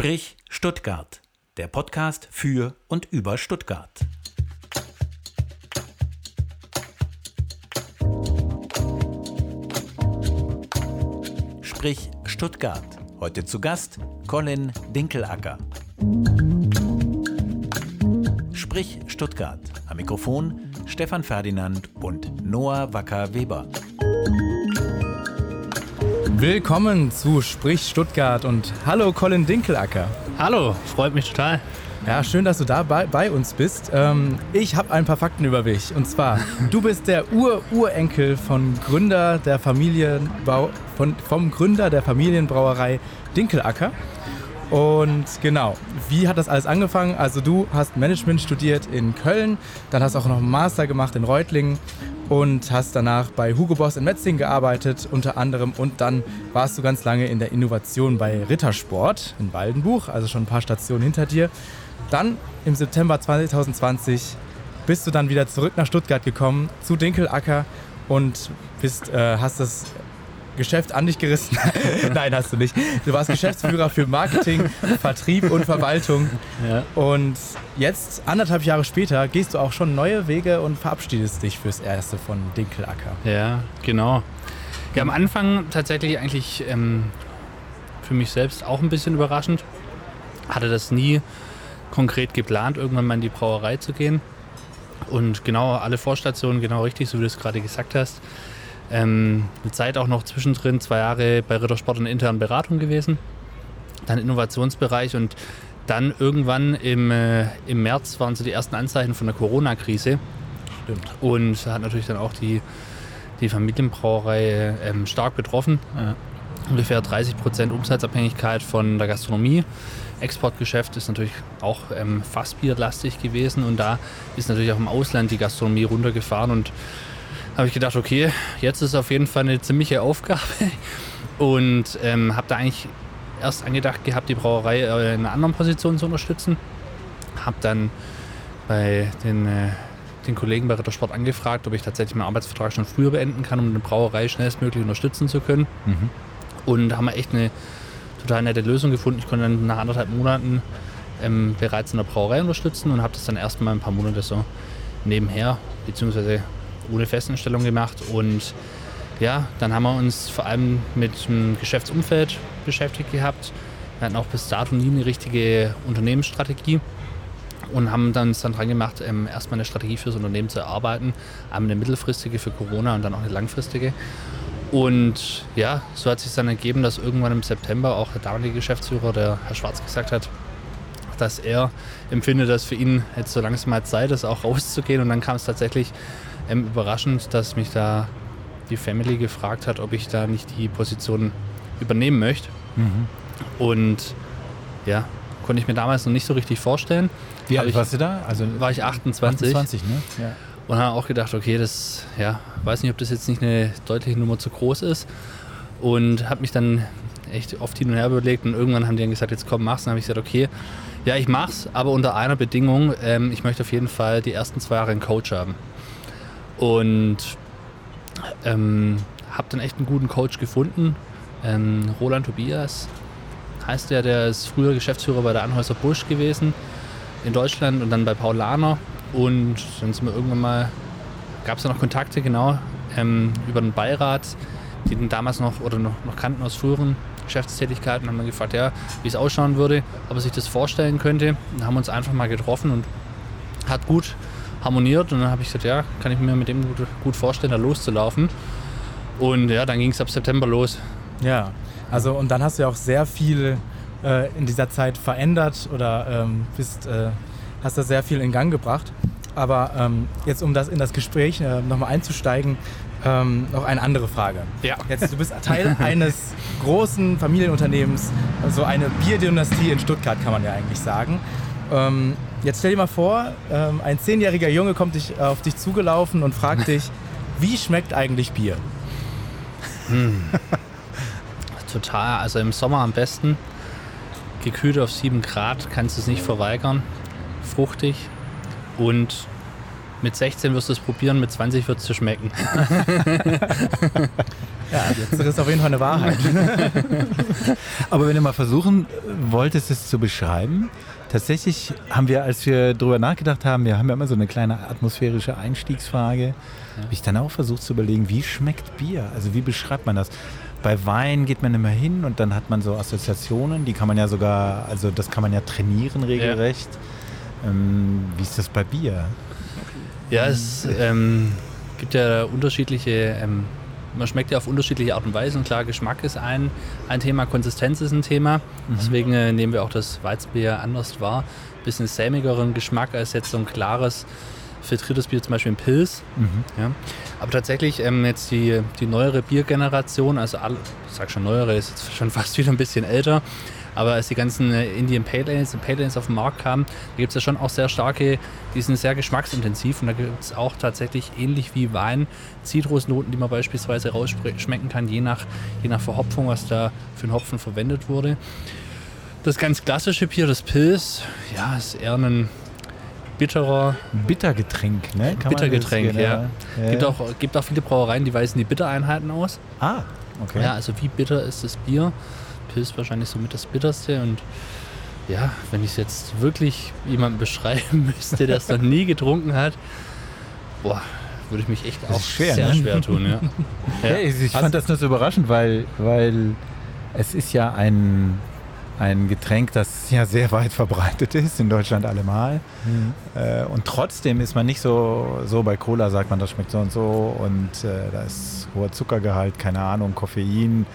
Sprich Stuttgart, der Podcast für und über Stuttgart. Sprich Stuttgart. Heute zu Gast Colin Dinkelacker. Sprich Stuttgart. Am Mikrofon Stefan Ferdinand und Noah Wacker-Weber. Willkommen zu Sprich Stuttgart und hallo Colin Dinkelacker. Hallo, freut mich total. Ja, schön, dass du da bei, bei uns bist. Ähm, ich habe ein paar Fakten über dich. Und zwar, du bist der Ur-Urenkel von Gründer der Familienbau, von, vom Gründer der Familienbrauerei Dinkelacker. Und genau, wie hat das alles angefangen? Also du hast Management studiert in Köln, dann hast auch noch einen Master gemacht in Reutlingen und hast danach bei Hugo Boss in Metzingen gearbeitet, unter anderem. Und dann warst du ganz lange in der Innovation bei Rittersport in Waldenbuch, also schon ein paar Stationen hinter dir. Dann im September 2020 bist du dann wieder zurück nach Stuttgart gekommen, zu Dinkelacker und bist, äh, hast das Geschäft an dich gerissen. Nein, hast du nicht. Du warst Geschäftsführer für Marketing, Vertrieb und Verwaltung. Ja. Und jetzt, anderthalb Jahre später, gehst du auch schon neue Wege und verabschiedest dich fürs Erste von Dinkelacker. Ja, genau. Ja, am Anfang tatsächlich eigentlich ähm, für mich selbst auch ein bisschen überraschend. Hatte das nie konkret geplant, irgendwann mal in die Brauerei zu gehen. Und genau alle Vorstationen, genau richtig, so wie du es gerade gesagt hast. Ähm, eine Zeit auch noch zwischendrin, zwei Jahre bei Rittersport in internen Beratung gewesen, dann Innovationsbereich und dann irgendwann im, äh, im März waren so die ersten Anzeichen von der Corona-Krise. Stimmt. Und hat natürlich dann auch die, die Familienbrauerei ähm, stark betroffen. Ja. Ungefähr 30 Prozent Umsatzabhängigkeit von der Gastronomie. Exportgeschäft ist natürlich auch ähm, fassbierlastig gewesen und da ist natürlich auch im Ausland die Gastronomie runtergefahren und habe ich gedacht, okay, jetzt ist auf jeden Fall eine ziemliche Aufgabe. Und ähm, habe da eigentlich erst angedacht gehabt, die Brauerei äh, in einer anderen Position zu unterstützen. Habe dann bei den, äh, den Kollegen bei Rittersport angefragt, ob ich tatsächlich meinen Arbeitsvertrag schon früher beenden kann, um eine Brauerei schnellstmöglich unterstützen zu können. Mhm. Und haben wir echt eine total nette Lösung gefunden. Ich konnte dann nach anderthalb Monaten ähm, bereits in der Brauerei unterstützen und habe das dann erstmal ein paar Monate so nebenher, beziehungsweise ohne Festanstellung gemacht. Und ja, dann haben wir uns vor allem mit dem Geschäftsumfeld beschäftigt gehabt. Wir hatten auch bis dato nie eine richtige Unternehmensstrategie und haben dann uns dann dran gemacht, ähm, erstmal eine Strategie fürs Unternehmen zu erarbeiten. Einmal eine mittelfristige für Corona und dann auch eine langfristige. Und ja, so hat sich dann ergeben, dass irgendwann im September auch der damalige Geschäftsführer, der Herr Schwarz, gesagt hat, dass er empfindet, dass für ihn jetzt so langsam mal Zeit ist, auch rauszugehen. Und dann kam es tatsächlich ähm, überraschend, dass mich da die Family gefragt hat, ob ich da nicht die Position übernehmen möchte. Mhm. Und ja, konnte ich mir damals noch nicht so richtig vorstellen. Wie alt warst du da? Also war ich 28. 28, ne? Ja. Und habe auch gedacht, okay, das, ja, weiß nicht, ob das jetzt nicht eine deutliche Nummer zu groß ist. Und habe mich dann echt oft hin und her überlegt und irgendwann haben die dann gesagt, jetzt komm, mach's. Dann habe ich gesagt, okay, ja, ich mach's, aber unter einer Bedingung, ähm, ich möchte auf jeden Fall die ersten zwei Jahre einen Coach haben. Und ähm, habe dann echt einen guten Coach gefunden. Ähm, Roland Tobias heißt der, der ist früher Geschäftsführer bei der Anhäuser Busch gewesen in Deutschland und dann bei Paulaner. Und dann sind wir irgendwann mal, gab es ja noch Kontakte, genau, ähm, über den Beirat, die den damals noch oder noch, noch kannten aus früheren Geschäftstätigkeiten, haben wir gefragt, ja, wie es ausschauen würde, ob er sich das vorstellen könnte. Und haben uns einfach mal getroffen und hat gut harmoniert. Und dann habe ich gesagt, ja, kann ich mir mit dem gut, gut vorstellen, da loszulaufen. Und ja, dann ging es ab September los. Ja, also und dann hast du ja auch sehr viel äh, in dieser Zeit verändert oder ähm, bist, äh, hast da sehr viel in Gang gebracht. Aber ähm, jetzt, um das in das Gespräch äh, nochmal einzusteigen, ähm, noch eine andere Frage. Ja. Jetzt, du bist Teil eines großen Familienunternehmens, so also eine Bierdynastie in Stuttgart, kann man ja eigentlich sagen. Ähm, jetzt stell dir mal vor, ähm, ein zehnjähriger Junge kommt dich, äh, auf dich zugelaufen und fragt dich, wie schmeckt eigentlich Bier? Hm. Total, also im Sommer am besten. Gekühlt auf 7 Grad, kannst du es nicht verweigern. Fruchtig und mit 16 wirst du es probieren, mit 20 wird es dir schmecken. Ja, jetzt ist auf jeden Fall eine Wahrheit. Aber wenn du mal versuchen wolltest, es zu beschreiben, tatsächlich haben wir, als wir drüber nachgedacht haben, wir haben ja immer so eine kleine atmosphärische Einstiegsfrage, ja. habe ich dann auch versucht zu überlegen, wie schmeckt Bier? Also wie beschreibt man das? Bei Wein geht man immer hin und dann hat man so Assoziationen, die kann man ja sogar, also das kann man ja trainieren regelrecht. Ja. Ähm, wie ist das bei Bier? Ja, es ähm, gibt ja unterschiedliche, ähm, man schmeckt ja auf unterschiedliche Art und Weise. Und klar, Geschmack ist ein, ein Thema, Konsistenz ist ein Thema. Mhm. Deswegen äh, nehmen wir auch das Weizenbier anders wahr. Bisschen sämigeren Geschmack als jetzt so ein klares, filtriertes Bier, zum Beispiel ein Pilz. Mhm. Ja. Aber tatsächlich ähm, jetzt die, die neuere Biergeneration, also alle, ich sag schon neuere, ist jetzt schon fast wieder ein bisschen älter, aber als die ganzen äh, Indian Pale Ales und Pale Ales auf den Markt kamen, da gibt es ja schon auch sehr starke, die sind sehr geschmacksintensiv und da gibt es auch tatsächlich ähnlich wie Wein Zitrusnoten, die man beispielsweise rausschmecken kann, je nach, je nach Verhopfung, was da für einen Hopfen verwendet wurde. Das ganz klassische Bier, das Pilz, ja, ist eher ein bitterer. Bittergetränk, ne? Kann Bittergetränk, das, ja. ja. Gibt, auch, gibt auch viele Brauereien, die weisen die Bittereinheiten aus. Ah, okay. Ja, also wie bitter ist das Bier? Pilz wahrscheinlich somit das bitterste und ja, wenn ich es jetzt wirklich jemandem beschreiben müsste, der es noch nie getrunken hat, boah, würde ich mich echt auch schwer, sehr ne? schwer tun. Ja. ja. ich, ich fand das nur so überraschend, weil, weil es ist ja ein, ein Getränk, das ja sehr weit verbreitet ist, in Deutschland allemal. Mhm. Äh, und trotzdem ist man nicht so, so bei Cola sagt man, das schmeckt so und so und äh, da ist hoher Zuckergehalt, keine Ahnung, Koffein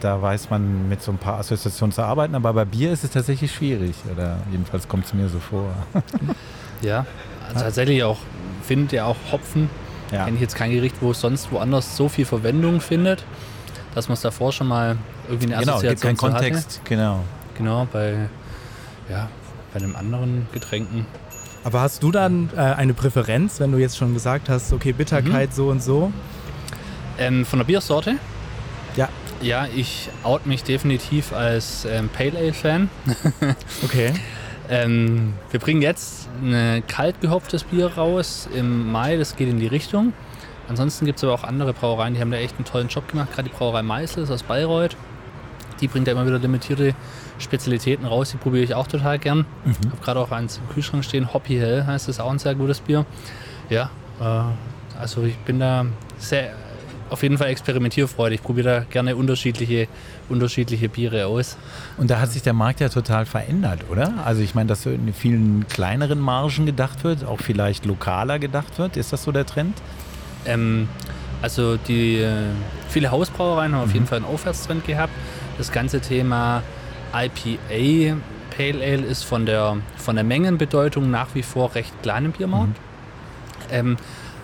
da weiß man mit so ein paar Assoziationen zu arbeiten, aber bei Bier ist es tatsächlich schwierig. Oder jedenfalls kommt es mir so vor. ja, also tatsächlich auch, findet ja auch Hopfen. Ja. Kenne ich jetzt kein Gericht, wo es sonst woanders so viel Verwendung findet, dass man es davor schon mal irgendwie eine genau, Assoziation gibt keinen Kontext, hatte. genau. Genau, bei, ja, bei einem anderen Getränken. Aber hast du dann äh, eine Präferenz, wenn du jetzt schon gesagt hast, okay, Bitterkeit mhm. so und so? Ähm, von der Biersorte? Ja. Ja, ich out mich definitiv als ähm, Pale Ale Fan. okay. Ähm, wir bringen jetzt ein kalt gehopftes Bier raus im Mai, das geht in die Richtung. Ansonsten gibt es aber auch andere Brauereien, die haben da echt einen tollen Job gemacht. Gerade die Brauerei Meißel ist aus Bayreuth. Die bringt ja immer wieder limitierte Spezialitäten raus, die probiere ich auch total gern. Mhm. Ich habe gerade auch eins im Kühlschrank stehen, Hoppy Hell heißt das, auch ein sehr gutes Bier. Ja, äh, also ich bin da sehr auf jeden Fall experimentierfreudig. Ich probiere da gerne unterschiedliche, unterschiedliche Biere aus. Und da hat sich der Markt ja total verändert, oder? Also ich meine, dass so in vielen kleineren Margen gedacht wird, auch vielleicht lokaler gedacht wird. Ist das so der Trend? Ähm, also die äh, viele Hausbrauereien haben mhm. auf jeden Fall einen Aufwärtstrend gehabt. Das ganze Thema IPA Pale Ale ist von der, von der Mengenbedeutung nach wie vor recht klein im Biermarkt. Mhm. Ähm,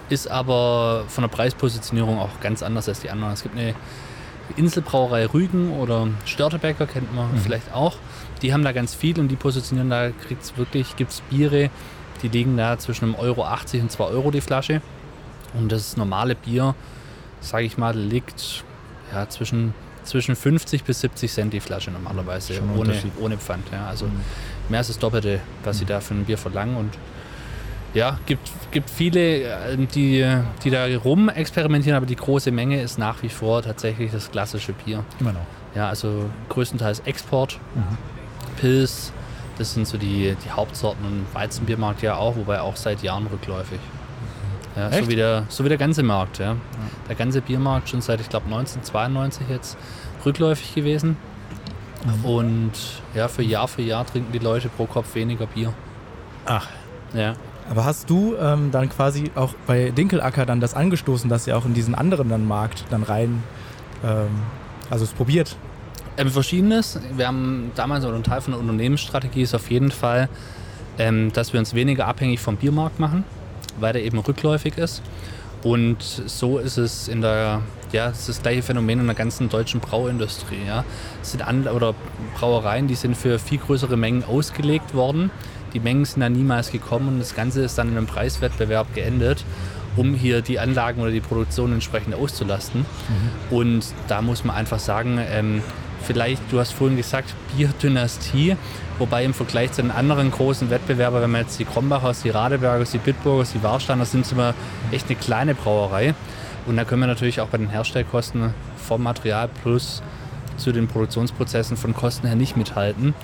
ist aber von der Preispositionierung auch ganz anders als die anderen. Es gibt eine Inselbrauerei Rügen oder Störtebecker, kennt man mhm. vielleicht auch. Die haben da ganz viel und die positionieren da, gibt es wirklich, gibt es Biere, die liegen da zwischen einem Euro 80 und 2 Euro die Flasche. Und das normale Bier, sage ich mal, liegt ja, zwischen, zwischen 50 bis 70 Cent die Flasche normalerweise, ohne, ohne Pfand. Ja. Also mhm. mehr als das Doppelte, was mhm. sie da für ein Bier verlangen. Und ja, gibt, gibt viele, äh, die, die da rum experimentieren, aber die große Menge ist nach wie vor tatsächlich das klassische Bier. Immer noch. Ja, also größtenteils Export, mhm. Pilz, das sind so die, die Hauptsorten und Weizenbiermarkt ja auch, wobei auch seit Jahren rückläufig. Ja, so wie, der, so wie der ganze Markt, ja. Der ganze Biermarkt schon seit, ich glaube, 1992 jetzt rückläufig gewesen. Mhm. Und ja, für Jahr für Jahr trinken die Leute pro Kopf weniger Bier. Ach. Ja. Aber hast du ähm, dann quasi auch bei Dinkelacker dann das angestoßen, dass ihr auch in diesen anderen dann Markt dann rein, ähm, also es probiert? Ähm, verschiedenes. Wir haben damals, oder ein Teil von der Unternehmensstrategie ist auf jeden Fall, ähm, dass wir uns weniger abhängig vom Biermarkt machen, weil der eben rückläufig ist. Und so ist es in der, ja, es ist das gleiche Phänomen in der ganzen deutschen Brauindustrie. Ja. Es sind an, oder Brauereien, die sind für viel größere Mengen ausgelegt worden die Mengen sind dann niemals gekommen und das Ganze ist dann in einem Preiswettbewerb geendet, um hier die Anlagen oder die Produktion entsprechend auszulasten. Mhm. Und da muss man einfach sagen, ähm, vielleicht, du hast vorhin gesagt, Bierdynastie, wobei im Vergleich zu den anderen großen Wettbewerbern, wenn man jetzt die Krombachers, die Radebergers, die Bitburgers, die Warsteiner sind, sind wir echt eine kleine Brauerei. Und da können wir natürlich auch bei den Herstellkosten vom Material plus zu den Produktionsprozessen von Kosten her nicht mithalten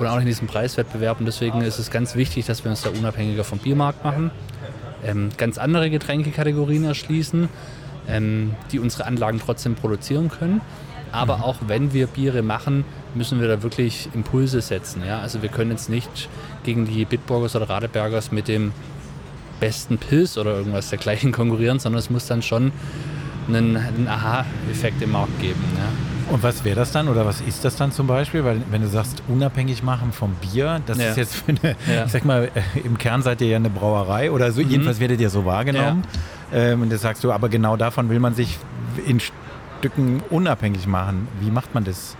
und auch nicht in diesem Preiswettbewerb. Und deswegen ist es ganz wichtig, dass wir uns da unabhängiger vom Biermarkt machen, ähm, ganz andere Getränkekategorien erschließen, ähm, die unsere Anlagen trotzdem produzieren können. Aber mhm. auch wenn wir Biere machen, müssen wir da wirklich Impulse setzen. Ja? Also wir können jetzt nicht gegen die Bitburgers oder Radebergers mit dem besten Pilz oder irgendwas dergleichen konkurrieren, sondern es muss dann schon einen, einen Aha-Effekt im Markt geben. Ja? Und was wäre das dann oder was ist das dann zum Beispiel? Weil wenn du sagst, unabhängig machen vom Bier, das ja. ist jetzt für eine, ja. ich sag mal, äh, im Kern seid ihr ja eine Brauerei oder so, mhm. jedenfalls werdet ihr so wahrgenommen. Ja. Ähm, und das sagst du, aber genau davon will man sich in Stücken unabhängig machen. Wie macht man das?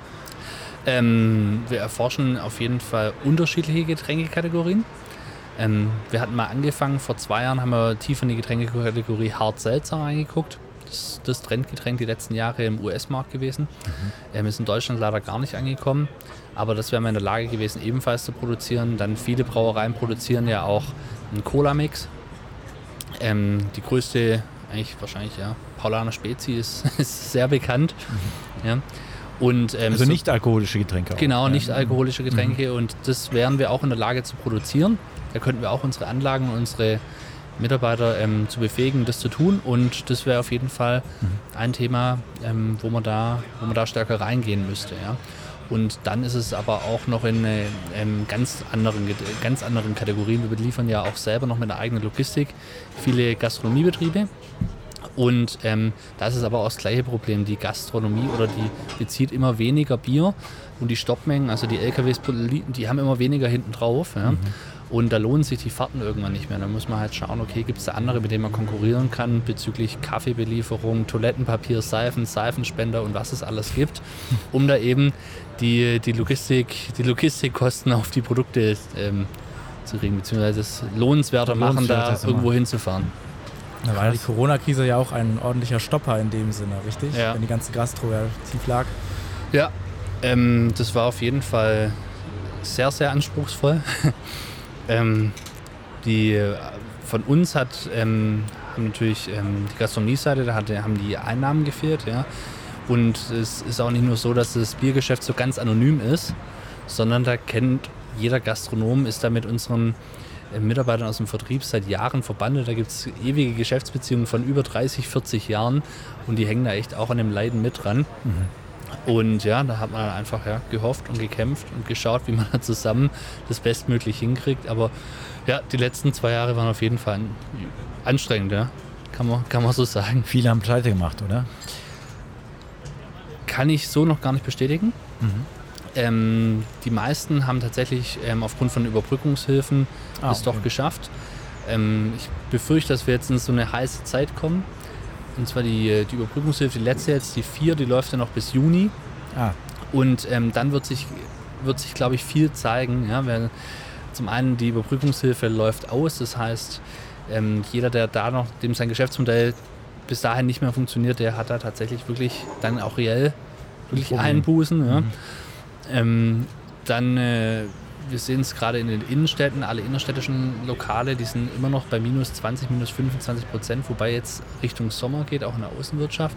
Ähm, wir erforschen auf jeden Fall unterschiedliche Getränkekategorien. Ähm, wir hatten mal angefangen, vor zwei Jahren haben wir tief in die Getränkekategorie Hart Seltzer reingeguckt das, das Trendgetränk die letzten Jahre im US-Markt gewesen. Mhm. Ähm, ist in Deutschland leider gar nicht angekommen, aber das wären wir in der Lage gewesen, ebenfalls zu produzieren. Dann viele Brauereien produzieren ja auch einen Cola-Mix. Ähm, die größte, eigentlich wahrscheinlich, ja, Paulaner Spezi ist, ist sehr bekannt. Mhm. Ja. Und, ähm, also nicht alkoholische Getränke. Auch. Genau, nicht alkoholische Getränke mhm. und das wären wir auch in der Lage zu produzieren. Da könnten wir auch unsere Anlagen und unsere Mitarbeiter ähm, zu befähigen, das zu tun. Und das wäre auf jeden Fall mhm. ein Thema, ähm, wo, man da, wo man da stärker reingehen müsste. Ja. Und dann ist es aber auch noch in äh, ähm, ganz, anderen, ganz anderen Kategorien. Wir beliefern ja auch selber noch mit einer eigenen Logistik viele Gastronomiebetriebe. Und ähm, da ist es aber auch das gleiche Problem. Die Gastronomie oder die bezieht immer weniger Bier und die Stoppmengen, also die LKWs, die haben immer weniger hinten drauf. Ja. Mhm. Und da lohnen sich die Fahrten irgendwann nicht mehr. Da muss man halt schauen, okay, gibt es da andere, mit denen man konkurrieren kann bezüglich Kaffeebelieferung, Toilettenpapier, Seifen, Seifenspender und was es alles gibt, um da eben die, die, Logistik, die Logistikkosten auf die Produkte ähm, zu kriegen, beziehungsweise es lohnenswerter machen, da irgendwo hinzufahren. Da war die Corona-Krise ja auch ein ordentlicher Stopper in dem Sinne, richtig? Ja. Wenn die ganze Gastro ja tief lag. Ja, ähm, das war auf jeden Fall sehr, sehr anspruchsvoll. Ähm, die äh, von uns hat ähm, haben natürlich ähm, die Gastronomie-Seite, da hatte, haben die Einnahmen gefehlt, ja. Und es ist auch nicht nur so, dass das Biergeschäft so ganz anonym ist, sondern da kennt jeder Gastronom, ist da mit unseren äh, Mitarbeitern aus dem Vertrieb seit Jahren verbandelt. Da gibt es ewige Geschäftsbeziehungen von über 30, 40 Jahren und die hängen da echt auch an dem Leiden mit dran. Mhm. Und ja, da hat man dann einfach ja, gehofft und gekämpft und geschaut, wie man da zusammen das bestmöglich hinkriegt. Aber ja, die letzten zwei Jahre waren auf jeden Fall anstrengend, ja. Kann man, kann man so sagen. Viele haben Pleite gemacht, oder? Kann ich so noch gar nicht bestätigen. Mhm. Ähm, die meisten haben tatsächlich ähm, aufgrund von Überbrückungshilfen ah, es okay. doch geschafft. Ähm, ich befürchte, dass wir jetzt in so eine heiße Zeit kommen. Und zwar die, die Überbrückungshilfe, die letzte jetzt, die vier, die läuft ja noch bis Juni. Ah. Und ähm, dann wird sich, wird sich glaube ich, viel zeigen. Ja, weil zum einen die Überbrückungshilfe läuft aus, das heißt, ähm, jeder, der da noch, dem sein Geschäftsmodell bis dahin nicht mehr funktioniert, der hat da tatsächlich wirklich dann auch reell wirklich Einbußen. Ja. Mhm. Ähm, dann äh, wir sehen es gerade in den Innenstädten, alle innerstädtischen Lokale, die sind immer noch bei minus 20, minus 25 Prozent, wobei jetzt Richtung Sommer geht, auch in der Außenwirtschaft.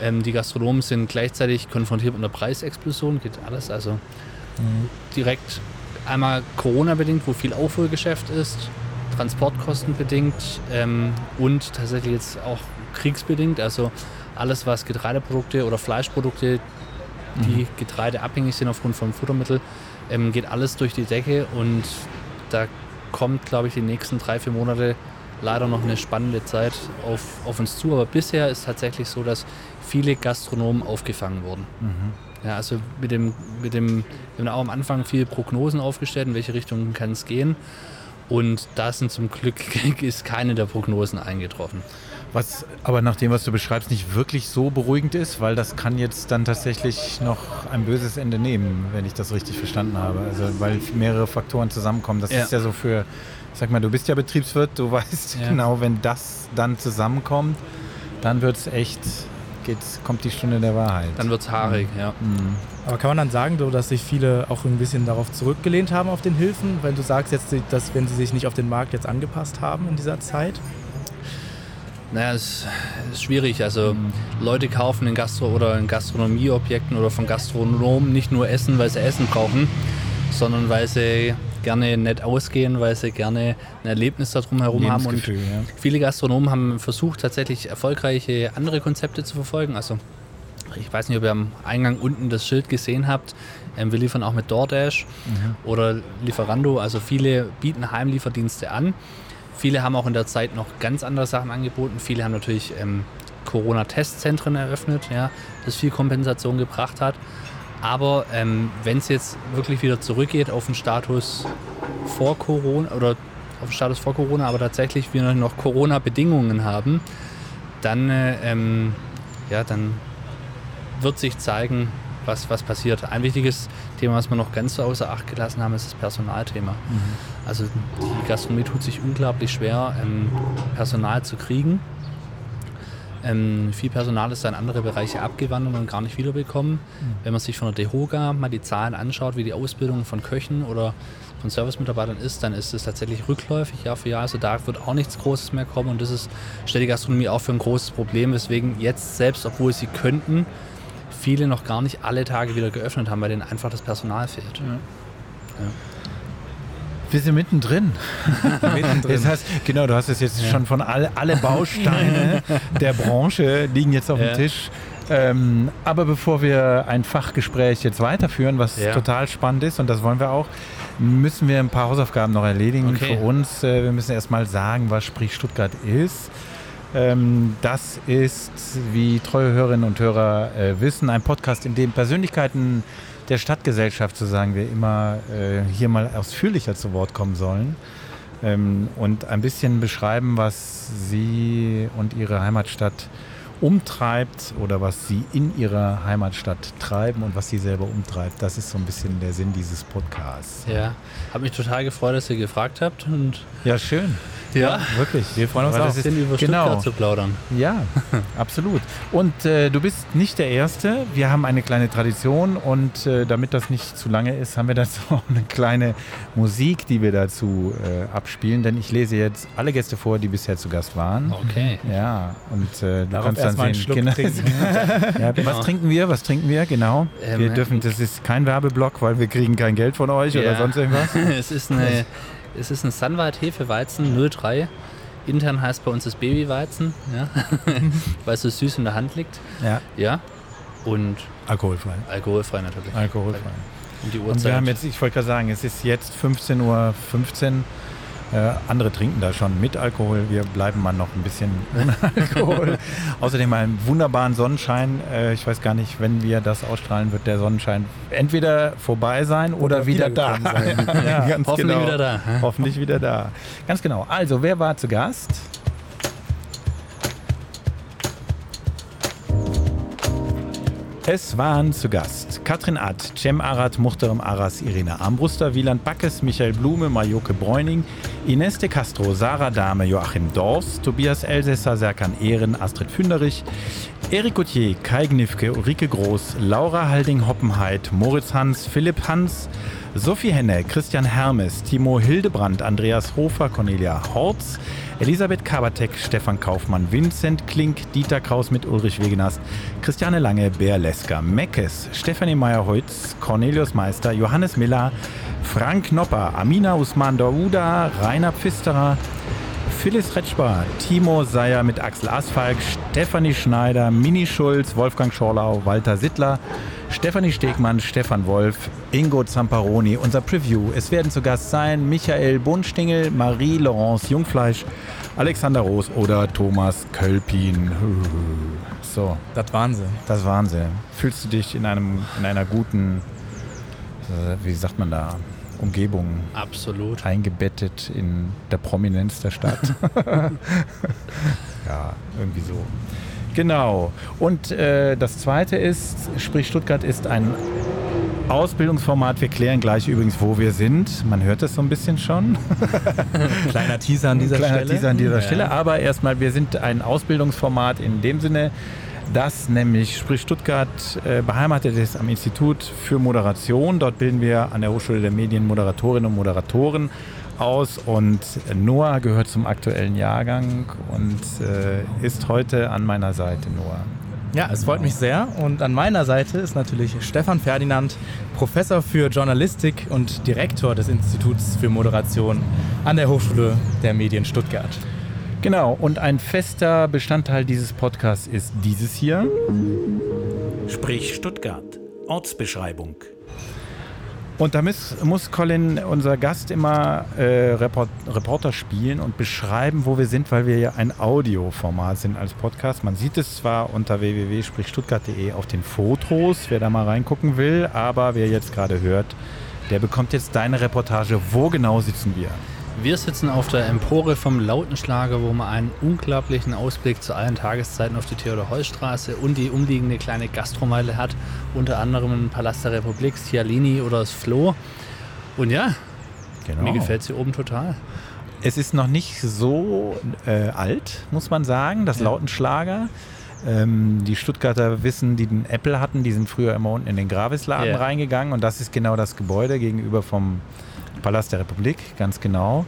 Ähm, die Gastronomen sind gleichzeitig konfrontiert mit einer Preisexplosion, geht alles also mhm. direkt einmal Corona-bedingt, wo viel Aufholgeschäft ist, Transportkosten-bedingt ähm, und tatsächlich jetzt auch kriegsbedingt, also alles, was Getreideprodukte oder Fleischprodukte, die mhm. getreideabhängig sind aufgrund von Futtermitteln, ähm, geht alles durch die Decke und da kommt, glaube ich, die nächsten drei, vier Monate leider noch eine spannende Zeit auf, auf uns zu. Aber bisher ist tatsächlich so, dass viele Gastronomen aufgefangen wurden. Mhm. Ja, also mit dem, mit dem, wir haben auch am Anfang viele Prognosen aufgestellt, in welche Richtung kann es gehen. Und da sind zum Glück ist keine der Prognosen eingetroffen. Was aber nach dem, was du beschreibst, nicht wirklich so beruhigend ist, weil das kann jetzt dann tatsächlich noch ein böses Ende nehmen, wenn ich das richtig verstanden habe. Also weil mehrere Faktoren zusammenkommen. Das ja. ist ja so für, sag mal, du bist ja Betriebswirt, du weißt ja. genau, wenn das dann zusammenkommt, dann wird es echt, geht's, kommt die Stunde der Wahrheit. Dann wird es haarig, mhm. ja. Mhm. Aber kann man dann sagen, so, dass sich viele auch ein bisschen darauf zurückgelehnt haben auf den Hilfen, wenn du sagst jetzt, dass wenn sie sich nicht auf den Markt jetzt angepasst haben in dieser Zeit? Naja, es ist schwierig. Also Leute kaufen in Gastro oder in Gastronomieobjekten oder von Gastronomen nicht nur Essen, weil sie Essen brauchen, sondern weil sie gerne nett ausgehen, weil sie gerne ein Erlebnis darum herum haben. Und ja. viele Gastronomen haben versucht, tatsächlich erfolgreiche andere Konzepte zu verfolgen. Also ich weiß nicht, ob ihr am Eingang unten das Schild gesehen habt. Ähm, wir liefern auch mit DoorDash oder Lieferando. Also viele bieten Heimlieferdienste an. Viele haben auch in der Zeit noch ganz andere Sachen angeboten. Viele haben natürlich ähm, Corona-Testzentren eröffnet, ja, das viel Kompensation gebracht hat. Aber ähm, wenn es jetzt wirklich wieder zurückgeht auf den Status vor Corona oder auf den Status vor Corona, aber tatsächlich wir noch Corona-Bedingungen haben, dann, äh, ähm, ja, dann wird sich zeigen, was, was passiert. Ein wichtiges Thema, was wir noch ganz so außer Acht gelassen haben, ist das Personalthema. Also die Gastronomie tut sich unglaublich schwer, ähm, Personal zu kriegen. Ähm, viel Personal ist in andere Bereiche abgewandert und gar nicht wiederbekommen. Wenn man sich von der DEHOGA mal die Zahlen anschaut, wie die Ausbildung von Köchen oder von Servicemitarbeitern ist, dann ist es tatsächlich rückläufig Jahr für Jahr. Also da wird auch nichts Großes mehr kommen und das ist, stellt die Gastronomie auch für ein großes Problem, weswegen jetzt selbst, obwohl sie könnten, viele noch gar nicht alle Tage wieder geöffnet haben, weil denen einfach das Personal fehlt. Wir sind mittendrin. Mittendrin. Das heißt, genau, du hast es jetzt schon von all, alle Bausteine der Branche liegen jetzt auf Ja. dem Tisch. Ähm, aber bevor wir ein Fachgespräch jetzt weiterführen, was Ja. total spannend ist, und das wollen wir auch, müssen wir ein paar Hausaufgaben noch erledigen Okay. für uns. Äh, wir müssen erstmal sagen, was Sprich Stuttgart ist. Ähm, das ist, wie treue Hörerinnen und Hörer äh, wissen, ein Podcast, in dem Persönlichkeiten der Stadtgesellschaft, so sagen wir immer, äh, hier mal ausführlicher zu Wort kommen sollen ähm, und ein bisschen beschreiben, was sie und ihre Heimatstadt umtreibt oder was sie in ihrer Heimatstadt treiben und was sie selber umtreibt. Das ist so ein bisschen der Sinn dieses Podcasts. Ja, habe mich total gefreut, dass ihr gefragt habt und Ja, schön. ja, Wirklich. Wir freuen uns auch. das ist- über genau. Stuttgart zu plaudern. Ja, absolut. Und äh, du bist nicht der Erste. Wir haben eine kleine Tradition und äh, damit das nicht zu lange ist, haben wir dazu auch eine kleine Musik, die wir dazu äh, abspielen. Denn ich lese jetzt alle Gäste vor, die bisher zu Gast waren. Okay. Ja, und äh, du Darauf kannst dann sehen. Schluck genau. trinken. ja, Genau. Was trinken wir? Was trinken wir? Genau. Ähm, wir dürfen, das ist kein Werbeblock, weil wir kriegen kein Geld von euch oder Ja. sonst irgendwas. es ist eine, es ist ein Sunwald Hefeweizen 03. Intern heißt bei uns das Babyweizen, ja? weil es so süß in der Hand liegt. Ja, Ja. Und alkoholfrei. alkoholfrei natürlich. Alkoholfrei. Und die Und wir Uhrzeit. haben jetzt, ich wollte gerade sagen, es ist jetzt 15.15 Uhr. Äh, andere trinken da schon mit Alkohol. Wir bleiben mal noch ein bisschen ohne Alkohol. Außerdem einen wunderbaren Sonnenschein. Äh, ich weiß gar nicht, wenn wir das ausstrahlen, wird der Sonnenschein entweder vorbei sein oder, Oder wieder da. wiedergekommen sein. ja, Hoffentlich genau. wieder da. Hoffentlich wieder da. Ganz genau. Also, wer war zu Gast? Es waren zu Gast. Katrin Ad, Cem Arat, Muchterem Aras, Irina Armbruster, Wieland Backes, Michael Blume, Majoke Bräuning, Ines de Castro, Sarah Dahme, Joachim Dors, Tobias Elsässer, Serkan Ehren, Astrid Fünderich, Erik Gauthier, Kai Gnifke, Ulrike Groß, Laura Halding-Hoppenheit, Moritz Hans, Philipp Hans, Sophie Henne, Christian Hermes, Timo Hildebrand, Andreas Hofer, Cornelia Horz, Elisabeth Kabatek, Stefan Kaufmann, Vincent Klink, Dieter Kraus mit Ulrich Wegenast, Christiane Lange, Bär Lesker, Meckes, Stefanie Meyer-Holz, Cornelius Meister, Johannes Miller, Frank Nopper, Amina Usman Dauda, Rainer Pfisterer, Phyllis Retschbar, Timo Seyer mit Axel Asfalk, Stefanie Schneider, Mini Schulz, Wolfgang Schorlau, Walter Sittler, Stefanie Stegmann, Stefan Wolf, Ingo Zamparoni, unser Preview. Es werden zu Gast sein Michael Bundstingel, Marie-Laurence Jungfleisch, Alexander Roos oder Thomas Kölpin. So, Das waren sie. das waren sie. Fühlst du dich in, einem, in einer guten, äh, wie sagt man da, Umgebung Absolut. eingebettet in der Prominenz der Stadt. ja, irgendwie so. Genau. Und äh, das zweite ist, sprich Stuttgart ist ein Ausbildungsformat. Wir klären gleich übrigens, wo wir sind. Man hört es so ein bisschen schon. Kleiner Teaser an dieser Kleiner Stelle. Teaser an dieser Ja. Stelle. Aber erstmal, wir sind ein Ausbildungsformat in dem Sinne, dass nämlich Sprich Stuttgart äh, beheimatet ist am Institut für Moderation. Dort bilden wir an der Hochschule der Medien Moderatorinnen und Moderatoren aus und Noah gehört zum aktuellen Jahrgang und äh, ist heute an meiner Seite, Noah. Ja, es freut mich sehr. Und an meiner Seite ist natürlich Stefan Ferdinand, Professor für Journalistik und Direktor des Instituts für Moderation an der Hochschule der Medien Stuttgart. Genau, und ein fester Bestandteil dieses Podcasts ist dieses hier. Sprich Stuttgart. Ortsbeschreibung. Und da muss, muss Colin, unser Gast, immer äh, Report, Reporter spielen und beschreiben, wo wir sind, weil wir ja ein Audioformat sind als Podcast. Man sieht es zwar unter www.sprichstuttgart.de auf den Fotos, wer da mal reingucken will, aber wer jetzt gerade hört, der bekommt jetzt deine Reportage. Wo genau sitzen wir? Wir sitzen auf der Empore vom Lautenschlager, wo man einen unglaublichen Ausblick zu allen Tageszeiten auf die Theodor-Heuss-Straße und die umliegende kleine Gastromeile hat. Unter anderem im Palast der Republik, Cialini oder das Flo. Und ja, Genau. mir gefällt es hier oben total. Es ist noch nicht so äh, alt, muss man sagen, das Ja. Lautenschlager. Ähm, die Stuttgarter wissen, die den Apple hatten, die sind früher immer unten in den Gravisladen Ja. reingegangen und das ist genau das Gebäude gegenüber vom Palast der Republik, ganz genau.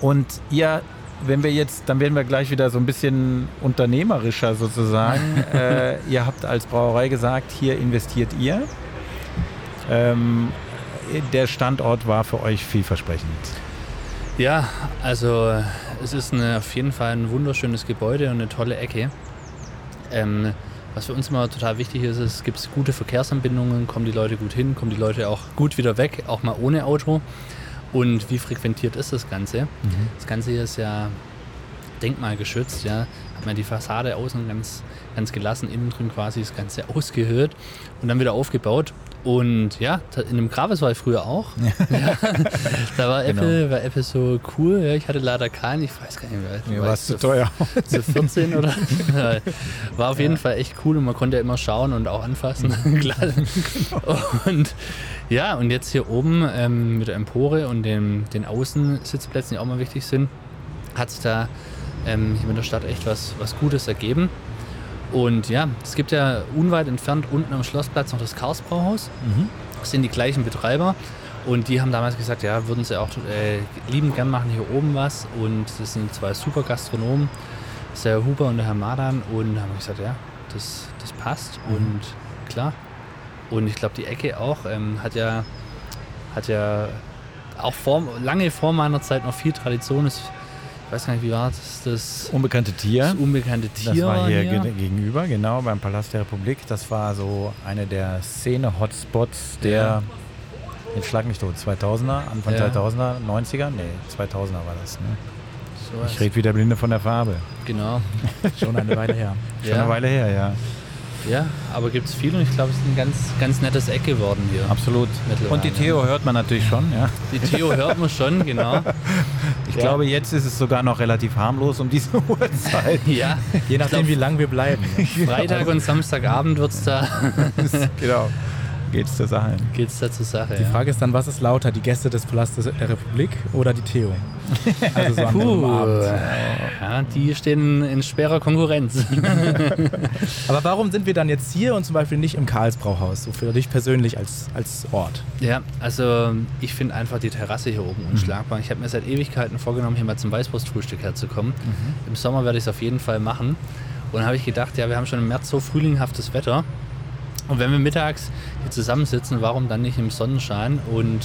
Und ihr, wenn wir jetzt, dann werden wir gleich wieder so ein bisschen unternehmerischer sozusagen. äh, ihr habt als Brauerei gesagt, hier investiert ihr. Ähm, der Standort war für euch vielversprechend. Ja, also es ist eine, auf jeden Fall ein wunderschönes Gebäude und eine tolle Ecke. Ähm, was für uns immer total wichtig ist, ist, es gibt gute Verkehrsanbindungen, kommen die Leute gut hin, kommen die Leute auch gut wieder weg, auch mal ohne Auto. Und wie frequentiert ist das Ganze? Das Ganze hier ist ja denkmalgeschützt, ja. Hat man die Fassade außen ganz, ganz gelassen, innen drin quasi das Ganze ausgehöhlt und dann wieder aufgebaut. Und ja, in einem Gravis war ich früher auch. Ja. da war Genau. Apple, war Apple so cool. Ja, ich hatte leider keinen, ich weiß gar nicht mehr. Mir war es zu so teuer. so 14 oder? Ja, War auf jeden Fall echt cool und man konnte immer schauen und auch anfassen. Klar. Und ja, und jetzt hier oben ähm, mit der Empore und dem, den Außensitzplätzen, die auch mal wichtig sind, hat sich da ähm, hier mit der Stadt echt was, was Gutes ergeben. Und ja, es gibt ja unweit entfernt unten am Schlossplatz noch das Karlsbrauhaus. Das sind die gleichen Betreiber. Und die haben damals gesagt, ja, würden sie auch äh, liebend gern machen hier oben was. Und das sind zwei super Gastronomen, das ist der Herr Huber und der Herr Madan. Und haben gesagt, ja, das, das passt. Und klar. Und ich glaube, die Ecke auch ähm, hat ja, hat ja auch vor, lange vor meiner Zeit noch viel Tradition. Ich weiß gar nicht, wie war das? Das, Unbekannte Tier. das unbekannte Tier. Das war hier hier. ge- gegenüber, genau, beim Palast der Republik. Das war so eine der Szene-Hotspots der, Ja. jetzt schlag mich tot, 2000er, Anfang Ja. 2000er, 90er? Nee, 2000er war das. Ne? Sowas. Ich rede wieder Blinde von der Farbe. Genau. Schon eine Weile her. Schon eine Weile her, ja. Ja, aber gibt es viel und ich glaube, es ist ein ganz, ganz nettes Eck geworden hier. Absolut. Und die Theo hört man natürlich schon, ja. Die Theo hört man schon, genau. Ich Ja. glaube, jetzt ist es sogar noch relativ harmlos um diese Uhrzeit. Ja, Je nachdem, wie lang wir bleiben. Freitag und Samstagabend wird's da, genau. Geht's zur Sache. geht's da zur Sache. Die ja. Frage ist dann, was ist lauter, die Gäste des Palastes der Republik oder die Theo? Also so Puh, Abend. ja, die stehen in schwerer Konkurrenz. Aber warum sind wir dann jetzt hier und zum Beispiel nicht im Karlsbrauhaus, so für dich persönlich als, als Ort? Ja, also ich finde einfach die Terrasse hier oben unschlagbar. Ich habe mir seit Ewigkeiten vorgenommen, hier mal zum Weißwurstfrühstück herzukommen. Im Sommer werde ich es auf jeden Fall machen. Und dann habe ich gedacht, ja, wir haben schon im März so frühlinghaftes Wetter. Und wenn wir mittags hier zusammensitzen, warum dann nicht im Sonnenschein? Und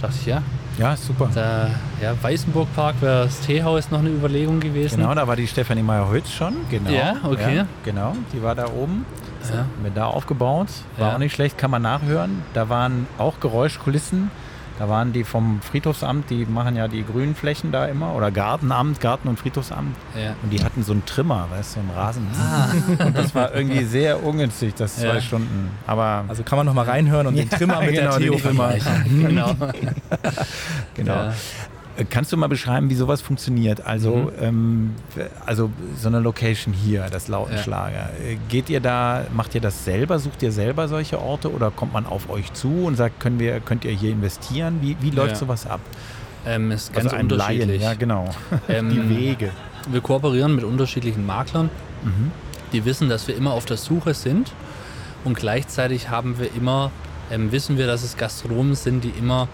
dachte ich, ja, Ja, super. da, ja Weißenburgpark wäre das Teehaus noch eine Überlegung gewesen. Genau, da war die Stefanie Meyer-Holz schon. Genau. Ja, okay. Ja, genau, die war da oben. Ja. Mit da aufgebaut. War Ja. auch nicht schlecht, kann man nachhören. Da waren auch Geräuschkulissen. Da waren die vom Friedhofsamt, die machen ja die grünen Flächen da immer. Oder Gartenamt, Garten- und Friedhofsamt. Ja. Und die hatten so einen Trimmer, weißt du, so einen Rasen. Und das war irgendwie sehr ungünstig, das zwei Ja. Stunden. Aber Also kann man noch mal reinhören und den Trimmer mit genau, der Theo genau. genau. Ja. Kannst du mal beschreiben, wie sowas funktioniert? Also, Mhm. ähm, also so eine Location hier, das Lautenschlager. Äh, Geht ihr da, macht ihr das selber? Sucht ihr selber solche Orte oder kommt man auf euch zu und sagt, können wir, könnt ihr hier investieren? Wie, wie läuft Ja. sowas ab? Ähm, ist ganz also ein Laien, unterschiedlich. ja genau. Ähm, Die Wege. Wir kooperieren mit unterschiedlichen Maklern, Mhm. die wissen, dass wir immer auf der Suche sind und gleichzeitig haben wir immer, ähm, wissen wir, dass es Gastronomen sind, die immer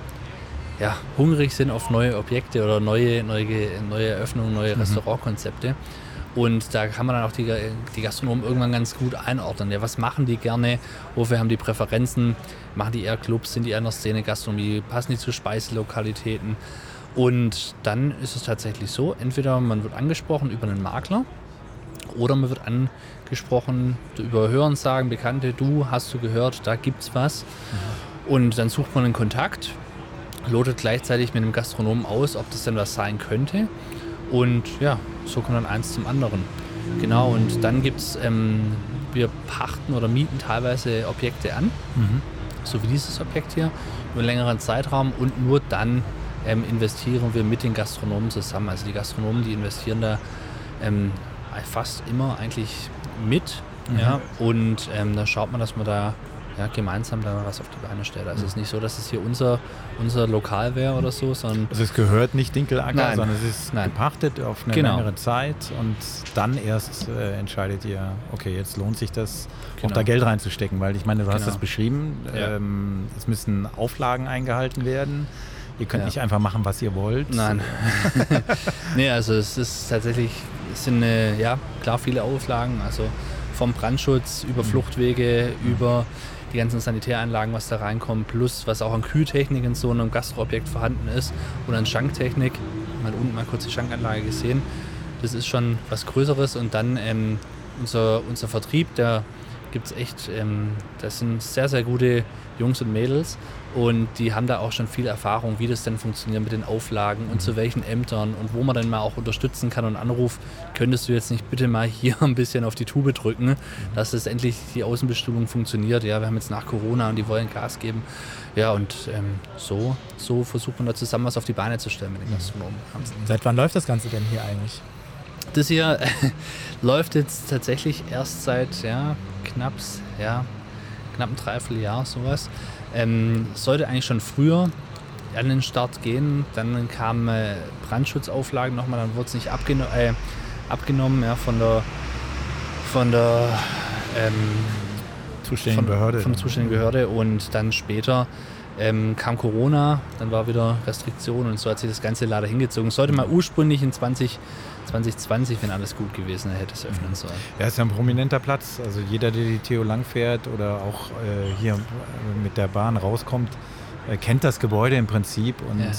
ja, hungrig sind auf neue Objekte oder neue, neue, neue Eröffnungen, neue Mhm. Restaurantkonzepte. Und da kann man dann auch die, die Gastronomen irgendwann ganz gut einordnen. Ja, was machen die gerne? Wofür haben die Präferenzen? Machen die eher Clubs? Sind die eher in der Szene Gastronomie? Passen die zu Speiselokalitäten? Und dann ist es tatsächlich so, entweder man wird angesprochen über einen Makler oder man wird angesprochen über Hörensagen, Bekannte, du hast du gehört, da gibt's was. Und dann sucht man einen Kontakt, lotet gleichzeitig mit einem Gastronomen aus, ob das denn was sein könnte. Und ja, so kommt dann eins zum anderen. Genau, und dann gibt es, ähm, wir pachten oder mieten teilweise Objekte an, so wie dieses Objekt hier, über einen längeren Zeitraum und nur dann ähm, investieren wir mit den Gastronomen zusammen. Also die Gastronomen, die investieren da ähm, fast immer eigentlich mit. Ja, und ähm, da schaut man, dass man da ja, gemeinsam da was auf die Beine stellt. Also es ist nicht so, dass es hier unser, unser Lokal wäre oder so, sondern Also es gehört nicht Dinkelacker, Nein. sondern es ist Nein. gepachtet auf eine Genau. längere Zeit und dann erst äh, entscheidet ihr, okay, jetzt lohnt sich das, auch Genau. da Geld reinzustecken, weil ich meine, du hast Genau. das beschrieben, Ja. ähm, es müssen Auflagen eingehalten werden. Ihr könnt Ja. nicht einfach machen, was ihr wollt. Nein. nee, also es ist tatsächlich, es sind äh, ja klar viele Auflagen, also vom Brandschutz über Fluchtwege, über die ganzen Sanitäranlagen, was da reinkommt, plus was auch an Kühltechnik in so einem Gastroobjekt vorhanden ist und an Schanktechnik. Mal unten mal kurz die Schankanlage gesehen. Das ist schon was Größeres und dann ähm, unser, unser Vertrieb, da gibt es echt, ähm, das sind sehr, sehr gute Jungs und Mädels und die haben da auch schon viel Erfahrung, wie das denn funktioniert mit den Auflagen und zu welchen Ämtern und wo man dann mal auch unterstützen kann und anruft, könntest du jetzt nicht bitte mal hier ein bisschen auf die Tube drücken, dass es endlich die Außenbestimmung funktioniert. Ja, wir haben jetzt nach Corona und die wollen Gas geben. Ja, und ähm, so, so versucht man da zusammen was auf die Beine zu stellen mit den Gastronomen. Seit wann läuft das Ganze denn hier eigentlich? Das hier läuft jetzt tatsächlich erst seit ja, knapp, ja, knapp ein Dreivierteljahr sowas. Ähm, sollte eigentlich schon früher an den Start gehen. Dann kamen äh, Brandschutzauflagen nochmal, dann wurde es nicht abgeno äh, abgenommen ja, von der von der ähm, Zuständige von, Behörde. von der zuständigen Behörde und dann später ähm, kam Corona, dann war wieder Restriktion und so hat sich das Ganze leider hingezogen. Sollte mal ursprünglich in 20, 2020, wenn alles gut gewesen wäre, hätte es öffnen sollen. Ja, ist ja ein prominenter Platz. Also jeder, der die Theo lang fährt oder auch äh, hier äh, mit der Bahn rauskommt, äh, kennt das Gebäude im Prinzip. Und Ja. äh,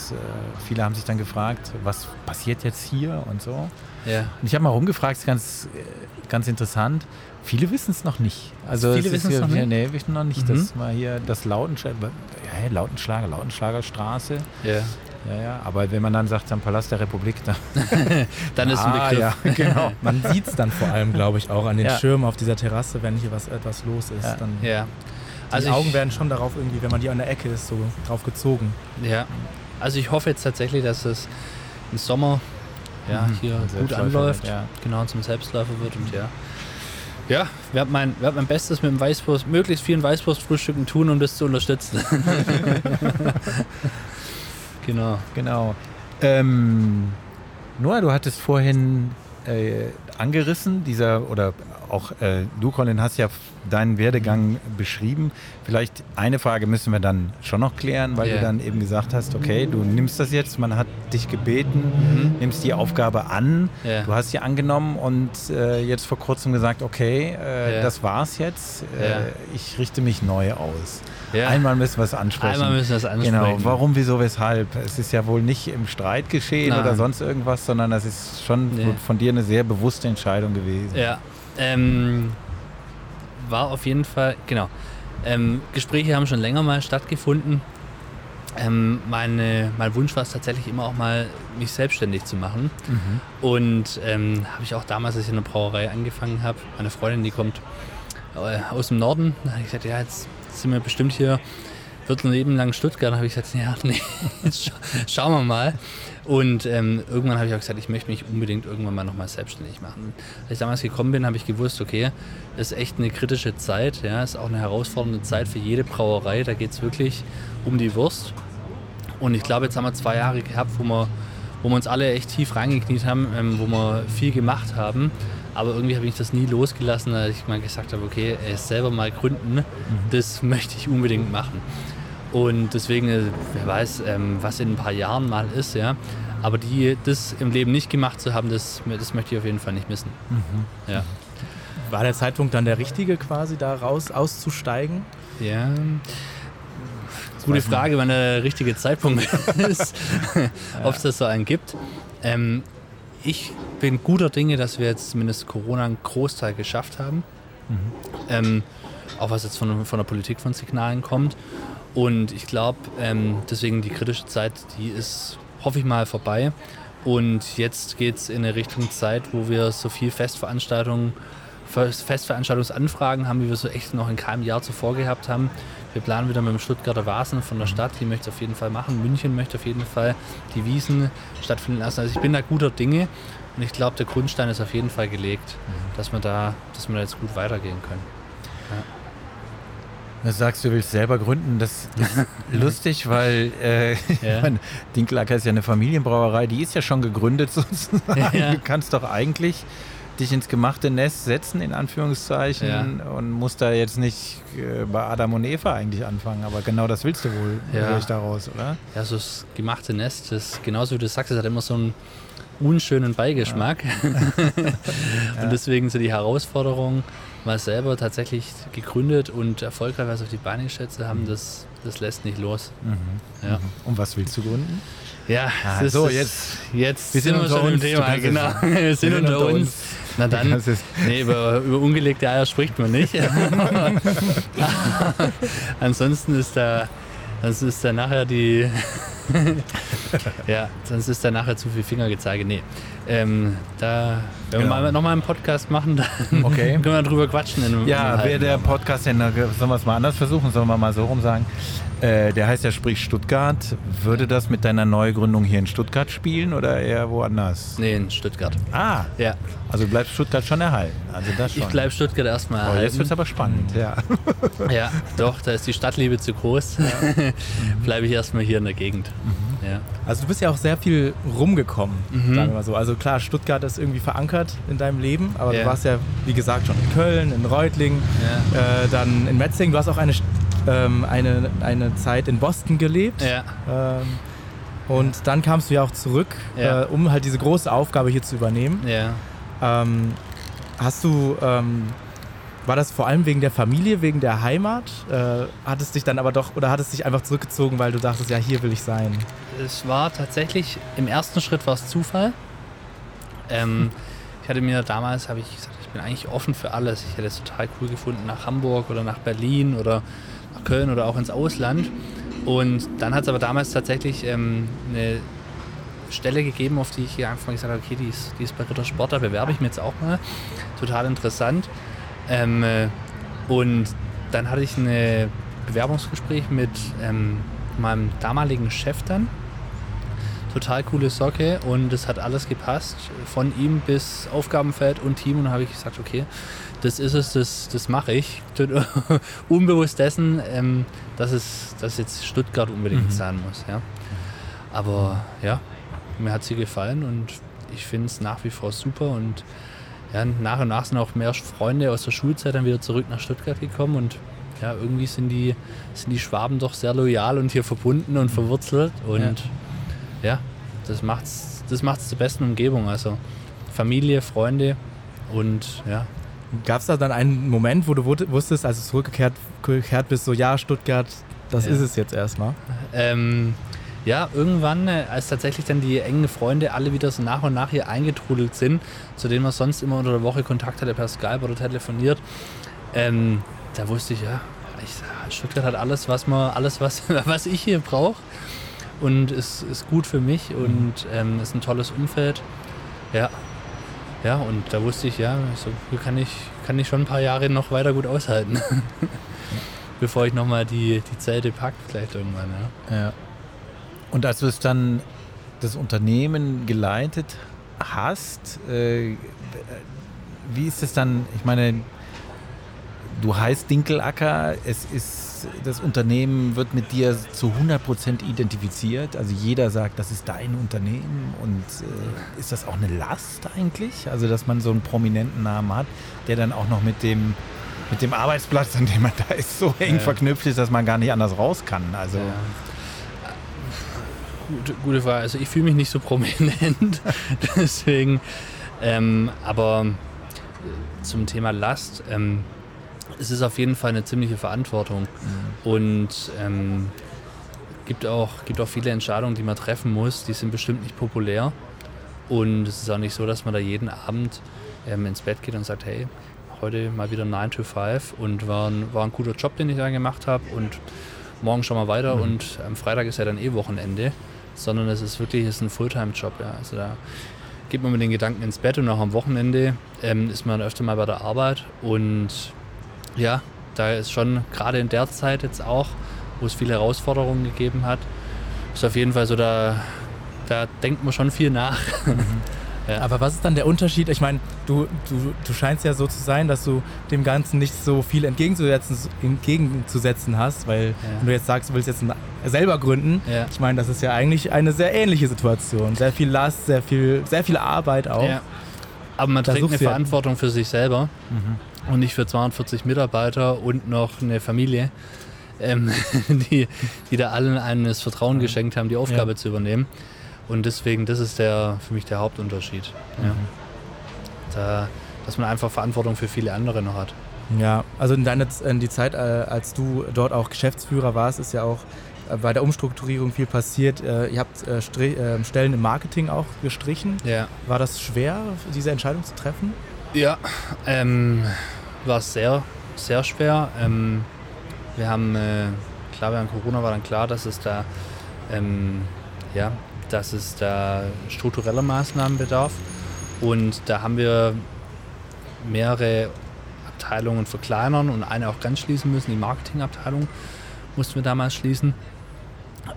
viele haben sich dann gefragt, was passiert jetzt hier und so. Ja. Und ich habe mal rumgefragt, ist ganz, äh, ganz interessant. Viele wissen es noch nicht. Also Viele es ist wissen's hier, noch nicht? Nee, wissen noch nicht. Mhm. Das war hier das Lautenschlager, ja, Lautenschlager, Lautenschlagerstraße. Ja. Ja, ja. Aber wenn man dann sagt, am Palast der Republik, dann Dann ist ein Ah, Begriff. ja, genau. Man sieht es dann vor allem, glaube ich, auch an den Ja. Schirmen auf dieser Terrasse, wenn hier was etwas los ist. Ja. Dann Ja. die Also ich- Augen werden schon darauf irgendwie, wenn man die an der Ecke ist, so drauf gezogen. Ja, also ich hoffe jetzt tatsächlich, dass es im Sommer ja, Mhm. hier Ein gut anläuft, wird, ja. genau zum Selbstläufer wird und ja. Ja, werde mein, werd mein Bestes mit dem Weißwurst, möglichst vielen Weißwurstfrühstücken tun, um das zu unterstützen. genau. Genau. Ähm, Noah, du hattest vorhin äh, angerissen, dieser, oder auch äh, du, Colin, hast ja deinen Werdegang beschrieben. Vielleicht eine Frage müssen wir dann schon noch klären, weil Ja. du dann eben gesagt hast, okay, du nimmst das jetzt, man hat dich gebeten, nimmst die Aufgabe an, Ja. du hast sie angenommen und äh, jetzt vor kurzem gesagt, okay, äh, Ja. das war's jetzt, äh, ich richte mich neu aus. Einmal müssen wir es ansprechen. Einmal müssen wir es ansprechen. Genau, warum, wieso, weshalb? Es ist ja wohl nicht im Streit geschehen Nein. oder sonst irgendwas, sondern das ist schon von dir eine sehr bewusste Entscheidung gewesen. Ja, ähm, war auf jeden Fall, genau. Ähm, Gespräche haben schon länger mal stattgefunden. Ähm, meine, mein Wunsch war es tatsächlich immer auch mal, mich selbstständig zu machen. Und ähm, habe ich auch damals, als ich in der Brauerei angefangen habe, meine Freundin, die kommt äh, aus dem Norden, da habe ich gesagt, ja, jetzt sind wir bestimmt hier, wird ein Leben lang Stuttgart. Da habe ich gesagt, ja, nee, schauen wir mal. Und ähm, irgendwann habe ich auch gesagt, ich möchte mich unbedingt irgendwann mal nochmal selbstständig machen. Als ich damals gekommen bin, habe ich gewusst, okay, das ist echt eine kritische Zeit, ja, ist auch eine herausfordernde Zeit für jede Brauerei. Da geht es wirklich um die Wurst. Und ich glaube, jetzt haben wir zwei Jahre gehabt, wo wir, wo wir uns alle echt tief reingekniet haben, ähm, wo wir viel gemacht haben. Aber irgendwie habe ich das nie losgelassen, als ich mal gesagt habe, okay, selber mal gründen, das möchte ich unbedingt machen. Und deswegen, äh, wer weiß, ähm, was in ein paar Jahren mal ist, ja. Aber die, das im Leben nicht gemacht zu haben, das, das möchte ich auf jeden Fall nicht missen. Ja. War der Zeitpunkt dann der richtige, quasi da raus auszusteigen? Ja. Gute Frage, wann der richtige Zeitpunkt ist, ob es das so einen gibt. Ähm, ich bin guter Dinge, dass wir jetzt zumindest Corona einen Großteil geschafft haben. Ähm, auch was jetzt von, von der Politik von Signalen kommt. Und ich glaube, ähm, deswegen die kritische Zeit, die ist, hoffe ich mal, vorbei. Und jetzt geht es in eine Richtung Zeit, wo wir so viel Festveranstaltungen, Fest- Festveranstaltungsanfragen haben, wie wir so echt noch in keinem Jahr zuvor gehabt haben. Wir planen wieder mit dem Stuttgarter Vasen von der Stadt, die möchte es auf jeden Fall machen. München möchte auf jeden Fall die Wiesen stattfinden lassen. Also ich bin da guter Dinge und ich glaube, der Grundstein ist auf jeden Fall gelegt, dass wir da, dass wir da jetzt gut weitergehen können. Du sagst, du willst selber gründen. Das ist lustig, weil äh, Ja. meine, Dinkelacker ist ja eine Familienbrauerei, die ist ja schon gegründet sozusagen. Ja. Du kannst doch eigentlich dich ins gemachte Nest setzen, in Anführungszeichen, Ja. und musst da jetzt nicht äh, bei Adam und Eva eigentlich anfangen. Aber genau das willst du wohl, Ja. höre ich daraus, oder? Ja, so das gemachte Nest, das genauso wie du sagst, das hat immer so einen unschönen Beigeschmack. und deswegen so die Herausforderung, mal selber tatsächlich gegründet und erfolgreich was auf die Beine gestellt zu haben, das, das lässt nicht los. Ja, Und was willst du gründen? ja Ah, so, jetzt- jetzt wir sind sind wir unter schon im uns, Thema. Genau, wir sind unter uns. Na Du dann, nee, über, über ungelegte Eier spricht man nicht. Ansonsten ist da, das ist da nachher die, ja, sonst ist da nachher zu viel Fingergezeige. Nee, ähm, da, wenn Genau. wir mal, nochmal einen Podcast machen, dann Okay. können wir drüber quatschen. In, Ja, wer der. Podcast denn, sollen wir es mal anders versuchen, sollen wir mal so rum sagen. Äh, der heißt ja Sprich Stuttgart. Würde das mit deiner Neugründung hier in Stuttgart spielen oder eher woanders? Nee, in Stuttgart. Ah, Ja, also bleibt Stuttgart schon erhalten. Also das schon. ich bleibe Stuttgart erstmal Oh, jetzt erhalten. wird es aber spannend, ja. Ja, doch, da ist die Stadtliebe zu groß. bleibe ich erstmal hier in der Gegend. Ja. Also du bist ja auch sehr viel rumgekommen, Mhm. sagen wir mal so. Also klar, Stuttgart ist irgendwie verankert in deinem Leben, aber Ja. du warst ja, wie gesagt, schon in Köln, in Reutlingen, äh, dann in Metzingen. Du hast auch eine, ähm, eine, eine Zeit in Boston gelebt. Ja. Ähm, und dann kamst du ja auch zurück, Ja. äh, um halt diese große Aufgabe hier zu übernehmen. Ja. Ähm, hast du, ähm, war das vor allem wegen der Familie, wegen der Heimat? Äh, hat es dich dann aber doch, oder hat es dich einfach zurückgezogen, weil du dachtest, ja, hier will ich sein? Es war tatsächlich, im ersten Schritt war es Zufall. Ähm, ich hatte mir damals, habe ich gesagt, ich bin eigentlich offen für alles. Ich hätte es total cool gefunden, nach Hamburg oder nach Berlin oder Köln oder auch ins Ausland. Und dann hat es aber damals tatsächlich ähm, eine Stelle gegeben, auf die ich hier einfach gesagt habe, okay, die ist, die ist bei Rittersport, da bewerbe ich mich jetzt auch mal. Total interessant. Ähm, äh, und dann hatte ich ein Bewerbungsgespräch mit ähm, meinem damaligen Chef dann. Total coole Socke und es hat alles gepasst, von ihm bis Aufgabenfeld und Team. Und dann habe ich gesagt, okay, das ist es, das, das mache ich. Unbewusst dessen, ähm, dass, es, dass jetzt Stuttgart unbedingt sein muss. Ja. Aber ja, mir hat sie gefallen und ich finde es nach wie vor super. Und ja, nach und nach sind auch mehr Freunde aus der Schulzeit dann wieder zurück nach Stuttgart gekommen und ja, irgendwie sind die, sind die Schwaben doch sehr loyal und hier verbunden und verwurzelt und ja, das macht's, das macht's zur besten Umgebung. Also Familie, Freunde und ja, Gab es da dann einen Moment, wo du wusstest, als du zurückgekehrt gekehrt bist, so ja, Stuttgart, das Ja. ist es jetzt erstmal? Ähm, ja, irgendwann, äh, als tatsächlich dann die engen Freunde alle wieder so nach und nach hier eingetrudelt sind, zu denen man sonst immer unter der Woche Kontakt hatte per Skype oder telefoniert, ähm, da wusste ich, ja, ich, Stuttgart hat alles, was man, alles, was, was ich hier brauche. Und ist, ist gut für mich und ähm, ist ein tolles Umfeld. Ja. Ja, und da wusste ich, ja, so hier kann ich, kann ich schon ein paar Jahre noch weiter gut aushalten. Bevor ich nochmal die, die Zelte packt, vielleicht irgendwann, ja. Ja. Und als du es dann das Unternehmen geleitet hast, äh, wie ist es dann? Ich meine, du heißt Dinkelacker, es ist das Unternehmen wird mit dir zu 100% identifiziert. Also jeder sagt, das ist dein Unternehmen. Und äh, ist das auch eine Last eigentlich? Also dass man so einen prominenten Namen hat, der dann auch noch mit dem mit dem Arbeitsplatz, an dem man da ist, so eng Ja. verknüpft ist, dass man gar nicht anders raus kann. Also Ja. Gute, gute Frage. Also ich fühle mich nicht so prominent, deswegen. Ähm, aber zum Thema Last, ähm, es ist auf jeden Fall eine ziemliche Verantwortung und ähm, gibt auch gibt auch viele Entscheidungen, die man treffen muss. Die sind bestimmt nicht populär und es ist auch nicht so, dass man da jeden Abend ähm, ins Bett geht und sagt, hey, heute mal wieder 9 to 5 und war ein, war ein guter Job, den ich da gemacht habe und morgen schon mal weiter Mhm. und am Freitag ist ja dann eh Wochenende, sondern es ist wirklich es ist ein Fulltime-Job. Ja. Also da geht man mit den Gedanken ins Bett und auch am Wochenende ähm, ist man öfter mal bei der Arbeit und ja, da ist schon gerade in der Zeit jetzt auch, wo es viele Herausforderungen gegeben hat, ist auf jeden Fall so, da, da denkt man schon viel nach. Aber was ist dann der Unterschied? Ich meine, du, du, du scheinst ja so zu sein, dass du dem Ganzen nicht so viel entgegenzusetzen, entgegenzusetzen hast, weil wenn du jetzt sagst, du willst jetzt selber gründen, Ja. ich meine, das ist ja eigentlich eine sehr ähnliche Situation. Sehr viel Last, sehr viel, sehr viel Arbeit auch. Ja. Aber man Da trägt eine ja- Verantwortung für sich selber und nicht für 240 Mitarbeiter und noch eine Familie, ähm, die, die da allen einem das Vertrauen geschenkt haben, die Aufgabe Ja. zu übernehmen. Und deswegen, das ist der, für mich der Hauptunterschied. Ja. Da, dass man einfach Verantwortung für viele andere noch hat. Ja, also in, deiner, in die Zeit, äh, als du dort auch Geschäftsführer warst, ist ja auch äh, bei der Umstrukturierung viel passiert. Äh, ihr habt Stellen im Marketing auch gestrichen. Ja. War das schwer, diese Entscheidung zu treffen? Ja, ähm, war sehr, sehr schwer. Ähm, wir haben, äh, klar, während Corona war dann klar, dass es da, ähm, ja, dass es da struktureller Maßnahmen bedarf. Und da haben wir mehrere Abteilungen verkleinern und eine auch ganz schließen müssen. Die Marketingabteilung mussten wir damals schließen.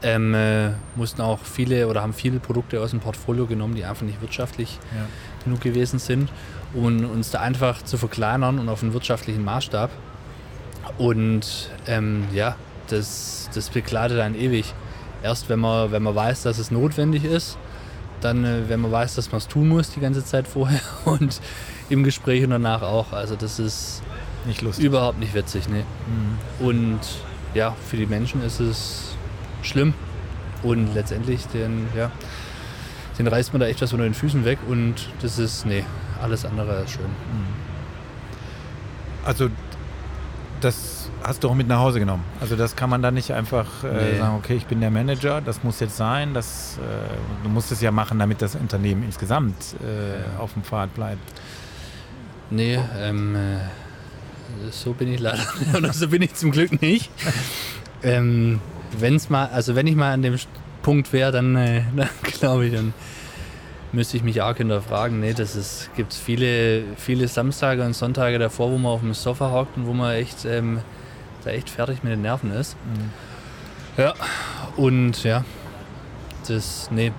Ähm, äh, mussten auch viele oder haben viele Produkte aus dem Portfolio genommen, die einfach nicht wirtschaftlich Ja. genug gewesen sind, um uns da einfach zu verkleinern und auf einen wirtschaftlichen Maßstab. Und ähm, ja, das, das begleitet einen ewig. Erst wenn man, wenn man weiß, dass es notwendig ist, dann äh, wenn man weiß, dass man es tun muss die ganze Zeit vorher und im Gespräch und danach auch. Also das ist nicht lustig. überhaupt nicht witzig. Ne? Und ja, für die Menschen ist es schlimm. Und letztendlich, den, ja, den reißt man da echt was unter den Füßen weg und das ist, nee, alles andere als schön. Also das hast du auch mit nach Hause genommen. Also das kann man dann nicht einfach äh, Nee. sagen, okay, ich bin der Manager, das muss jetzt sein. Das, äh, du musst es ja machen, damit das Unternehmen insgesamt äh, auf dem Pfad bleibt. Nee, ähm, äh, so bin ich leider, oder so bin ich zum Glück nicht. ähm, wenn's mal, also wenn ich mal an dem Punkt wäre, dann, äh, dann glaube ich, dann müsste ich mich arg hinterfragen. Nee, das ist, gibt viele, viele Samstage und Sonntage davor, wo man auf dem Sofa hockt und wo man echt, ähm, da echt fertig mit den Nerven ist. Ja, und ja, das, nee,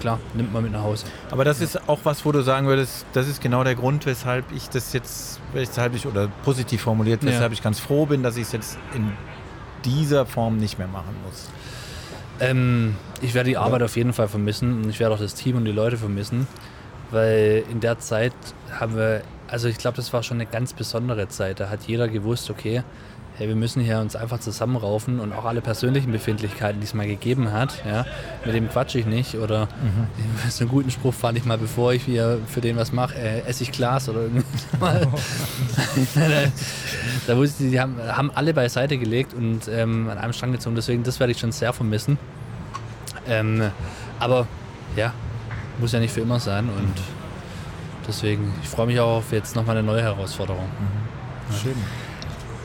klar, nimmt man mit nach Hause. Aber das ist auch was, wo du sagen würdest, das ist genau der Grund, weshalb ich das jetzt, weshalb ich, oder positiv formuliert, Ja. weshalb ich ganz froh bin, dass ich es jetzt in dieser Form nicht mehr machen muss. Ähm, ich werde die Arbeit auf jeden Fall vermissen und ich werde auch das Team und die Leute vermissen, weil in der Zeit haben wir, also ich glaube, das war schon eine ganz besondere Zeit. Da hat jeder gewusst, okay, hey, wir müssen hier uns einfach zusammenraufen und auch alle persönlichen Befindlichkeiten, die es mal gegeben hat, ja, mit dem quatsch ich nicht oder so einen guten Spruch fand ich mal, bevor ich hier für den was mache, äh, esse ich Glas oder irgendwie mal. da, wusste ich, die haben, haben alle beiseite gelegt und ähm, an einem Strang gezogen, deswegen das werde ich schon sehr vermissen. Ähm, aber ja, muss ja nicht für immer sein und deswegen, ich freue mich auch auf jetzt nochmal eine neue Herausforderung. Schön.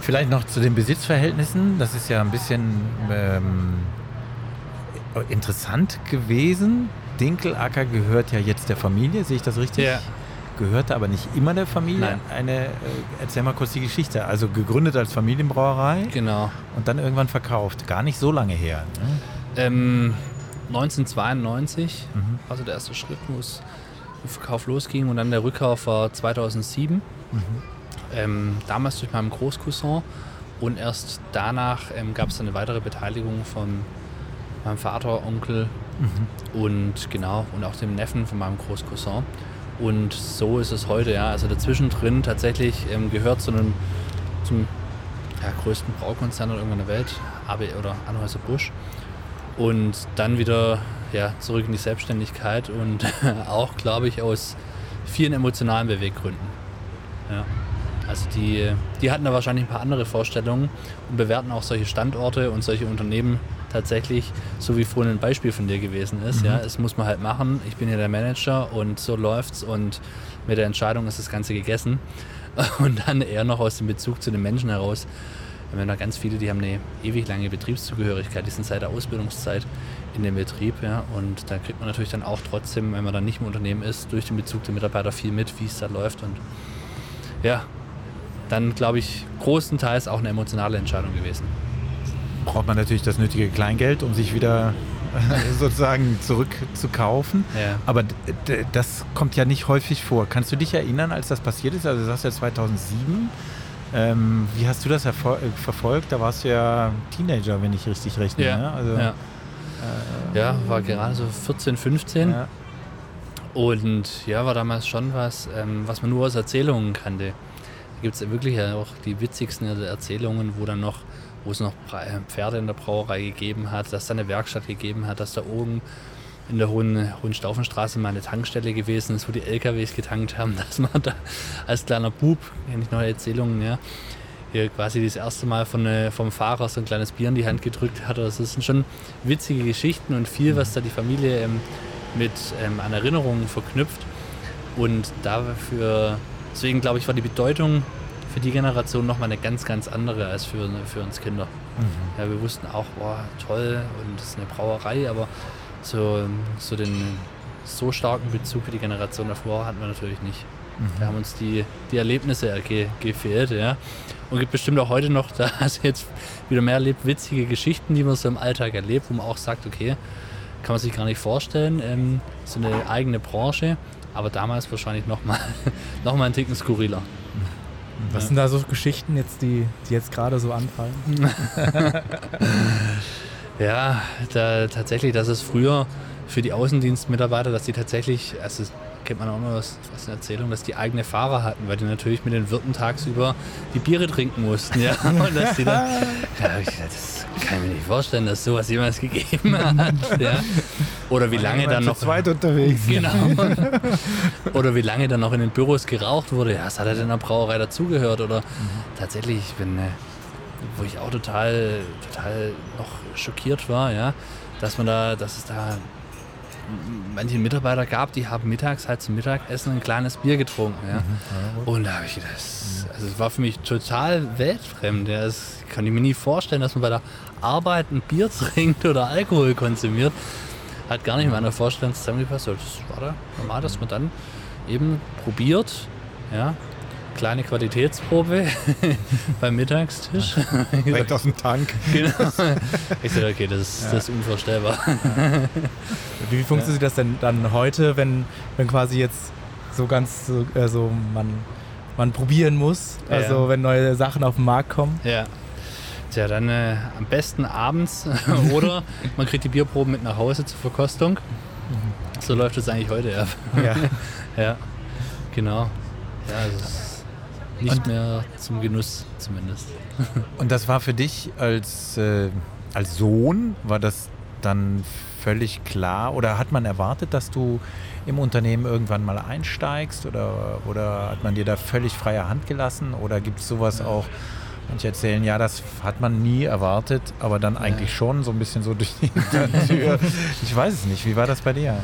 Vielleicht noch zu den Besitzverhältnissen. Das ist ja ein bisschen ähm, interessant gewesen. Dinkelacker gehört ja jetzt der Familie, sehe ich das richtig? Ja. Gehörte aber nicht immer der Familie. Nein. Eine, äh, erzähl mal kurz die Geschichte. Also gegründet als Familienbrauerei Genau. und dann irgendwann verkauft. Gar nicht so lange her. Ne? Ähm, 1992 Mhm. war so der erste Schritt, wo es Verkauf losging und dann der Rückkauf war 2007. Ähm, damals durch meinen Großcousin und erst danach ähm, gab es eine weitere Beteiligung von meinem Vater, Onkel und genau und auch dem Neffen von meinem Großcousin. Und so ist es heute, ja. Also dazwischen drin tatsächlich ähm, gehört zu einem, zum ja, größten Braukonzern irgendwann der Welt, AB oder Anhäuser Busch. Und dann wieder ja, zurück in die Selbstständigkeit und auch, glaube ich, aus vielen emotionalen Beweggründen. Ja. Also die, die hatten da wahrscheinlich ein paar andere Vorstellungen und bewerten auch solche Standorte und solche Unternehmen tatsächlich, so wie vorhin ein Beispiel von dir gewesen ist. Mhm. Ja, es muss man halt machen. Ich bin hier der Manager und so läuft's und mit der Entscheidung ist das Ganze gegessen. Und dann eher noch aus dem Bezug zu den Menschen heraus. Wir haben da ganz viele, die haben eine ewig lange Betriebszugehörigkeit, die sind seit der Ausbildungszeit in dem Betrieb. Ja, und da kriegt man natürlich dann auch trotzdem, wenn man dann nicht im Unternehmen ist, durch den Bezug der Mitarbeiter viel mit, wie es da läuft. Und ja, dann glaube ich, großenteils auch eine emotionale Entscheidung gewesen. Braucht man natürlich das nötige Kleingeld, um sich wieder sozusagen zurückzukaufen. Ja. Aber das kommt ja nicht häufig vor. Kannst du dich erinnern, als das passiert ist? Also du sagst ja 2007. Ähm, wie hast du das verfolgt? Da warst du ja Teenager, wenn ich richtig rechne. Ja, ne? also, ja. Äh, ja war gerade so 14, 15. Ja. Und ja, war damals schon was, ähm, was man nur aus Erzählungen kannte. Gibt es wirklich auch die witzigsten Erzählungen, wo dann noch, wo es noch äh, Pferde in der Brauerei gegeben hat, dass da eine Werkstatt gegeben hat, dass da oben in der Hohen, Hohenstaufenstraße mal eine Tankstelle gewesen ist, wo die LKWs getankt haben, dass man da als kleiner Bub, kenne ich noch Erzählungen, ja, hier quasi das erste Mal von, äh, vom Fahrer so ein kleines Bier in die Hand gedrückt hat. Das sind schon witzige Geschichten und viel, was da die Familie ähm, mit ähm, an Erinnerungen verknüpft. Und dafür Deswegen glaube ich, war die Bedeutung für die Generation nochmal eine ganz, ganz andere als für, für uns Kinder. Mhm. Ja, wir wussten auch, boah, toll und es ist eine Brauerei, aber so, so den so starken Bezug für die Generation davor hatten wir natürlich nicht. Mhm. Da haben uns die, die Erlebnisse ge gefehlt, ja. Und gibt bestimmt auch heute noch, da hast du jetzt wieder mehr erlebt, witzige Geschichten, die man so im Alltag erlebt, wo man auch sagt, okay, kann man sich gar nicht vorstellen, ähm, so eine eigene Branche. Aber damals wahrscheinlich nochmal noch mal einen Ticken skurriler. Was ja. sind da so Geschichten jetzt, die, die jetzt gerade so anfallen? ja, da, tatsächlich, dass es früher für die Außendienstmitarbeiter, dass die tatsächlich, also kennt man auch noch was, was eine Erzählung, dass die eigene Fahrer hatten, weil die natürlich mit den Wirten tagsüber die Biere trinken mussten. Ja? Und dass die dann, ja, das kann ich mir nicht vorstellen, dass sowas jemals gegeben hat. Ja? Oder wie lange dann noch. zweit unterwegs. Genau. Oder wie lange dann noch in den Büros geraucht wurde. Ja, was hat er denn in der Brauerei dazugehört? Oder mhm. tatsächlich, ich bin, äh, wo ich auch total, total noch schockiert war, ja, dass man da, dass es da manche Mitarbeiter gab, die haben mittags halt zum Mittagessen ein kleines Bier getrunken. Ja. Mhm. Und da habe ich gedacht, also es war für mich total weltfremd. Ja. Das kann ich mir nie vorstellen, dass man bei der Arbeit ein Bier trinkt oder Alkohol konsumiert. Hat gar nicht in meiner Vorstellung zusammengepasst. Das war da normal, dass man dann eben probiert, ja, kleine Qualitätsprobe beim Mittagstisch. Direkt aus dem Tank. Genau. Ich dachte, okay, das ist, ja. das ist unvorstellbar. Wie funktioniert ja. das denn dann heute, wenn, wenn quasi jetzt so ganz so also man, man probieren muss, also wenn neue Sachen auf den Markt kommen? Ja. Tja, dann äh, am besten abends oder man kriegt die Bierproben mit nach Hause zur Verkostung. So läuft es eigentlich heute ab. Ja. ja, genau. Ja, also nicht und, mehr zum Genuss zumindest. Und das war für dich als, äh, als Sohn, war das dann völlig klar oder hat man erwartet, dass du im Unternehmen irgendwann mal einsteigst oder, oder hat man dir da völlig freie Hand gelassen oder gibt es sowas auch, manche erzählen, ja, das hat man nie erwartet, aber dann eigentlich ja. schon so ein bisschen so durch die Tür. ich weiß es nicht, wie war das bei dir?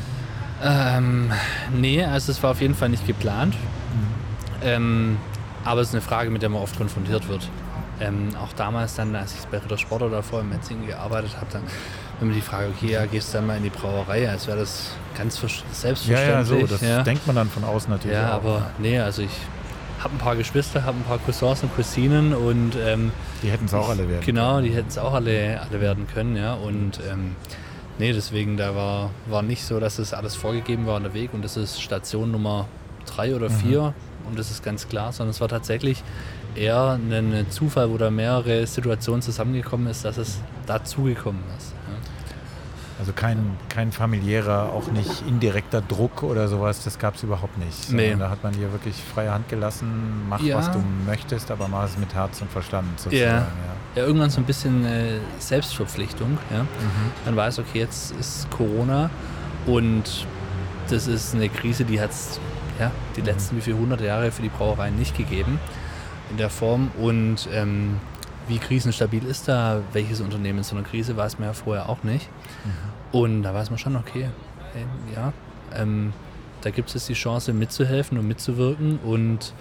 Ähm, nee, also es war auf jeden Fall nicht geplant. Mhm. Ähm, aber es ist eine Frage, mit der man oft konfrontiert wird. Ähm, auch damals dann, als ich bei Ritter Sport oder vorher im Metzingen gearbeitet habe, dann wenn man die Frage, okay, ja, gehst du dann mal in die Brauerei, als wäre das ganz selbstverständlich. Ja, ja, so, das ja. denkt man dann von außen natürlich. Ja, auch. aber nee, also ich habe ein paar Geschwister, habe ein paar Cousins und Cousinen und ähm, die hätten es auch alle werden. Genau, die hätten es auch alle, alle werden können, ja. Und ähm, nee, deswegen da war, war nicht so, dass es alles vorgegeben war an der Weg und das ist Station Nummer drei oder mhm. vier mhm. und das ist ganz klar, sondern es war tatsächlich eher ein Zufall, wo da mehrere Situationen zusammengekommen ist, dass es dazugekommen ist. Also kein, kein familiärer, auch nicht indirekter Druck oder sowas, das gab es überhaupt nicht. Nee. Da hat man dir wirklich freie Hand gelassen, mach Ja. was du möchtest, aber mach es mit Herz und Verstand sozusagen. Ja. Ja. Ja, irgendwann so ein bisschen äh, Selbstverpflichtung. Ja? Mhm. Man weiß, okay, jetzt ist Corona und das ist eine Krise, die hat es ja, die Mhm. letzten wie viele hundert Jahre für die Brauereien nicht gegeben in der Form. Und ähm, wie krisenstabil ist da welches Unternehmen in so einer Krise, weiß man ja vorher auch nicht. Mhm. Und da weiß man schon, okay, ähm, ja, ähm, da gibt es jetzt die Chance mitzuhelfen und mitzuwirken und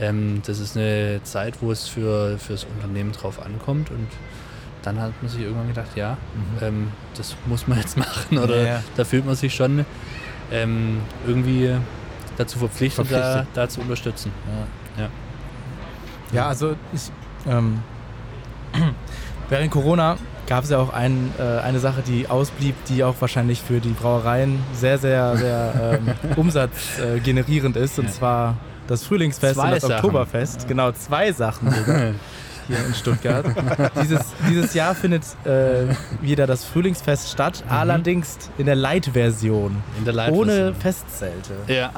ähm, das ist eine Zeit, wo es für, für das Unternehmen drauf ankommt und dann hat man sich irgendwann gedacht, ja, Mhm. ähm, das muss man jetzt machen oder Ja, ja. da fühlt man sich schon ähm, irgendwie dazu verpflichtet, Da, Verpflichtet. da zu unterstützen. Ja, also ich, ähm, während Corona gab es ja auch ein, äh, eine Sache, die ausblieb, die auch wahrscheinlich für die Brauereien sehr, sehr, sehr ähm, umsatzgenerierend äh, ist. Und Ja. zwar das Frühlingsfest Zwei und das Sachen. Oktoberfest. Genau, zwei Sachen sogar hier in Stuttgart. dieses, dieses Jahr findet äh, wieder das Frühlingsfest statt, allerdings in der Light-Version. In der Live Ohne Festzelte. Ja.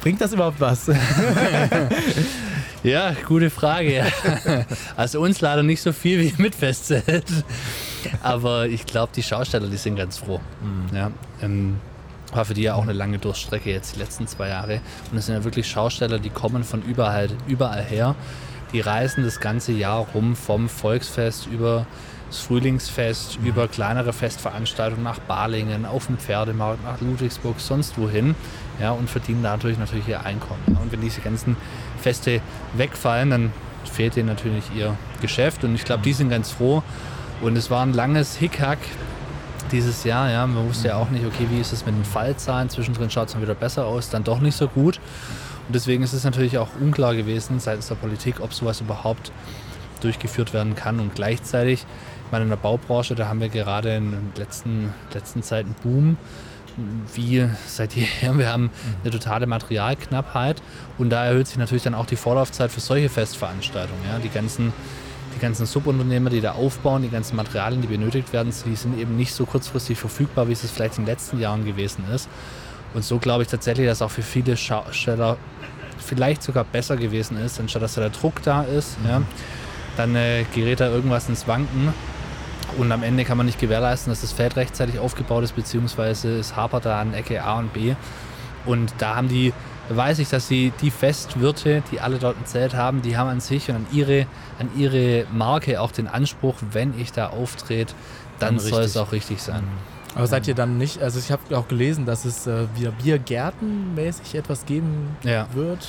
Bringt das überhaupt was? Ja, gute Frage. Also uns leider nicht so viel wie mit Festzelt. Aber ich glaube, die Schausteller, die sind ganz froh. Ja, ähm, war für die ja auch eine lange Durststrecke jetzt die letzten zwei Jahre. Und es sind ja wirklich Schausteller, die kommen von überall, überall her. Die reisen das ganze Jahr rum vom Volksfest über das Frühlingsfest, über kleinere Festveranstaltungen nach Balingen, auf dem Pferdemarkt, nach Ludwigsburg, sonst wohin. Ja, und verdienen dadurch natürlich ihr Einkommen. Und wenn diese ganzen Feste wegfallen, dann fehlt denen natürlich ihr Geschäft. Und ich glaube, die sind ganz froh. Und es war ein langes Hickhack dieses Jahr. Ja. Man wusste ja auch nicht, okay, wie ist es mit den Fallzahlen? Zwischendrin schaut es dann wieder besser aus, dann doch nicht so gut. Und deswegen ist es natürlich auch unklar gewesen seitens der Politik, ob sowas überhaupt durchgeführt werden kann. Und gleichzeitig, ich meine, in der Baubranche, da haben wir gerade in der letzten, letzten Zeit einen Boom, wie seit jeher. Wir haben eine totale Materialknappheit und da erhöht sich natürlich dann auch die Vorlaufzeit für solche Festveranstaltungen. Ja. Die ganzen die ganzen Subunternehmer, die da aufbauen, die ganzen Materialien, die benötigt werden, die sind eben nicht so kurzfristig verfügbar, wie es vielleicht in den letzten Jahren gewesen ist. Und so glaube ich tatsächlich, dass auch für viele Schausteller vielleicht sogar besser gewesen ist, anstatt dass da der Druck da ist. Ja, dann äh, gerät da irgendwas ins Wanken und am Ende kann man nicht gewährleisten, dass das Feld rechtzeitig aufgebaut ist, beziehungsweise es hapert da an Ecke A und B. Und da haben die, weiß ich, dass die, die Festwirte, die alle dort ein Zelt haben, die haben an sich und an ihre, an ihre Marke auch den Anspruch, wenn ich da auftrete, dann, Dann soll es auch richtig sein. Aber seid ihr dann nicht, also ich habe auch gelesen, dass es äh, wieder Biergärtenmäßig etwas geben Ja. wird.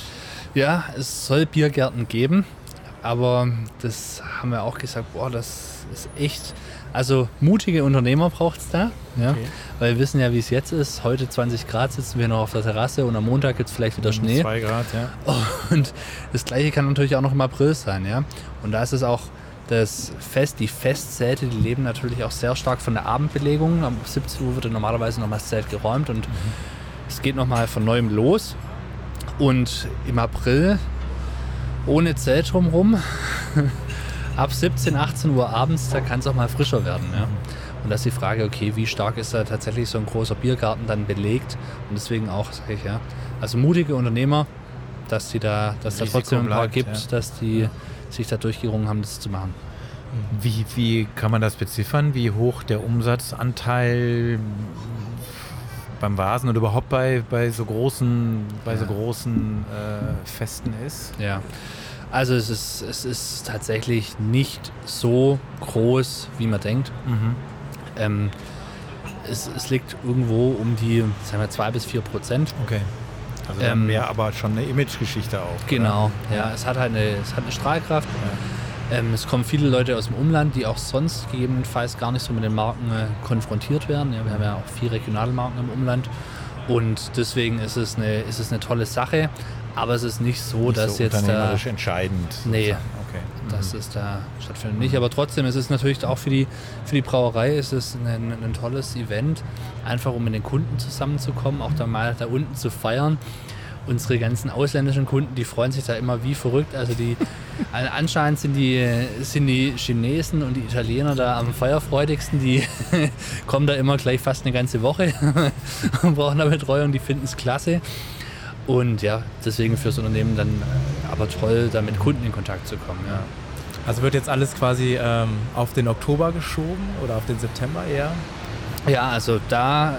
Ja, es soll Biergärten geben, aber das haben wir auch gesagt, boah, das ist echt. Also mutige Unternehmer braucht es da, ja, Okay. weil wir wissen ja, wie es jetzt ist. Heute 20 Grad sitzen wir noch auf der Terrasse und am Montag gibt es vielleicht wieder Schnee. Zwei Grad, ja. Und das gleiche kann natürlich auch noch im April sein, ja. Und da ist es auch das Fest, die Festzelte, die leben natürlich auch sehr stark von der Abendbelegung. Um 17 Uhr wird dann normalerweise nochmal das Zelt geräumt und es geht nochmal von neuem los. Und im April ohne Zelt drumherum, ab 17, 18 Uhr abends, da kann es auch mal frischer werden, ja. Und da ist die Frage, okay, wie stark ist da tatsächlich so ein großer Biergarten dann belegt? Und deswegen auch, sage ich ja, also mutige Unternehmer, dass die da, dass da trotzdem ein paar gibt, ja. dass die sich da durchgerungen haben, das zu machen. Wie, wie kann man das beziffern? Wie hoch der Umsatzanteil beim Vasen und überhaupt bei, bei so großen, bei so Ja. großen äh, Festen ist? Ja. Also es ist, es ist tatsächlich nicht so groß, wie man denkt. Ähm, es, es liegt irgendwo um die, sagen wir, 2 bis 4 Prozent. Okay. Also Ähm, wäre aber schon eine Imagegeschichte auch. Genau, ja. Es hat halt eine, es hat eine Strahlkraft. Ähm, es kommen viele Leute aus dem Umland, die auch sonst gegebenenfalls gar nicht so mit den Marken äh, konfrontiert werden. Ja, wir haben ja auch vier Regionalmarken im Umland. Und deswegen ist es eine, ist es eine tolle Sache. Aber es ist nicht so, Nicht dass so jetzt da, entscheidend. Nee. sozusagen. Okay. dass es da stattfindet. Nicht, aber trotzdem ist es natürlich auch für die, für die Brauerei ist es ein, ein, ein tolles Event, einfach um mit den Kunden zusammenzukommen, auch da mal da unten zu feiern. unsere ganzen ausländischen Kunden, die freuen sich da immer wie verrückt. Also die anscheinend sind die, sind die Chinesen und die Italiener da am feuerfreudigsten. Die kommen da immer gleich fast eine ganze Woche und brauchen da Betreuung. Die finden es klasse. Und ja, deswegen fürs Unternehmen dann äh, aber toll, da mit Kunden in Kontakt zu kommen. Ja. Also wird jetzt alles quasi ähm, auf den Oktober geschoben oder auf den September eher? Ja, also da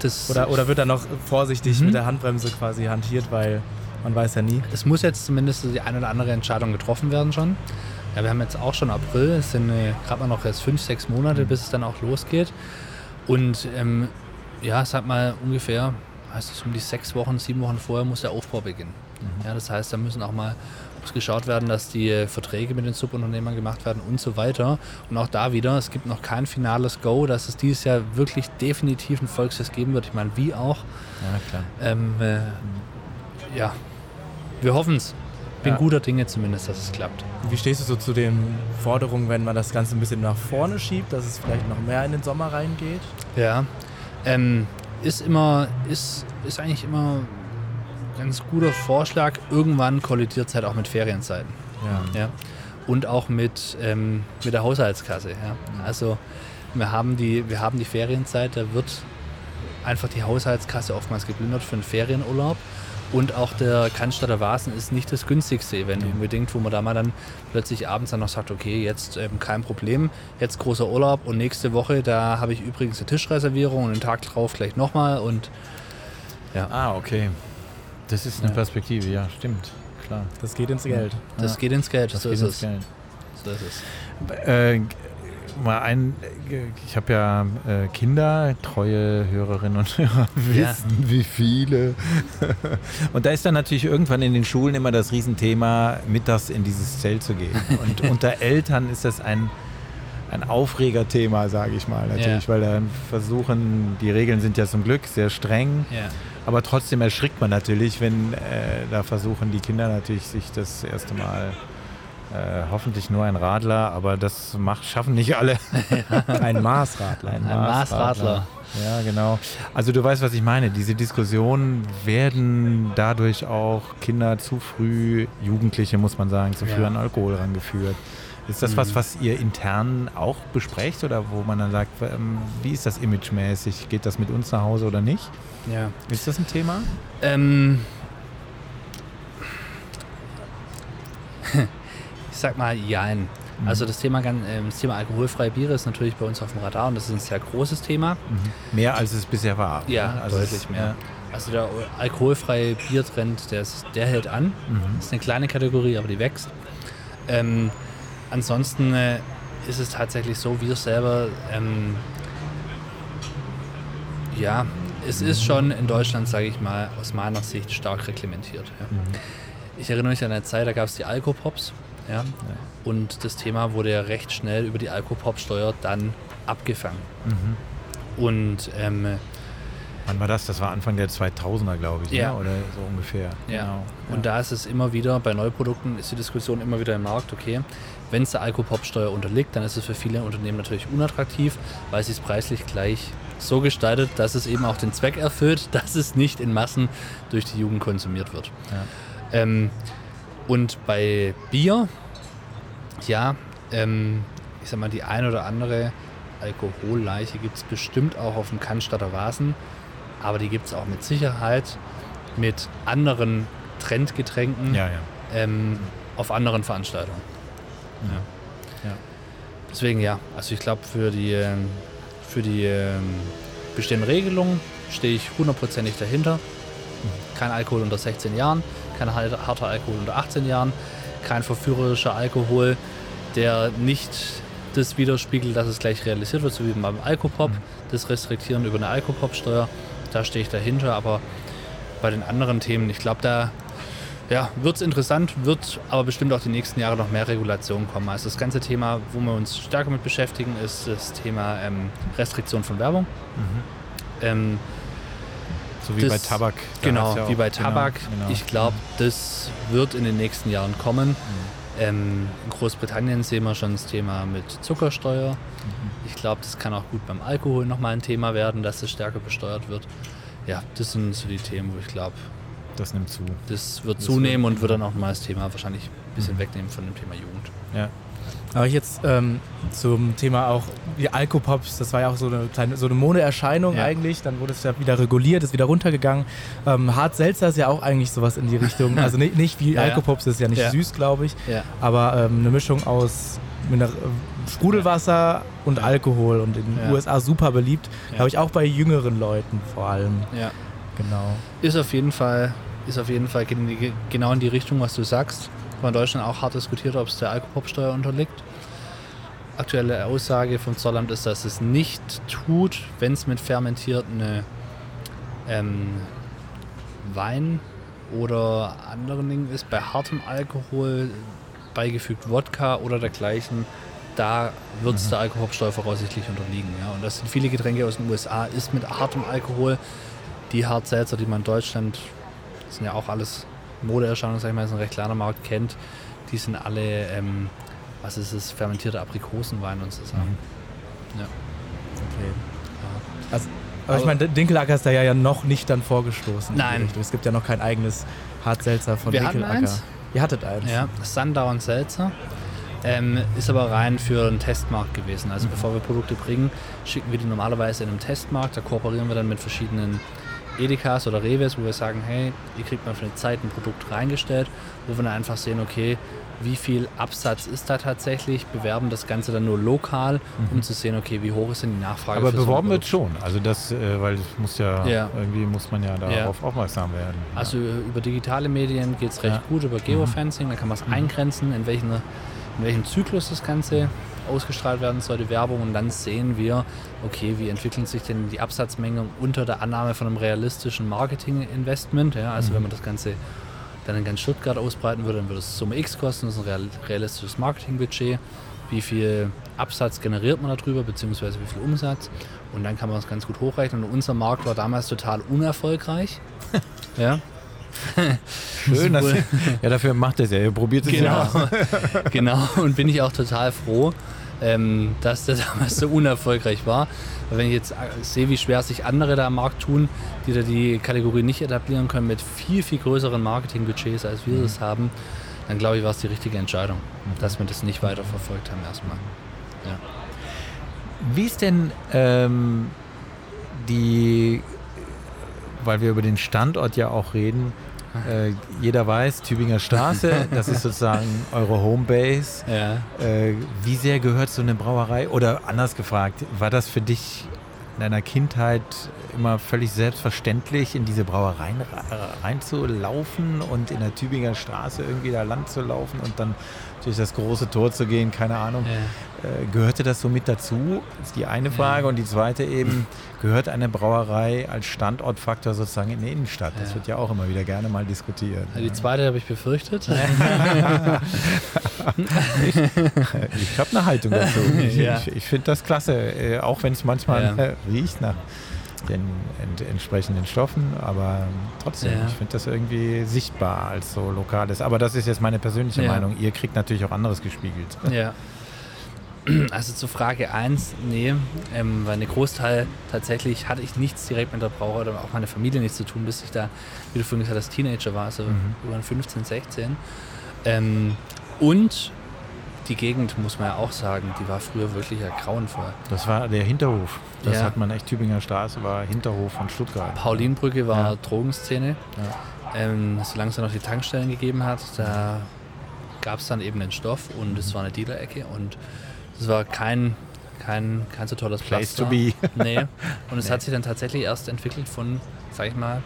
das. Oder, oder wird da noch vorsichtig mhm. mit der Handbremse quasi hantiert, weil man weiß ja nie. Es muss jetzt zumindest die eine oder andere Entscheidung getroffen werden schon. Ja, wir haben jetzt auch schon April, es sind äh, gerade mal noch erst fünf, sechs Monate, mhm. bis es dann auch losgeht. Und ähm, ja, sag mal ungefähr, heißt es um die sechs Wochen, sieben Wochen vorher muss der Aufbau beginnen. Mhm. Ja, das heißt, da müssen auch mal muss geschaut werden, dass die äh, Verträge mit den Subunternehmern gemacht werden und so weiter. Und auch da wieder, es gibt noch kein finales Go, dass es dieses Jahr wirklich definitiv ein Volksfest geben wird. Ich meine, wie auch. Ja, klar. Ähm, äh, ja, wir hoffen es. Bin ja. guter Dinge zumindest, dass es klappt. Wie stehst du so zu den Forderungen, wenn man das Ganze ein bisschen nach vorne schiebt, dass es vielleicht noch mehr in den Sommer reingeht? Ja, ähm, ist immer, ist, ist eigentlich immer ganz guter Vorschlag. Irgendwann kollidiert es halt auch mit Ferienzeiten. Ja. ja? Und auch mit, ähm, mit der Haushaltskasse. Ja? Also wir haben, die, wir haben die Ferienzeit, da wird einfach die Haushaltskasse oftmals geplündert für einen Ferienurlaub. Und auch der Cannstatter Vasen ist nicht das günstigste Event ja. unbedingt, wo man da mal dann plötzlich abends dann noch sagt, okay, jetzt ähm, kein Problem, jetzt großer Urlaub und nächste Woche, da habe ich übrigens eine Tischreservierung und den Tag drauf gleich nochmal und ja. Ah, okay. Das ist eine ja. Perspektive, ja, stimmt. Klar. Das geht ins Geld. Das ja. geht ins Geld, das so geht ist ins es. Geld. So ist es. Äh, mal ein, ich habe ja äh, Kinder, treue Hörerinnen und Hörer wissen, ja. wie viele. und da ist dann natürlich irgendwann in den Schulen immer das Riesenthema, mittags in dieses Zelt zu gehen. Und unter Eltern ist das ein ein Aufregerthema, sage ich mal natürlich, ja. weil dann versuchen, die Regeln sind ja zum Glück sehr streng, ja. aber trotzdem erschrickt man natürlich, wenn äh, da versuchen die Kinder natürlich sich das erste Mal äh, hoffentlich nur ein Radler, aber das macht, schaffen nicht alle. ein Maßradler. Ein, ein Maßradler. Ja, genau. Also du weißt, was ich meine. Diese Diskussionen werden dadurch auch Kinder zu früh, Jugendliche muss man sagen, zu früh ja. an Alkohol rangeführt. Ist das mhm. was, was ihr intern auch besprecht oder wo man dann sagt, ähm, wie ist das imagemäßig? Geht das mit uns nach Hause oder nicht? Ja. Ist das ein Thema? Ähm, ich sag mal, jein. Mhm. Also das Thema, ähm, das Thema alkoholfreie Biere ist natürlich bei uns auf dem Radar und das ist ein sehr großes Thema. Mhm. Mehr als es bisher war. Ja, ne? also deutlich mehr. Ja. Also der alkoholfreie Biertrend, der, ist, der hält an. Mhm. Das ist eine kleine Kategorie, aber die wächst. Ähm, ansonsten äh, ist es tatsächlich so, wir selber, ähm, ja, es ist schon in Deutschland, sage ich mal, aus meiner Sicht stark reglementiert. Ja. Mhm. Ich erinnere mich an eine Zeit, da gab es die Alkopops. Ja, ja. Und das Thema wurde ja recht schnell über die Alkopop-Steuer dann abgefangen. Mhm. Und ähm, Wann war das? Das war Anfang der 2000er, glaube ich, ne? ja. Ne? oder so ungefähr. Ja. Genau. Und da ist es immer wieder, bei Neuprodukten ist die Diskussion immer wieder im Markt, okay, wenn es der Alkopop-Steuer unterliegt, dann ist es für viele Unternehmen natürlich unattraktiv, weil sie es preislich gleich so gestaltet, dass es eben auch den Zweck erfüllt, dass es nicht in Massen durch die Jugend konsumiert wird. Ja. Ähm, und bei Bier, ja, ähm, ich sag mal, die ein oder andere Alkoholleiche gibt es bestimmt auch auf dem Cannstatter Vasen, aber die gibt es auch mit Sicherheit mit anderen Trendgetränken ja, ja. Ähm, auf anderen Veranstaltungen. Ja. Deswegen ja, also ich glaube für die, ähm, für die ähm, bestehenden Regelungen stehe ich hundertprozentig dahinter. Kein Alkohol unter 16 Jahren, kein harter Alkohol unter 18 Jahren, kein verführerischer Alkohol, der nicht das widerspiegelt, dass es gleich realisiert wird, so wie beim Alkopop. Mhm. Das Restriktieren über eine Alkopop-Steuer, da stehe ich dahinter. Aber bei den anderen Themen, ich glaube, da ja, wird es interessant, wird aber bestimmt auch die nächsten Jahre noch mehr Regulationen kommen. Also das ganze Thema, wo wir uns stärker mit beschäftigen, ist das Thema ähm, Restriktion von Werbung. Mhm. Ähm, so wie das, bei Tabak. Genau, ja wie bei Tabak. Genau, genau. Ich glaube, das wird in den nächsten Jahren kommen. Mhm. Ähm, in Großbritannien sehen wir schon das Thema mit Zuckersteuer. Mhm. Ich glaube, das kann auch gut beim Alkohol nochmal ein Thema werden, dass es stärker besteuert wird. Ja, das sind so die Themen, wo ich glaube, das nimmt zu. Das wird Das zunehmen wird- und wird dann auch mal das Thema wahrscheinlich ein bisschen Mhm. wegnehmen von dem Thema Jugend. Ja. Aber jetzt ähm, zum Thema auch die Alkopops, das war ja auch so eine kleine so eine Modeerscheinung Ja. eigentlich. Dann wurde es ja wieder reguliert, ist wieder runtergegangen. Ähm, Hart Seltzer ist ja auch eigentlich sowas in die Richtung. Also nicht, nicht wie Ja. Alkopops, das ist ja nicht Ja. süß, glaube ich. Aber ähm, eine Mischung aus Miner äh, Sprudelwasser und Alkohol und in den. USA super beliebt. Glaube ich auch bei jüngeren Leuten vor allem. Ja. Genau. Ist auf jeden Fall, ist auf jeden Fall gen- genau in die Richtung, was du sagst. In Deutschland auch hart diskutiert, ob es der Alkopopsteuer unterliegt. Aktuelle Aussage vom Zollamt ist, dass es nicht tut, wenn es mit fermentierten ähm, Wein oder anderen Dingen ist. Bei hartem Alkohol beigefügt Wodka oder dergleichen, da wird es der Alkoholsteuer voraussichtlich unterliegen. Ja. Und das sind viele Getränke aus den USA, ist mit hartem Alkohol. Die Hartselzer, die man in Deutschland, das sind ja auch alles Modeerscheinungen, sag ich mal, ist ein recht kleiner Markt, kennt, die sind alle, ähm, was ist es, fermentierte Aprikosenwein und so Sachen. Okay. Also, aber ich meine, Dinkelacker ist da ja noch nicht dann vorgestoßen. Nein. Es gibt ja noch kein eigenes Hartselzer von Wir hatten Dinkelacker. eins. Ihr hattet eins. Ja, Sundown Seltzer. Ähm, ist aber rein für einen Testmarkt gewesen. Also bevor wir Produkte bringen, schicken wir die normalerweise in einen Testmarkt. Da kooperieren wir dann mit verschiedenen Edekas oder Reves, wo wir sagen, hey, ihr kriegt mal für eine Zeit ein Produkt reingestellt, wo wir dann einfach sehen, okay, wie viel Absatz ist da tatsächlich, bewerben das Ganze dann nur lokal, um zu sehen, okay, wie hoch ist denn die Nachfrage. Aber für so beworben wird schon. Also das, äh, weil es muss ja, Ja. irgendwie muss man ja darauf aufmerksam werden. Also über digitale Medien geht es recht Ja. gut, über Geofencing, da kann man es eingrenzen, in welchen, in welchem Zyklus das Ganze ausgestrahlt werden soll, die Werbung, und dann sehen wir, okay, wie entwickeln sich denn die Absatzmengen unter der Annahme von einem realistischen Marketing-Investment. Ja? Also wenn man das Ganze dann in ganz Stuttgart ausbreiten würde, dann würde es Summe X kosten, das ist ein real, realistisches Marketingbudget. Wie viel Absatz generiert man darüber, beziehungsweise wie viel Umsatz? Und dann kann man das ganz gut hochrechnen. Und unser Markt war damals total unerfolgreich. ja, Schön, dass ja, dafür macht es ja. Ihr probiert es ja Genau, aus. genau. Und bin ich auch total froh, ähm, dass der damals so unerfolgreich war. Weil wenn ich jetzt äh, sehe, wie schwer sich andere da am Markt tun, die da die Kategorie nicht etablieren können mit viel, viel größeren Marketingbudgets, als wir das haben, dann glaube ich, war es die richtige Entscheidung, dass wir das nicht weiterverfolgt haben erstmal. Ja. Wie ist denn ähm, die, weil wir über den Standort ja auch reden, äh, jeder weiß, Tübinger Straße, das ist sozusagen eure Homebase. Ja. Äh, wie sehr gehört so eine Brauerei? Oder anders gefragt, war das für dich in deiner Kindheit immer völlig selbstverständlich, in diese Brauereien ra- reinzulaufen und in der Tübinger Straße irgendwie da lang zu laufen und dann durch das große Tor zu gehen? Keine Ahnung. Ja. Äh, gehörte das so mit dazu? ist die eine Frage. Und die zweite eben, gehört eine Brauerei als Standortfaktor sozusagen in die Innenstadt? Das Ja. wird ja auch immer wieder gerne mal diskutiert. Die zweite habe ich befürchtet. Ich habe eine Haltung dazu. Ich, Ja. ich, ich finde das klasse, äh, auch wenn es manchmal Ja. äh, riecht nach den ent entsprechenden Stoffen, aber trotzdem, Ja. ich finde das irgendwie sichtbar als so lokales. Aber das ist jetzt meine persönliche Ja. Meinung. Ihr kriegt natürlich auch anderes gespiegelt. Ja. Also zu Frage 1, nee, ähm, weil eine Großteil tatsächlich hatte ich nichts direkt mit der Brauerei oder auch meine Familie nichts zu tun, bis ich da, wie du vorhin gesagt hast, Teenager war, also Mhm. über 15, 16. Ähm, und die Gegend, muss man ja auch sagen, die war früher wirklich ja grauenvoll. Das war der Hinterhof. Das Ja. hat man echt, Tübinger Straße war Hinterhof von Stuttgart. Paulinbrücke war Ja. Drogenszene. Ja. Ähm, solange es dann noch die Tankstellen gegeben hat, da gab es dann eben den Stoff und es war eine Dealer-Ecke und es war kein, kein, kein so tolles Place Pflaster. to be. Nee. Und es Nee. hat sich dann tatsächlich erst entwickelt von, sag ich mal,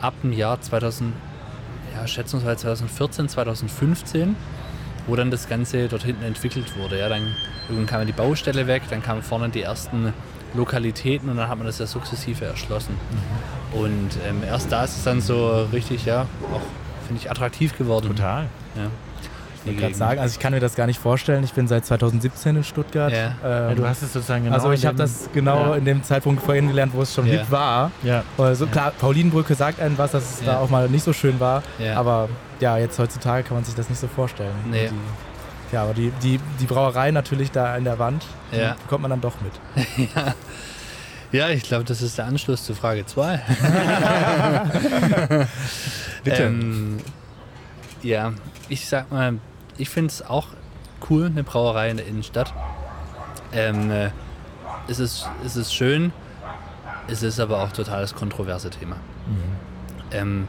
ab dem Jahr 2000, ja, schätzungsweise 2014, 2015, wo dann das Ganze dort hinten entwickelt wurde. Ja, dann irgendwann kam die Baustelle weg, dann kamen vorne die ersten Lokalitäten und dann hat man das ja sukzessive erschlossen. Mhm. Und ähm, erst da ist es dann so richtig, ja, auch, finde ich, attraktiv geworden. Total. Ja. Ich wollte gerade sagen, also ich kann mir das gar nicht vorstellen. Ich bin seit 2017 in Stuttgart. Ja. Ähm, Ja, du hast es sozusagen genau also ich habe das genau Ja. in dem Zeitpunkt vorhin gelernt, wo es schon Ja. hip war. Ja. Also klar, Paulinenbrücke sagt einem was, dass es da auch mal nicht so schön war. Aber ja, jetzt heutzutage kann man sich das nicht so vorstellen. Nee. Die, ja, aber die, die, die Brauerei natürlich da in der Wand, Ja. bekommt man dann doch mit. Ja, ich glaube, das ist der Anschluss zu Frage 2. Bitte. Ähm, ja, ich sag mal, ich finde es auch cool, eine Brauerei in der Innenstadt. Ähm, äh, es, ist, es ist schön, es ist aber auch total das kontroverse Thema. Ähm,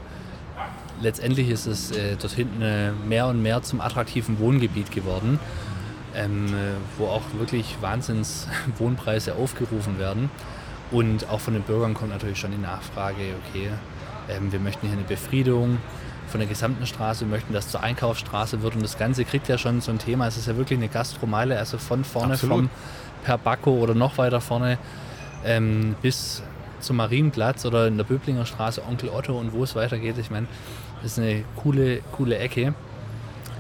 letztendlich ist es äh, dort hinten äh, mehr und mehr zum attraktiven Wohngebiet geworden, ähm, äh, wo auch wirklich Wahnsinns Wohnpreise aufgerufen werden. Und auch von den Bürgern kommt natürlich schon die Nachfrage, okay, ähm, wir möchten hier eine Befriedung von der gesamten Straße, wir möchten, dass zur Einkaufsstraße wird. Und das Ganze kriegt ja schon so ein Thema. Es ist ja wirklich eine Gastromeile, also von vorne Absolut. vom Perbacco oder noch weiter vorne ähm, bis zum Marienplatz oder in der Böblinger Straße Onkel Otto und wo es weitergeht. Ich meine, ist eine coole, coole Ecke.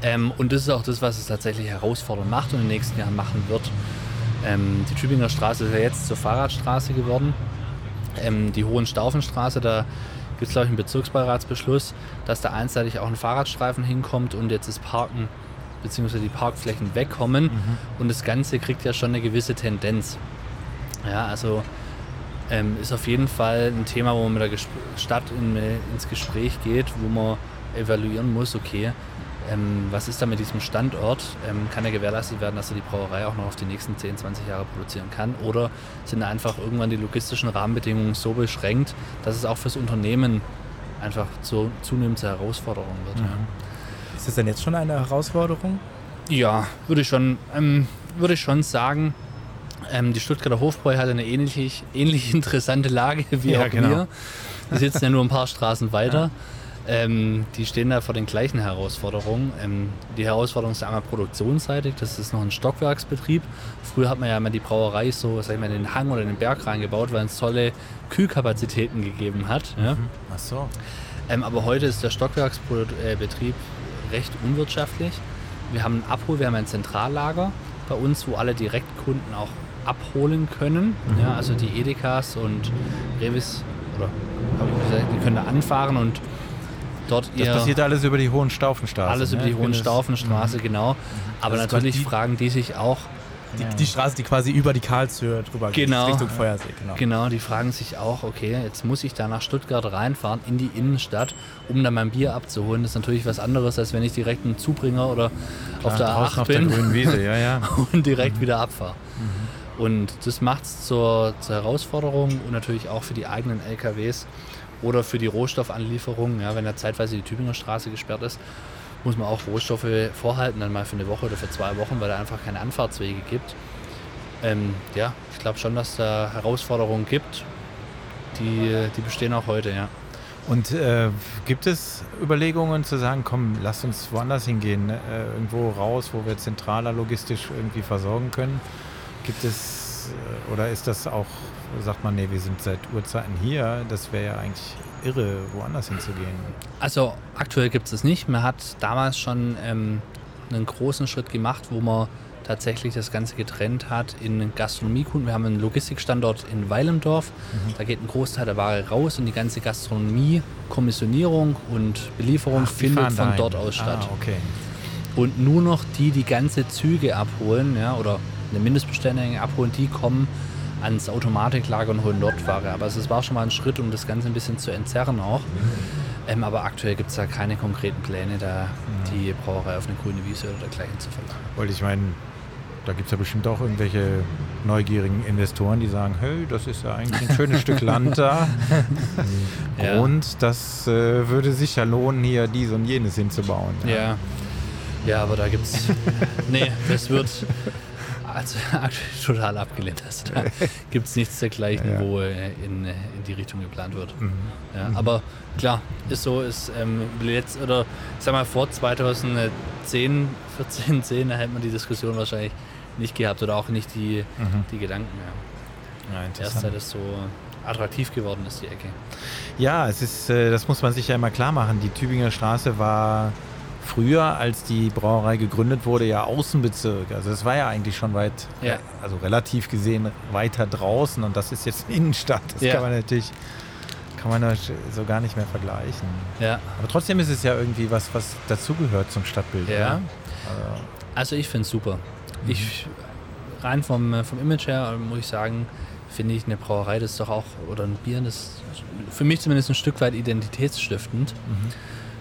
Ähm, und das ist auch das, was es tatsächlich herausfordernd macht und in den nächsten Jahren machen wird. Ähm, die Tübinger Straße ist ja jetzt zur Fahrradstraße geworden. Ähm, die Hohenstaufenstraße, da gibt es, glaube ich, einen Bezirksbeiratsbeschluss, dass da einseitig auch ein Fahrradstreifen hinkommt und jetzt das Parken bzw. die Parkflächen wegkommen. Und das Ganze kriegt ja schon eine gewisse Tendenz. Ja, also ähm, ist auf jeden Fall ein Thema, wo man mit der Gesp Stadt in, ins Gespräch geht, wo man evaluieren muss, okay, ähm, was ist da mit diesem Standort? Ähm, kann er gewährleistet werden, dass er die Brauerei auch noch auf die nächsten 10, 20 Jahre produzieren kann? Oder sind da einfach irgendwann die logistischen Rahmenbedingungen so beschränkt, dass es auch fürs Unternehmen einfach zu, zunehmend zur Herausforderung wird? Ja. Ist das denn jetzt schon eine Herausforderung? Ja, würde ich schon, ähm, würde ich schon sagen. Ähm, die Stuttgarter Hofbräu hat eine ähnlich, ähnlich interessante Lage wie Ja, auch genau. wir. Die sitzen ja nur ein paar Straßen weiter. Ähm, die stehen da vor den gleichen Herausforderungen. Ähm, die Herausforderung ist einmal produktionsseitig, das ist noch ein Stockwerksbetrieb. Früher hat man ja immer die Brauerei so, sag ich mal, in den Hang oder in den Berg reingebaut, weil es tolle Kühlkapazitäten gegeben hat. Ja? Ach so. Ähm, aber heute ist der Stockwerksbetrieb recht unwirtschaftlich. Wir haben ein Abhol, wir haben ein Zentrallager bei uns, wo alle Direktkunden auch abholen können. Ja, also die Edekas und Revis, oder hab ich gesagt, die können da anfahren und dort Das ihr passiert alles über die Hohenstaufenstraße. alles ne? über die Ich bin das- Hohenstaufenstraße, genau. Aber Das natürlich die- fragen die sich auch, Die, die Straße, die quasi über die Karlshöhe drüber Genau. geht, Richtung Feuersee. Genau. Genau, die fragen sich auch, okay, jetzt muss ich da nach Stuttgart reinfahren, in die Innenstadt, um dann mein Bier abzuholen. Das ist natürlich was anderes, als wenn ich direkt einen Zubringer oder auf der draußen A8 auf der bin grünen Wiese, ja, ja. und direkt wieder abfahre. Und das macht es zur, zur Herausforderung und natürlich auch für die eigenen LKWs oder für die Rohstoffanlieferung. Ja, wenn da zeitweise die Tübinger Straße gesperrt ist, muss man auch Rohstoffe vorhalten, dann mal für eine Woche oder für zwei Wochen, weil da einfach keine Anfahrtswege gibt. Ähm, ja, ich glaube schon, dass da Herausforderungen gibt, die, die bestehen auch heute, ja. Und äh, gibt es Überlegungen zu sagen, komm, lass uns woanders hingehen, äh, irgendwo raus, wo wir zentraler logistisch irgendwie versorgen können? Gibt es, äh, oder ist das auch, sagt man, nee, wir sind seit Urzeiten hier, das wäre ja eigentlich irre, woanders hinzugehen. Also aktuell gibt es das nicht. Man hat damals schon ähm, einen großen Schritt gemacht, wo man tatsächlich das Ganze getrennt hat in Gastronomiekunden. Wir haben einen Logistikstandort in Weilendorf. Da geht ein Großteil der Ware raus und die ganze Gastronomie, Kommissionierung und Belieferung Ach, findet von dort aus statt. Ah, okay. Und nur noch die, die ganze Züge abholen, ja, oder eine Mindestbestellmenge abholen, die kommen ans Automatiklager und holen dort Ware. Aber es war schon mal ein Schritt, um das Ganze ein bisschen zu entzerren auch. Ähm, aber aktuell gibt es da keine konkreten Pläne, da die Brauerei auf eine grüne Wiese oder dergleichen zu verlagern. Weil ich meine, da gibt es ja bestimmt auch irgendwelche neugierigen Investoren, die sagen, hey, das ist ja eigentlich ein schönes Stück Land da. Ja. Und das äh, würde sich ja lohnen, hier dies und jenes hinzubauen. Ja. Ja, aber da gibt's. nee, das wird also aktuell total abgelehnt. Also da gibt es nichts dergleichen, Ja. wo äh, in, äh, in die Richtung geplant wird. Mhm. Ja, Aber klar, ist so, ist ähm, jetzt oder ich sag mal vor 2010, 14, 10, da hätte man die Diskussion wahrscheinlich nicht gehabt oder auch nicht die, Mhm. die Gedanken. Ja. Ja, Erst seit es so attraktiv geworden ist, die Ecke. Ja, es ist, äh, das muss man sich ja immer klar machen. Die Tübinger Straße war früher, als die Brauerei gegründet wurde, ja Außenbezirk. Also es war ja eigentlich schon weit, Ja. also relativ gesehen weiter draußen und das ist jetzt Innenstadt. Das Ja. kann man natürlich kann man so gar nicht mehr vergleichen. Ja, Aber trotzdem ist es ja irgendwie was, was dazugehört zum Stadtbild. Ja. Also, also ich finde es super. Ich, rein vom, äh, vom Image her äh, muss ich sagen, finde ich, eine Brauerei, das ist doch auch, oder ein Bier, das ist für mich zumindest ein Stück weit identitätsstiftend.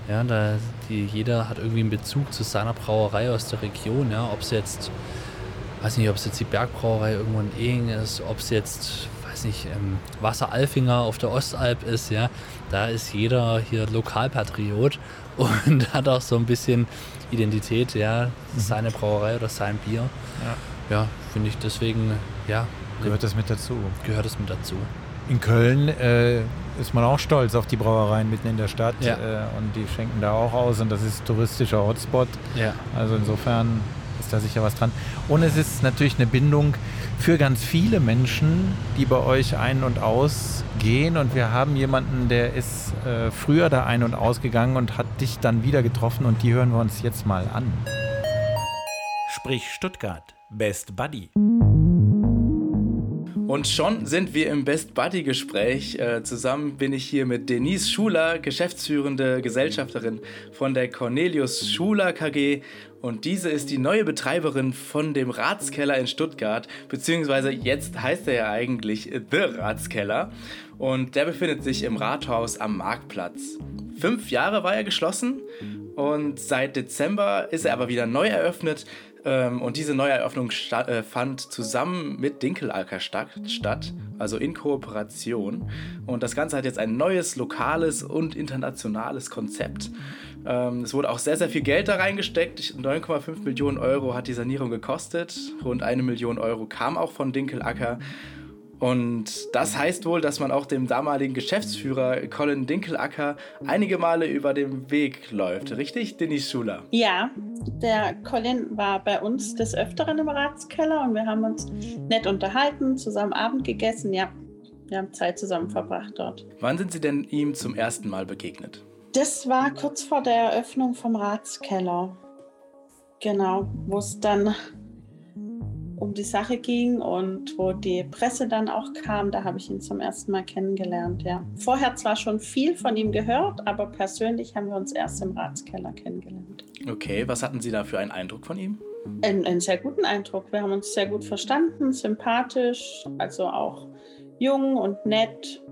Ja, da die, jeder hat irgendwie einen Bezug zu seiner Brauerei aus der Region, ja, ob es jetzt, weiß nicht, ob es jetzt die Bergbrauerei irgendwo in Ehing ist, ob es jetzt, weiß nicht, ähm, Wasseralfinger auf der Ostalb ist, ja, da ist jeder hier Lokalpatriot und hat auch so ein bisschen Identität, ja, seine Brauerei oder sein Bier. Ja. Ja, finde ich deswegen, ja, Gehört das mit dazu? gehört es mit dazu. In Köln äh, ist man auch stolz auf die Brauereien mitten in der Stadt Ja. äh, und die schenken da auch aus und das ist touristischer Hotspot. Ja. Also insofern ist da sicher was dran. Und es ist natürlich eine Bindung für ganz viele Menschen, die bei euch ein- und ausgehen. Und wir haben jemanden, der ist äh, früher da ein- und ausgegangen und hat dich dann wieder getroffen und die hören wir uns jetzt mal an. Sprich Stuttgart. Best Buddy. Und schon sind wir im Best Buddy Gespräch. Äh, zusammen bin ich hier mit Denise Schuler, geschäftsführende Gesellschafterin von der Cornelius Schuler KG. Und diese ist die neue Betreiberin von dem Ratskeller in Stuttgart, beziehungsweise jetzt heißt er ja eigentlich The Ratskeller. Und der befindet sich im Rathaus am Marktplatz. Fünf Jahre war er geschlossen und seit Dezember ist er aber wieder neu eröffnet. Ähm, und diese Neueröffnung äh, fand zusammen mit Dinkelacker statt, also in Kooperation. Und das Ganze hat jetzt ein neues lokales und internationales Konzept. Ähm, es wurde auch sehr, sehr viel Geld da reingesteckt. Ich- 9,5 Millionen Euro hat die Sanierung gekostet. Rund eine Million Euro kam auch von Dinkelacker. Und das heißt wohl, dass man auch dem damaligen Geschäftsführer Colin Dinkelacker einige Male über den Weg läuft. Richtig, Denise Schuler? Ja, der Colin war bei uns des Öfteren im Ratskeller und wir haben uns nett unterhalten, zusammen Abend gegessen. Ja, wir haben Zeit zusammen verbracht dort. Wann sind Sie denn ihm zum ersten Mal begegnet? Das war kurz vor der Eröffnung vom Ratskeller. Genau, wo es dann um die Sache ging und wo die Presse dann auch kam, da habe ich ihn zum ersten Mal kennengelernt, ja. Vorher zwar schon viel von ihm gehört, aber persönlich haben wir uns erst im Ratskeller kennengelernt. Okay, was hatten Sie da für einen Eindruck von ihm? Einen, einen sehr guten Eindruck. Wir haben uns sehr gut verstanden, sympathisch, also auch jung und nett,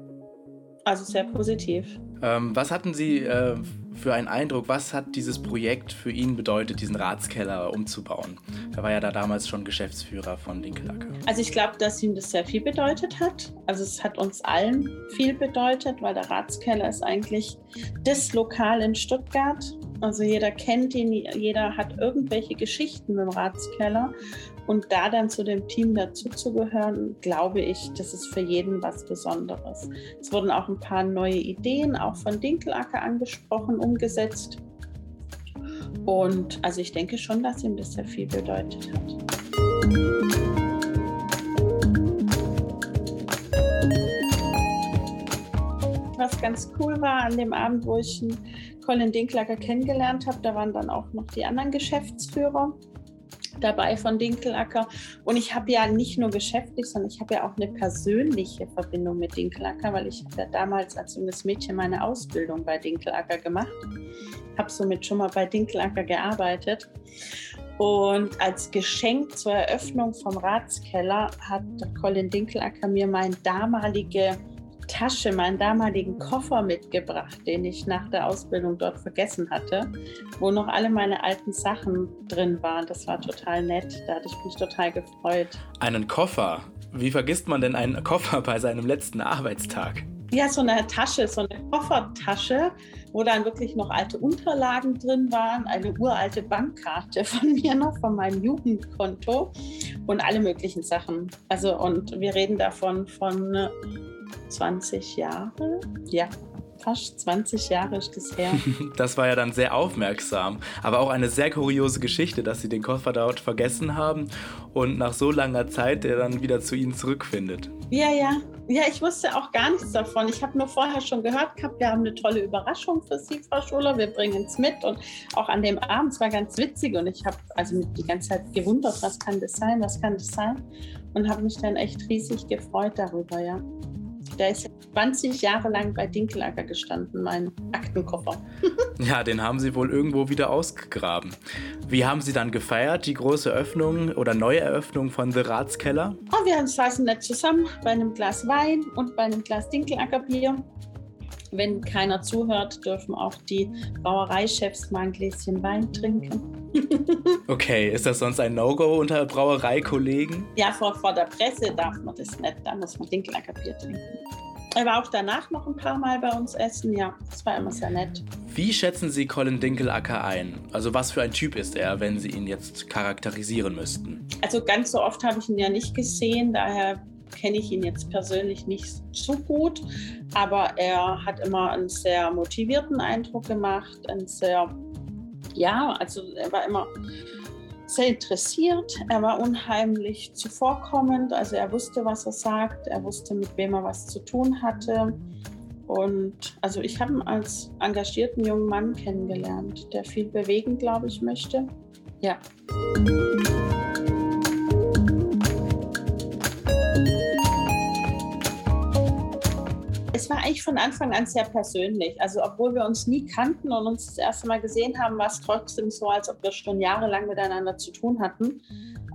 also sehr positiv. Ähm, was hatten Sie äh, für einen Eindruck? Was hat dieses Projekt für ihn bedeutet, diesen Ratskeller umzubauen? Er war ja da damals schon Geschäftsführer von Dinkelacker. Also ich glaube, dass ihm das sehr viel bedeutet hat. Also es hat uns allen viel bedeutet, weil der Ratskeller ist eigentlich das Lokal in Stuttgart. Also jeder kennt ihn, jeder hat irgendwelche Geschichten mit dem Ratskeller. Und da dann zu dem Team dazuzugehören, glaube ich, das ist für jeden was Besonderes. Es wurden auch ein paar neue Ideen, auch von Dinkelacker angesprochen, umgesetzt. Und also ich denke schon, dass ihm das sehr viel bedeutet hat. Was ganz cool war an dem Abend, wo ich Colin Dinklacker kennengelernt habe, da waren dann auch noch die anderen Geschäftsführer dabei von Dinkelacker. Und ich habe ja nicht nur geschäftlich, sondern ich habe ja auch eine persönliche Verbindung mit Dinkelacker, weil ich habe ja damals als junges Mädchen meine Ausbildung bei Dinkelacker gemacht. Habe somit schon mal bei Dinkelacker gearbeitet. Und als Geschenk zur Eröffnung vom Ratskeller hat Colin Dinkelacker mir meine damalige Tasche, meinen damaligen Koffer mitgebracht, den ich nach der Ausbildung dort vergessen hatte, wo noch alle meine alten Sachen drin waren. Das war total nett. Da hatte ich mich total gefreut. Einen Koffer? Wie vergisst man denn einen Koffer bei seinem letzten Arbeitstag? Ja, so eine Tasche, so eine Koffertasche, wo dann wirklich noch alte Unterlagen drin waren, eine uralte Bankkarte von mir noch, von meinem Jugendkonto und alle möglichen Sachen. Also, und wir reden davon von 20 Jahre. Ja, fast 20 Jahre ist das her. Das war ja dann sehr aufmerksam, aber auch eine sehr kuriose Geschichte, dass Sie den Koffer dort vergessen haben und nach so langer Zeit der dann wieder zu Ihnen zurückfindet. Ja, ja. Ja, ich wusste auch gar nichts davon. Ich habe nur vorher schon gehört gehabt, wir haben eine tolle Überraschung für Sie, Frau Schuler. Wir bringen es mit. Und auch an dem Abend, es war ganz witzig. Und ich habe also mich die ganze Zeit gewundert, was kann das sein, was kann das sein? Und habe mich dann echt riesig gefreut darüber, ja. Der ist 20 Jahre lang bei Dinkelacker gestanden, mein Aktenkoffer. Ja, den haben Sie wohl irgendwo wieder ausgegraben. Wie haben Sie dann gefeiert, die große Öffnung oder Neueröffnung von The Ratskeller? Oh, wir saßen nett zusammen bei einem Glas Wein und bei einem Glas Dinkelackerbier. Wenn keiner zuhört, dürfen auch die Brauereichefs mal ein Gläschen Wein trinken. Okay, ist das sonst ein No-Go unter Brauereikollegen? Ja, vor, vor der Presse darf man das nicht, da muss man Dinkelackerbier trinken. Er war auch danach noch ein paar Mal bei uns essen, ja, das war immer sehr nett. Wie schätzen Sie Colin Dinkelacker ein? Also was für ein Typ ist er, wenn Sie ihn jetzt charakterisieren müssten? Also ganz so oft habe ich ihn ja nicht gesehen, daher kenne ich ihn jetzt persönlich nicht so gut, aber er hat immer einen sehr motivierten Eindruck gemacht, einen sehr, ja, also er war immer sehr interessiert, er war unheimlich zuvorkommend, also er wusste, was er sagt, er wusste, mit wem er was zu tun hatte. Und also ich habe ihn als engagierten jungen Mann kennengelernt, der viel bewegen, glaube ich, möchte. Ja. War eigentlich von Anfang an sehr persönlich. Also obwohl wir uns nie kannten und uns das erste Mal gesehen haben, war es trotzdem so, als ob wir schon jahrelang miteinander zu tun hatten.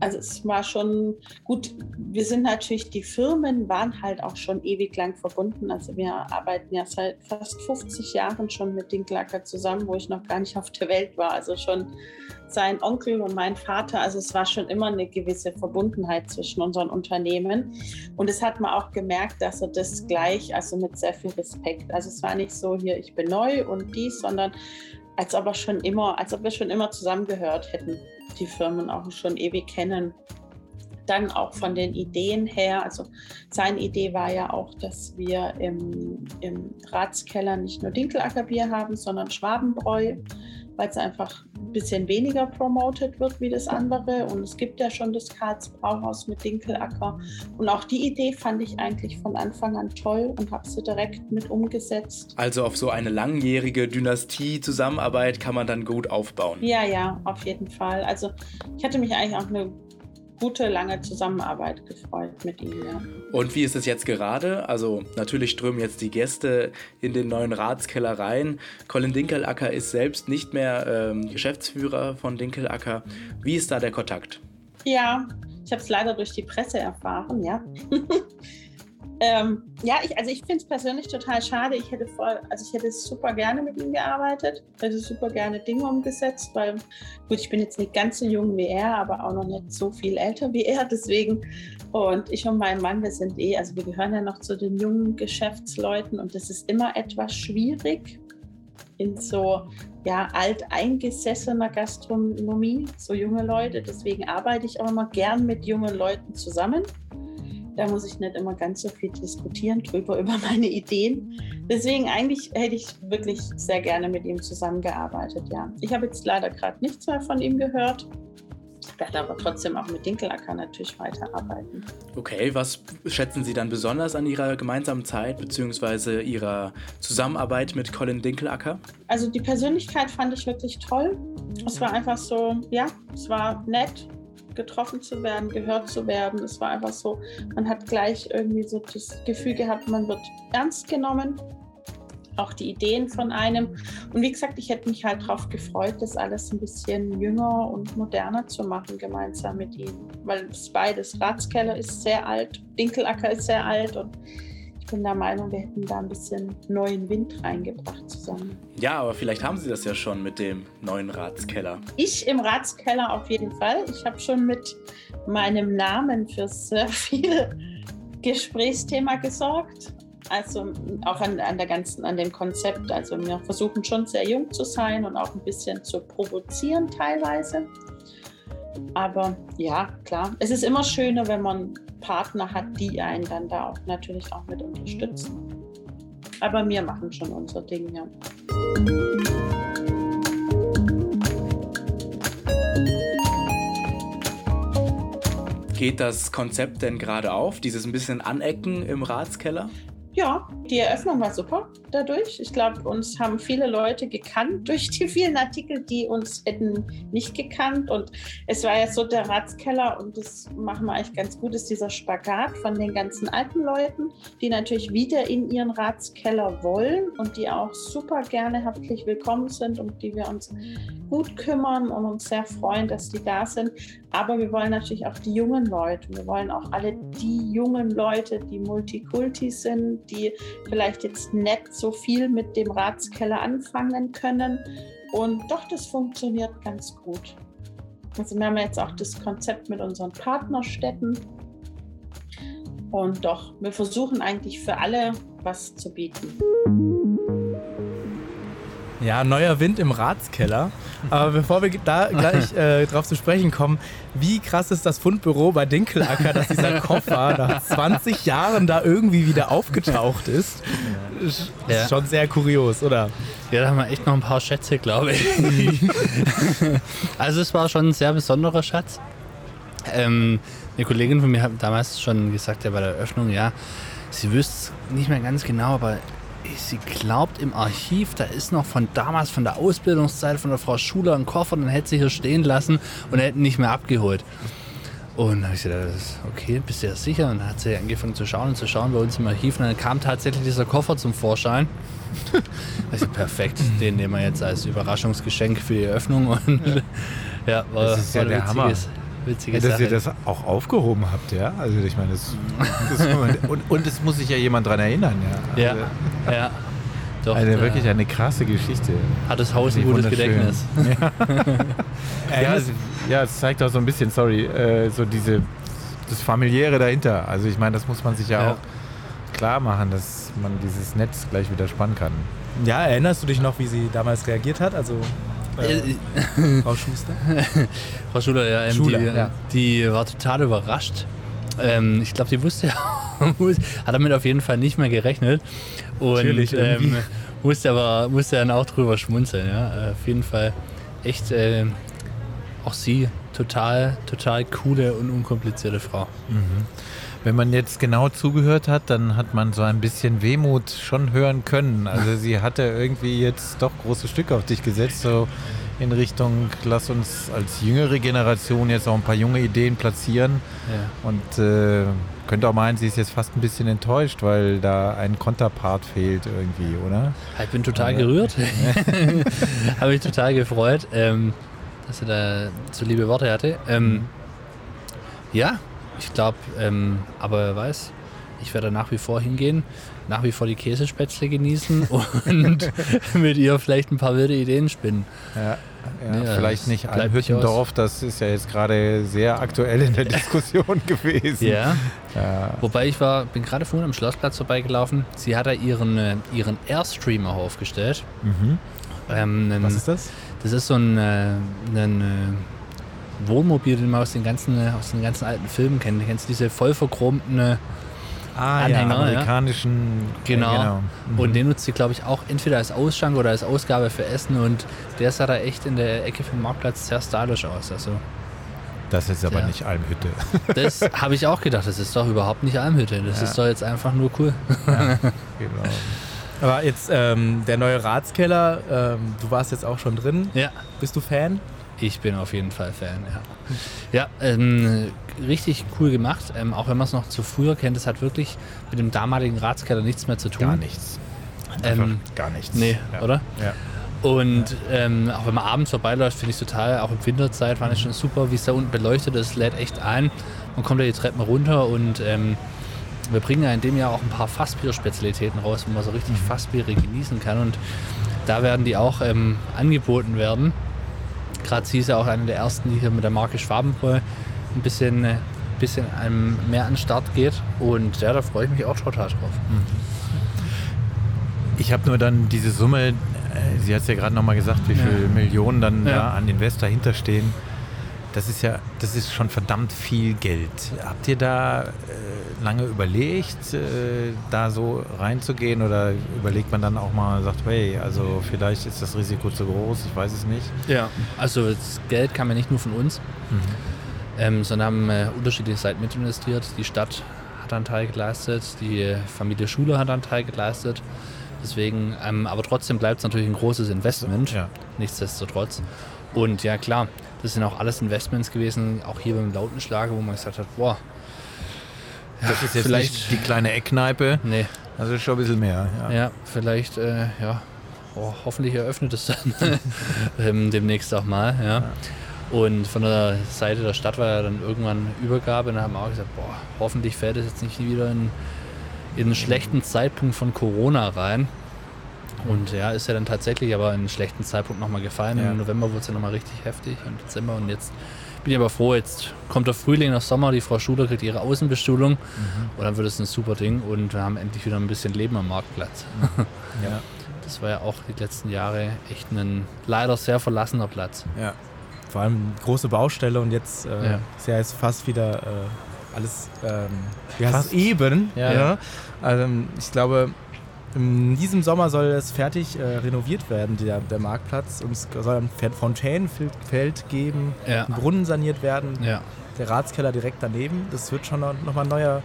Also es war schon gut. Wir sind natürlich, die Firmen waren halt auch schon ewig lang verbunden. Also wir arbeiten ja seit fast 50 Jahren schon mit Dinklacker zusammen, wo ich noch gar nicht auf der Welt war. Also schon sein Onkel und mein Vater. Also es war schon immer eine gewisse Verbundenheit zwischen unseren Unternehmen. Und es hat man auch gemerkt, dass er das gleich, also mit sehr viel Respekt. Also es war nicht so hier, ich bin neu und dies, sondern als ob er schon immer, als ob wir schon immer zusammengehört hätten, die Firmen auch schon ewig kennen. Dann auch von den Ideen her, also seine Idee war ja auch, dass wir im, im Ratskeller nicht nur Dinkelackerbier haben, sondern Schwabenbräu, weil es einfach ein bisschen weniger promoted wird wie das andere. Und es gibt ja schon das Karls Brauhaus mit Dinkelacker. Und auch die Idee fand ich eigentlich von Anfang an toll und habe sie direkt mit umgesetzt. Also auf so eine langjährige Dynastie-Zusammenarbeit kann man dann gut aufbauen. Ja, ja, auf jeden Fall. Also ich hatte mich eigentlich auch eine gute, lange Zusammenarbeit gefreut mit ihm. Ja. Und wie ist es jetzt gerade? Also natürlich strömen jetzt die Gäste in den neuen Ratskeller rein. Colin Dinkelacker ist selbst nicht mehr ähm, Geschäftsführer von Dinkelacker. Wie ist da der Kontakt? Ja, ich habe es leider durch die Presse erfahren, ja. ähm, ja, ich, also ich finde es persönlich total schade. Ich hätte voll, also ich hätte super gerne mit ihm gearbeitet, hätte super gerne Dinge umgesetzt, weil gut, ich bin jetzt nicht ganz so jung wie er, aber auch noch nicht so viel älter wie er. Deswegen und ich und mein Mann, wir sind eh, also wir gehören ja noch zu den jungen Geschäftsleuten und das ist immer etwas schwierig in so ja, alteingesessener Gastronomie, so junge Leute. Deswegen arbeite ich auch immer gern mit jungen Leuten zusammen. Da muss ich nicht immer ganz so viel diskutieren drüber, über meine Ideen. Deswegen eigentlich hätte ich wirklich sehr gerne mit ihm zusammengearbeitet, ja. Ich habe jetzt leider gerade nichts mehr von ihm gehört. Ich werde aber trotzdem auch mit Dinkelacker natürlich weiterarbeiten. Okay, was schätzen Sie dann besonders an Ihrer gemeinsamen Zeit bzw. Ihrer Zusammenarbeit mit Colin Dinkelacker? Also die Persönlichkeit fand ich wirklich toll. Es war einfach so, ja, es war nett, getroffen zu werden, gehört zu werden. Es war einfach so, man hat gleich irgendwie so das Gefühl gehabt, man wird ernst genommen. Auch die Ideen von einem. Und wie gesagt, ich hätte mich halt darauf gefreut, das alles ein bisschen jünger und moderner zu machen, gemeinsam mit ihm. Weil es beides, Ratskeller ist sehr alt, Dinkelacker ist sehr alt und bin der Meinung, wir hätten da ein bisschen neuen Wind reingebracht zusammen. Ja, aber vielleicht haben Sie das ja schon mit dem neuen Ratskeller. Ich im Ratskeller auf jeden Fall. Ich habe schon mit meinem Namen für sehr viel Gesprächsthema gesorgt. Also auch an, an, der ganzen, an dem Konzept. Also wir versuchen schon sehr jung zu sein und auch ein bisschen zu provozieren teilweise. Aber ja, klar, es ist immer schöner, wenn man Partner hat, die einen dann da auch natürlich auch mit unterstützen. Aber wir machen schon unser Ding, ja. Geht das Konzept denn gerade auf, dieses ein bisschen Anecken im Ratskeller? Ja, die Eröffnung war super dadurch. Ich glaube, uns haben viele Leute gekannt durch die vielen Artikel, die uns hätten nicht gekannt. Und es war ja so der Ratskeller und das machen wir eigentlich ganz gut, ist dieser Spagat von den ganzen alten Leuten, die natürlich wieder in ihren Ratskeller wollen und die auch super gerne herzlich willkommen sind und die wir uns gut kümmern und uns sehr freuen, dass die da sind. Aber wir wollen natürlich auch die jungen Leute. Wir wollen auch alle die jungen Leute, die Multikulti sind, die vielleicht jetzt nicht so viel mit dem Ratskeller anfangen können. Und doch, das funktioniert ganz gut. Also wir haben jetzt auch das Konzept mit unseren Partnerstädten. Und doch, wir versuchen eigentlich für alle was zu bieten. Ja, neuer Wind im Ratskeller. Aber bevor wir da gleich äh, drauf zu sprechen kommen, wie krass ist das Fundbüro bei Dinkelacker, dass dieser Koffer nach 20 Jahren da irgendwie wieder aufgetaucht ist? Ist Ja. schon sehr kurios, oder? Ja, da haben wir echt noch ein paar Schätze, glaube ich. also es war schon ein sehr besonderer Schatz. Ähm, eine Kollegin von mir hat damals schon gesagt, ja, bei der Eröffnung, ja, sie wüsste es nicht mehr ganz genau, aber sie glaubt im Archiv, da ist noch von damals, von der Ausbildungszeit von der Frau Schuler ein Koffer, den hätte sie hier stehen lassen und hätte ihn nicht mehr abgeholt. Und dann habe ich gesagt, okay, bist du ja sicher? Und dann hat sie angefangen zu schauen und zu schauen bei uns im Archiv. Und dann kam tatsächlich dieser Koffer zum Vorschein. Also perfekt, den nehmen wir jetzt als Überraschungsgeschenk für die Eröffnung. Und ja, war, Das ist ja der Hammer. Witzige dass ihr Sache. das auch aufgehoben habt, ja? Also ich meine, das, das und, und es muss sich ja jemand dran erinnern, ja. Ja, Also, ja. Doch, also äh, wirklich eine krasse Geschichte. hat das Haus ein gutes. Gedächtnis. Ja, es, ja, es zeigt auch so ein bisschen, sorry, äh, so diese das familiäre dahinter. Also ich meine, das muss man sich ja, Ja. auch klar machen, dass man dieses Netz gleich wieder spannen kann. Ja, erinnerst du dich noch, wie sie damals reagiert hat? Also äh, Äh, Frau Schuster? Frau Schuler, ja, ähm, Schuler, die, ja. die war total überrascht. Ähm, ich glaube, die wusste ja, hat damit auf jeden Fall nicht mehr gerechnet. Und Natürlich, ähm, musste aber musste dann auch drüber schmunzeln. Ja? Äh, Auf jeden Fall echt ähm, auch sie total, total coole und unkomplizierte Frau. Wenn man jetzt genau zugehört hat, dann hat man so ein bisschen Wehmut schon hören können. Also sie hatte irgendwie jetzt doch große Stücke auf dich gesetzt, so in Richtung, lass uns als jüngere Generation jetzt auch ein paar junge Ideen platzieren. Ja. Und äh, könnte auch meinen, sie ist jetzt fast ein bisschen enttäuscht, weil da ein Konterpart fehlt irgendwie, oder? Ich bin total gerührt. Habe mich total gefreut, ähm, dass er da so liebe Worte hatte. Ähm, ja, ich glaube, ähm, aber wer weiß, ich werde nach wie vor hingehen, nach wie vor die Käsespätzle genießen und mit ihr vielleicht ein paar wilde Ideen spinnen. Ja, Nee, das vielleicht nicht Almhüttendorf, das ist ja jetzt gerade sehr aktuell in der Diskussion gewesen. Ja. Ja. Wobei ich war, bin gerade vorhin am Schlossplatz vorbeigelaufen. Sie hat da ihren, äh, ihren Airstreamer aufgestellt. Mhm. Ähm, einen- Was ist das? Das ist so ein, äh, ein äh, Wohnmobil, den man aus den ganzen, aus den ganzen alten Filmen kennt. Du kennst diese voll verchromten äh, Ah, Anhänger, ja. amerikanischen. Genau. äh, genau. Mhm. und den nutzt sie, glaube ich, auch entweder als Ausschank oder als Ausgabe für Essen und der sah da echt in der Ecke vom Marktplatz sehr stylisch aus. Also das ist aber Ja. nicht Almhütte. das habe ich auch gedacht, das ist doch überhaupt nicht Almhütte. Das Ja. ist doch jetzt einfach nur cool. genau. Aber jetzt ähm, der neue Ratskeller, ähm, du warst jetzt auch schon drin. Ja. Bist du Fan? Ich bin auf jeden Fall Fan, ja. Ja, ähm, richtig cool gemacht. Ähm, auch wenn man es noch zu früher kennt, es hat wirklich mit dem damaligen Ratskeller nichts mehr zu tun. Gar nichts. Ähm, gar nichts. Nee, ja. oder? Ja. Und ähm, auch wenn man abends vorbeiläuft, finde ich es total, auch in Winterzeit fand ich schon super, wie es da unten beleuchtet ist, lädt echt ein. Man kommt da die Treppen runter und ähm, wir bringen ja in dem Jahr auch ein paar Fassbier-Spezialitäten raus, wo man so richtig Fassbiere genießen kann. Und da werden die auch ähm, angeboten werden. Gerade sie ist ja auch eine der ersten, die hier mit der Marke Schwabenbräu ein bisschen, äh, bisschen mehr an den Start geht. Und ja, da freue ich mich auch total drauf. Ich habe nur dann diese Summe, äh, sie hat es ja gerade nochmal gesagt, wie viele Millionen dann Ja. da an Invest dahinter stehen. Das ist ja, das ist schon verdammt viel Geld. Habt ihr da äh, lange überlegt, äh, da so reinzugehen oder überlegt man dann auch mal, sagt, hey, also vielleicht ist das Risiko zu groß, ich weiß es nicht. Ja, also das Geld kam ja nicht nur von uns, Mhm. ähm, sondern haben äh, unterschiedliche Seiten mit investiert. Die Stadt hat einen Teil geleistet, die Familie Schuler hat einen Teil geleistet. Deswegen, ähm, aber trotzdem bleibt es natürlich ein großes Investment, Ja. nichtsdestotrotz. Und ja klar, das sind auch alles Investments gewesen, auch hier beim Lautenschlager, wo man gesagt hat, boah, Das ist jetzt vielleicht- nicht die kleine Eckkneipe, nee, also schon ein bisschen mehr. Ja. ja, vielleicht, äh, ja, oh, hoffentlich eröffnet es dann ähm, demnächst auch mal, ja. Und von der Seite der Stadt war ja dann irgendwann Übergabe und da haben wir auch gesagt, boah, hoffentlich fällt es jetzt nicht wieder in, in einen schlechten Zeitpunkt von Corona rein. Und ja, ist ja dann tatsächlich aber in einen schlechten Zeitpunkt nochmal gefallen. Ja. Im November wurde es ja nochmal richtig heftig und Dezember und jetzt bin ich aber froh, jetzt kommt der Frühling, der Sommer, die Frau Schuler kriegt ihre Außenbestuhlung und dann wird es ein super Ding und wir haben endlich wieder ein bisschen Leben am Marktplatz. Ja. Das war ja auch die letzten Jahre echt ein leider sehr verlassener Platz. Ja. Vor allem große Baustelle und jetzt äh, Ja. ist ja jetzt fast wieder äh, alles ähm, Fast. eben. Ja. Ja. Also, ich glaube, in diesem Sommer soll es fertig äh, renoviert werden, der, der Marktplatz. Und es soll ein Feld- Fontänenfeld geben, Ja. ein Brunnen saniert werden, Ja, der Ratskeller direkt daneben. Das wird schon noch, noch mal ein neuer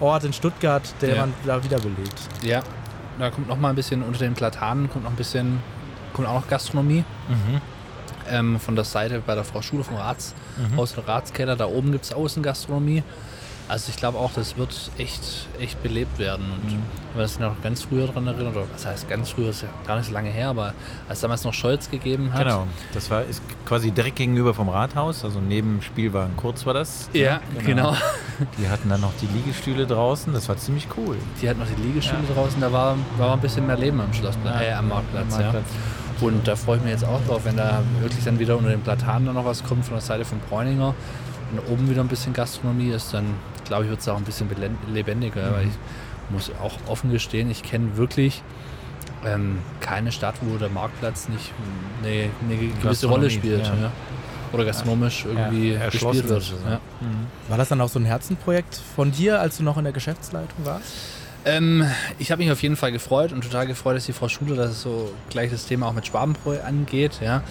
Ort in Stuttgart, der Ja. man da wiederbelebt. ja. Da kommt noch mal ein bisschen unter den Platanen, kommt noch ein bisschen, kommt auch noch Gastronomie. Mhm. Ähm, von der Seite bei der Frau Schule vom Rats, aus dem Ratskeller, da oben gibt es Außengastronomie. Also ich glaube auch, das wird echt, echt belebt werden. Und wenn man das noch ganz früher dran erinnert, oder was heißt ganz früher, ist ja gar nicht so lange her, aber als damals noch Scholz gegeben hat. Genau, das war ist quasi direkt gegenüber vom Rathaus, also neben Spielwagen Kurz war das. Ja, genau. Die hatten dann noch die Liegestühle draußen, das war ziemlich cool. Die hat noch die Liegestühle draußen, da war, war ein bisschen mehr Leben am Schlossplatz, äh, am Marktplatz. Am Marktplatz. Ja. Und da freue ich mich jetzt auch drauf, wenn da wirklich dann wieder unter den Platanen noch was kommt von der Seite von Bräuninger und oben wieder ein bisschen Gastronomie ist, dann glaube ich, wird es auch ein bisschen lebendiger, weil ich muss auch offen gestehen, ich kenne wirklich ähm, keine Stadt, wo der Marktplatz nicht eine, eine gewisse Rolle spielt. ja. Ja. Oder gastronomisch irgendwie Ja, gespielt wird. Ja. War das dann auch so ein Herzenprojekt von dir, als du noch in der Geschäftsleitung warst? Ähm, ich habe mich auf jeden Fall gefreut und total gefreut, dass die Frau Schuler, dass es so gleich das Thema auch mit Schwabenbräu angeht. Ja.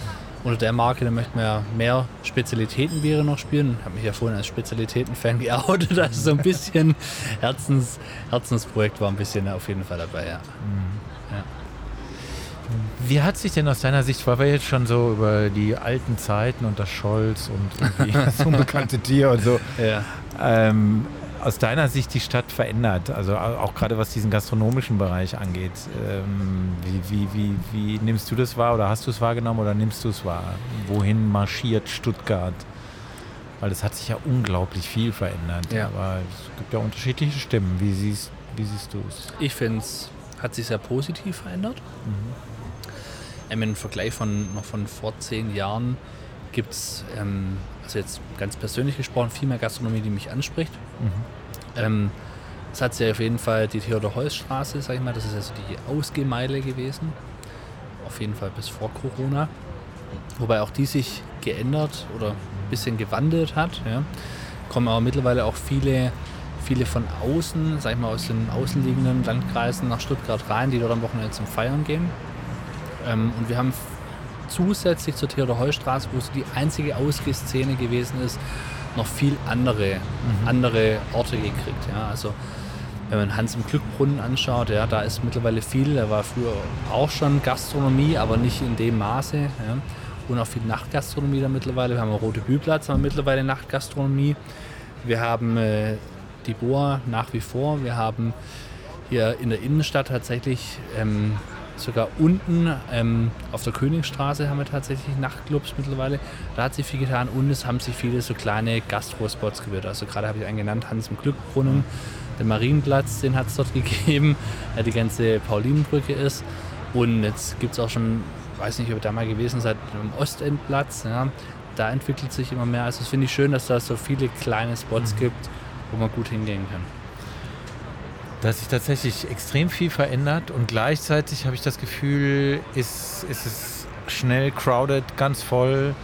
Unter der Marke, da möchten wir ja mehr Spezialitätenbiere noch spielen. Ich habe mich ja vorhin als Spezialitäten-Fan geoutet, also so ein bisschen Herzens, Herzensprojekt war ein bisschen auf jeden Fall dabei, ja. Wie hat sich denn aus deiner Sicht, weil wir jetzt schon so über die alten Zeiten und das Scholz und das unbekannte Tier und so, ja. ähm, aus deiner Sicht die Stadt verändert? Also au- auch gerade was diesen gastronomischen Bereich angeht. Ähm, wie, wie, wie, wie nimmst du das wahr oder hast du es wahrgenommen oder nimmst du es wahr? Wohin marschiert Stuttgart? Weil es hat sich ja unglaublich viel verändert. Ja. Aber es gibt ja unterschiedliche Stimmen. Wie siehst, wie siehst du es? Ich finde es hat sich sehr positiv verändert. Ähm, Im Vergleich von noch von vor zehn Jahren gibt es, ähm, also jetzt ganz persönlich gesprochen, viel mehr Gastronomie, die mich anspricht. Ähm, es hat sich auf jeden Fall die Theodor-Heuss-Straße, sag ich mal, das ist also die Ausgehmeile gewesen. Auf jeden Fall bis vor Corona. Wobei auch die sich geändert oder ein bisschen gewandelt hat. Ja. Kommen aber mittlerweile auch viele, viele von außen, sag ich mal, aus den außenliegenden Landkreisen nach Stuttgart rein, die dort am Wochenende zum Feiern gehen. Ähm, und wir haben zusätzlich zur Theodor-Heuss-Straße, wo es die einzige Ausgehszene gewesen ist, noch viel andere, andere Orte gekriegt. Ja. Also wenn man Hans im Glückbrunnen anschaut, ja, da ist mittlerweile viel, da war früher auch schon Gastronomie, aber nicht in dem Maße. Ja. Und auch viel Nachtgastronomie da mittlerweile. Wir haben Rote Bühlplatz haben mittlerweile Nachtgastronomie. Wir haben äh, die Boa nach wie vor. Wir haben hier in der Innenstadt tatsächlich ähm, sogar unten ähm, auf der Königstraße haben wir tatsächlich Nachtclubs mittlerweile. Da hat sich viel getan und es haben sich viele so kleine Gastro-Spots gebildet. Also gerade habe ich einen genannt, Hans im Glückbrunnen, der Marienplatz, den hat es dort gegeben, ja, die ganze Paulinenbrücke ist. Und jetzt gibt es auch schon, weiß nicht, ob ihr da mal gewesen seid, am Ostendplatz. Ja, da entwickelt sich immer mehr. Also das finde ich schön, dass da so viele kleine Spots gibt, wo man gut hingehen kann. Da hat sich tatsächlich extrem viel verändert und gleichzeitig habe ich das Gefühl, ist, ist es schnell crowded, ganz voll.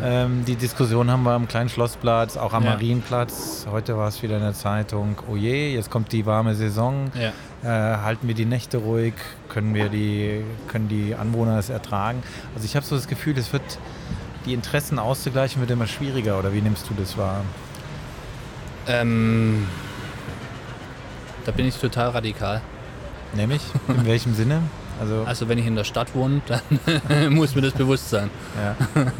Ja. Ähm, die Diskussion haben wir am kleinen Schlossplatz, auch am Ja. Marienplatz. Heute war es wieder in der Zeitung, oh je, jetzt kommt die warme Saison. Ja. Äh, halten wir die Nächte ruhig? Können, wir die, können die Anwohner es ertragen? Also ich habe so das Gefühl, es wird die Interessen auszugleichen wird immer schwieriger. Oder wie nimmst du das wahr? Ähm, Da bin ich total radikal. Nämlich? In welchem Sinne? Also, Also wenn ich in der Stadt wohne, dann muss mir das bewusst sein. ja.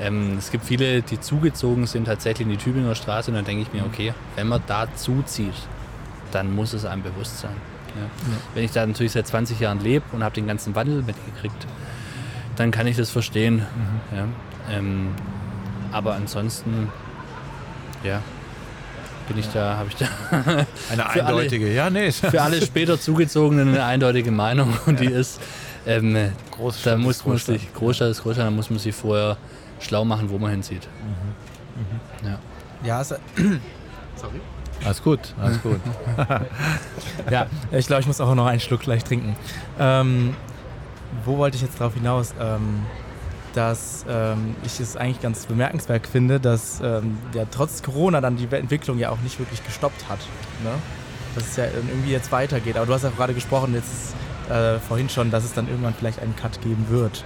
Ähm, es gibt viele, die zugezogen sind tatsächlich in die Tübinger Straße und dann denke ich mir, okay, wenn man da zuzieht, dann muss es einem bewusst sein. Ja. Wenn ich da natürlich seit 20 Jahren lebe und habe den ganzen Wandel mitgekriegt, dann kann ich das verstehen. Ja. Ähm, aber ansonsten, ja, bin ich da, habe ich da Eine Für alle- eindeutige. ja, nee. für alle später Zugezogenen eine eindeutige Meinung und die ist, ähm, Großstadt da muss man Großstadt. sich, Großstadt ist Großstadt, da muss man sich vorher schlau machen, wo man hinzieht. Ja. Ja, es, Alles gut, alles gut. ja ich glaube, ich muss auch noch einen Schluck gleich trinken. Ähm, wo wollte ich jetzt drauf hinaus? Ähm, dass ähm, ich es eigentlich ganz bemerkenswert finde, dass ähm, ja, trotz Corona dann die Entwicklung ja auch nicht wirklich gestoppt hat. Ne? Dass es ja irgendwie jetzt weitergeht. Aber du hast ja gerade gesprochen, jetzt äh, vorhin schon, dass es dann irgendwann vielleicht einen Cut geben wird.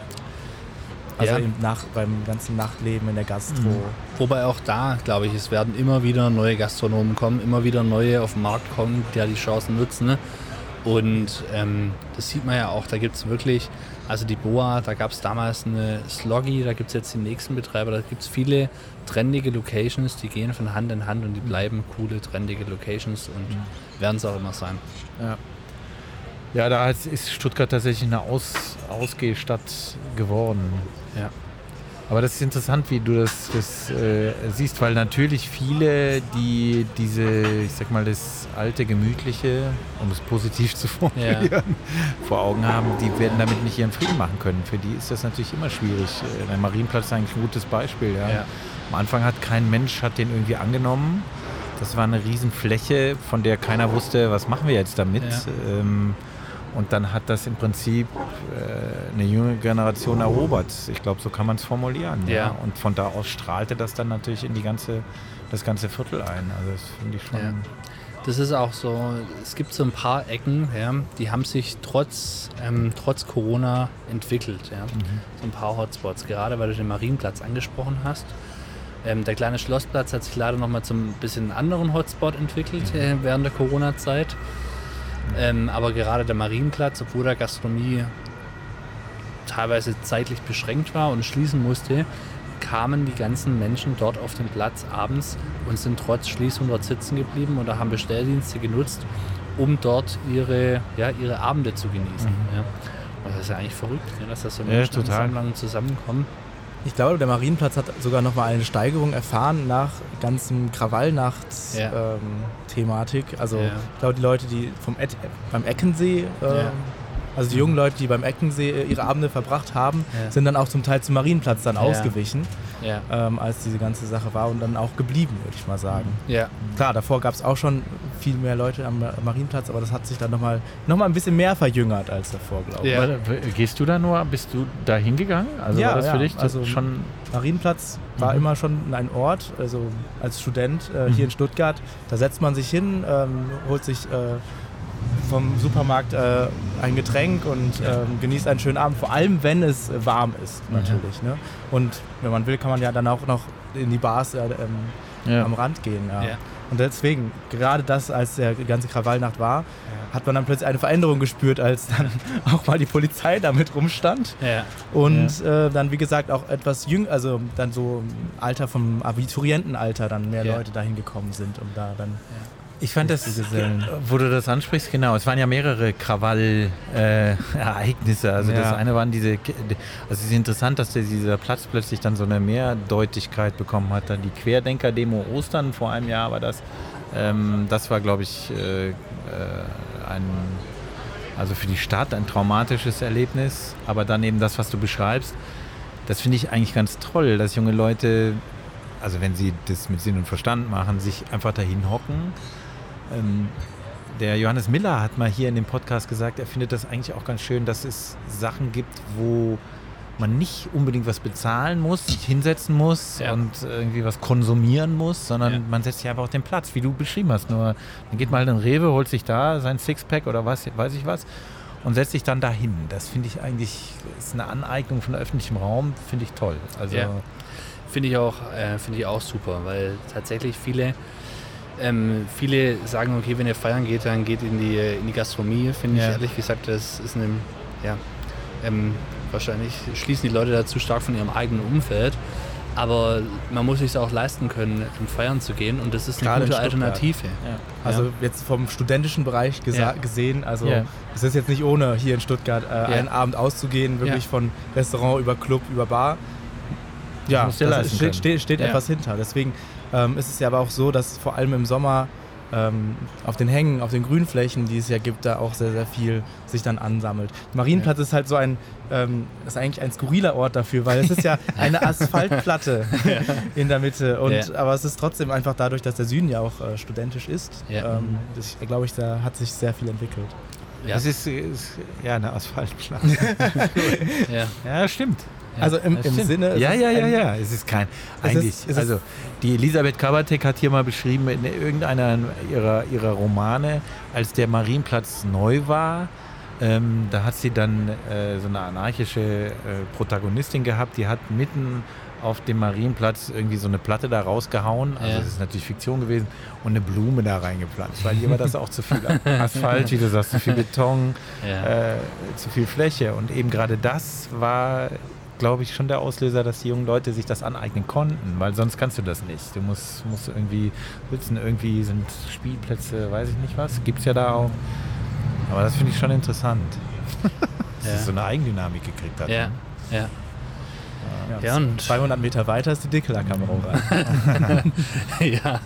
Also Ja. im Nach beim ganzen Nachtleben in der Gastro. Wobei auch da, glaube ich, es werden immer wieder neue Gastronomen kommen, immer wieder neue auf den Markt kommen, die ja die Chancen nutzen. Ne? Und ähm, das sieht man ja auch, da gibt es wirklich, also die Boa, da gab es damals eine Sloggy, da gibt es jetzt den nächsten Betreiber, da gibt es viele trendige Locations, die gehen von Hand in Hand und die bleiben coole, trendige Locations und werden es auch immer sein. Ja. Ja, da ist- ist Stuttgart tatsächlich eine Aus Ausgehstadt geworden. Ja. Aber das ist interessant, wie du das, das äh, siehst, weil natürlich viele, die diese, ich sag mal, das alte Gemütliche, um es positiv zu formulieren, vor Augen haben, die werden damit nicht ihren Frieden machen können. Für die ist das natürlich immer schwierig. Äh, Der Marienplatz ist eigentlich ein gutes Beispiel. Ja. Ja. Am Anfang hat kein Mensch hat den irgendwie angenommen. Das war eine Riesenfläche, von der keiner wusste, was machen wir jetzt damit. Ja. Ähm, und dann hat das im Prinzip äh, eine junge Generation erobert. Ich glaube, so kann man es formulieren. Ja. Und von da aus strahlte das dann natürlich in die ganze, das ganze Viertel ein. Also das finde ich schon. Ja. Das ist auch so, es gibt so ein paar Ecken, ja, die haben sich trotz, ähm, trotz Corona entwickelt. Ja. So ein paar Hotspots, gerade weil du den Marienplatz angesprochen hast. Ähm, der kleine Schlossplatz hat sich leider nochmal zum bisschen anderen Hotspot entwickelt äh, während der Corona-Zeit. Ähm, aber gerade der Marienplatz, obwohl der Gastronomie teilweise zeitlich beschränkt war und schließen musste, kamen die ganzen Menschen dort auf den Platz abends und sind trotz Schließung dort sitzen geblieben oder haben Bestelldienste genutzt, um dort ihre, ja, ihre Abende zu genießen. Ja. Und das ist ja eigentlich verrückt, ja, dass das so Ja, total. Zusammenkommen. Ich glaube, der Marienplatz hat sogar noch mal eine Steigerung erfahren nach ganzen Krawallnachts-Thematik. Ja. also Ja. ich glaube, die Leute, die vom Ed beim Eckensee, äh, Ja. Also die jungen Leute, die beim Eckensee äh, ihre Abende verbracht haben, Ja. sind dann auch zum Teil zum Marienplatz dann Ja. ausgewichen, Ja. ähm, als diese ganze Sache war und dann auch geblieben, würde ich mal sagen. Ja. Klar, davor gab es auch schon viel mehr Leute am Ma- Marienplatz, aber das hat sich dann nochmal noch mal ein bisschen mehr verjüngert als davor, glaube ich. Ja. Warte, Gehst du da nur, bist du da hingegangen? Also Ja, war das ja, für dich das also- schon Marienplatz war Mhm. immer schon ein Ort, also als Student äh, Mhm. hier in Stuttgart, da setzt man sich hin, ähm, holt sich äh, vom Supermarkt äh, ein Getränk und ähm, genießt einen schönen Abend, vor allem wenn es warm ist natürlich. Ne? Und wenn man will, kann man ja dann auch noch in die Bars äh, ähm, ja. am Rand gehen. Ja. Ja. Und deswegen, gerade das, als der ganze Krawallnacht war, hat man dann plötzlich eine Veränderung gespürt, als dann auch mal die Polizei damit rumstand. Ja. Und äh, dann, wie gesagt, auch etwas jünger, also dann so im Alter vom Abiturientenalter dann mehr Ja. Leute dahin gekommen sind, um da dann. Ich fand das, Gesellen. wo du das ansprichst, genau, es waren ja mehrere Krawall-Ereignisse. also das Ja. eine waren diese, also es ist interessant, dass der, dieser Platz plötzlich dann so eine Mehrdeutigkeit bekommen hat. Dann die Querdenker-Demo Ostern vor einem Jahr war das. Ähm, das war, glaube ich, äh, äh, ein, also für die Stadt ein traumatisches Erlebnis. Aber dann eben das, was du beschreibst, das finde ich eigentlich ganz toll, dass junge Leute, also wenn sie das mit Sinn und Verstand machen, sich einfach dahin hocken. Ähm, der Johannes Miller hat mal hier in dem Podcast gesagt, er findet das eigentlich auch ganz schön, dass es Sachen gibt, wo man nicht unbedingt was bezahlen muss, sich hinsetzen muss Ja. und irgendwie was konsumieren muss, sondern Ja. man setzt sich einfach auf den Platz, wie du beschrieben hast. Nur dann geht mal in den Rewe, holt sich da sein Sixpack oder was, weiß ich was und setzt sich dann dahin. Das finde ich eigentlich, ist eine Aneignung von öffentlichem Raum, finde ich toll. Also Ja. Finde ich, auch, äh, finde ich auch super, weil tatsächlich viele Ähm, viele sagen, okay, wenn ihr feiern geht, dann geht in die, in die Gastronomie. Finde ich Ja. ehrlich gesagt, das ist eine, ja, ähm, wahrscheinlich schließen die Leute da zu stark von ihrem eigenen Umfeld. Aber man muss sich auch leisten können, um feiern zu gehen und das ist eine Gerade gute. Alternative. Also jetzt vom studentischen Bereich Ja. gesehen, also Ja. es ist jetzt nicht ohne hier in Stuttgart äh, Ja. einen Abend auszugehen, wirklich Ja. von Restaurant über Club über Bar. Ja, das leisten steht, steht, steht Ja. etwas hinter. Deswegen ähm, ist es ja aber auch so, dass vor allem im Sommer ähm, auf den Hängen, auf den Grünflächen, die es ja gibt, da auch sehr, sehr viel sich dann ansammelt. Marienplatz ist halt so ein, ähm, ist eigentlich ein skurriler Ort dafür, weil es ist ja eine Asphaltplatte in der Mitte. Und, Ja. Aber es ist trotzdem einfach dadurch, dass der Süden ja auch äh, studentisch ist, Ja. ähm, das, glaube ich, da hat sich sehr viel entwickelt. Ja. Das ist, ist ja eine Asphaltplatte. Ja. ja, stimmt. Ja, also im, im. Sinne. es Ja, ja, ja, ja. Es ist kein. Es ist- Eigentlich. es ist- also, die Elisabeth Kabatek hat hier mal beschrieben in irgendeiner ihrer, ihrer Romane, als der Marienplatz neu war. Ähm, da hat sie dann äh, so eine anarchische äh, Protagonistin gehabt, die hat mitten auf dem Marienplatz irgendwie so eine Platte da rausgehauen. Also Ja. das ist natürlich Fiktion gewesen und eine Blume da reingepflanzt, weil hier war das auch zu viel Asphalt, wie du sagst, zu viel Beton Ja. äh, zu viel Fläche. Und eben gerade das war, glaube ich, schon der Auslöser, dass die jungen Leute sich das aneignen konnten, weil sonst kannst du das nicht. Du musst, musst irgendwie sitzen, irgendwie sind Spielplätze, weiß ich nicht was, gibt es ja da auch. Aber das finde ich schon interessant. dass Ja. es so eine Eigendynamik gekriegt hat. Ja. ne? Ja. Ja, Ja, und- 200 Meter weiter ist die Dickelackerbrauerei. ja.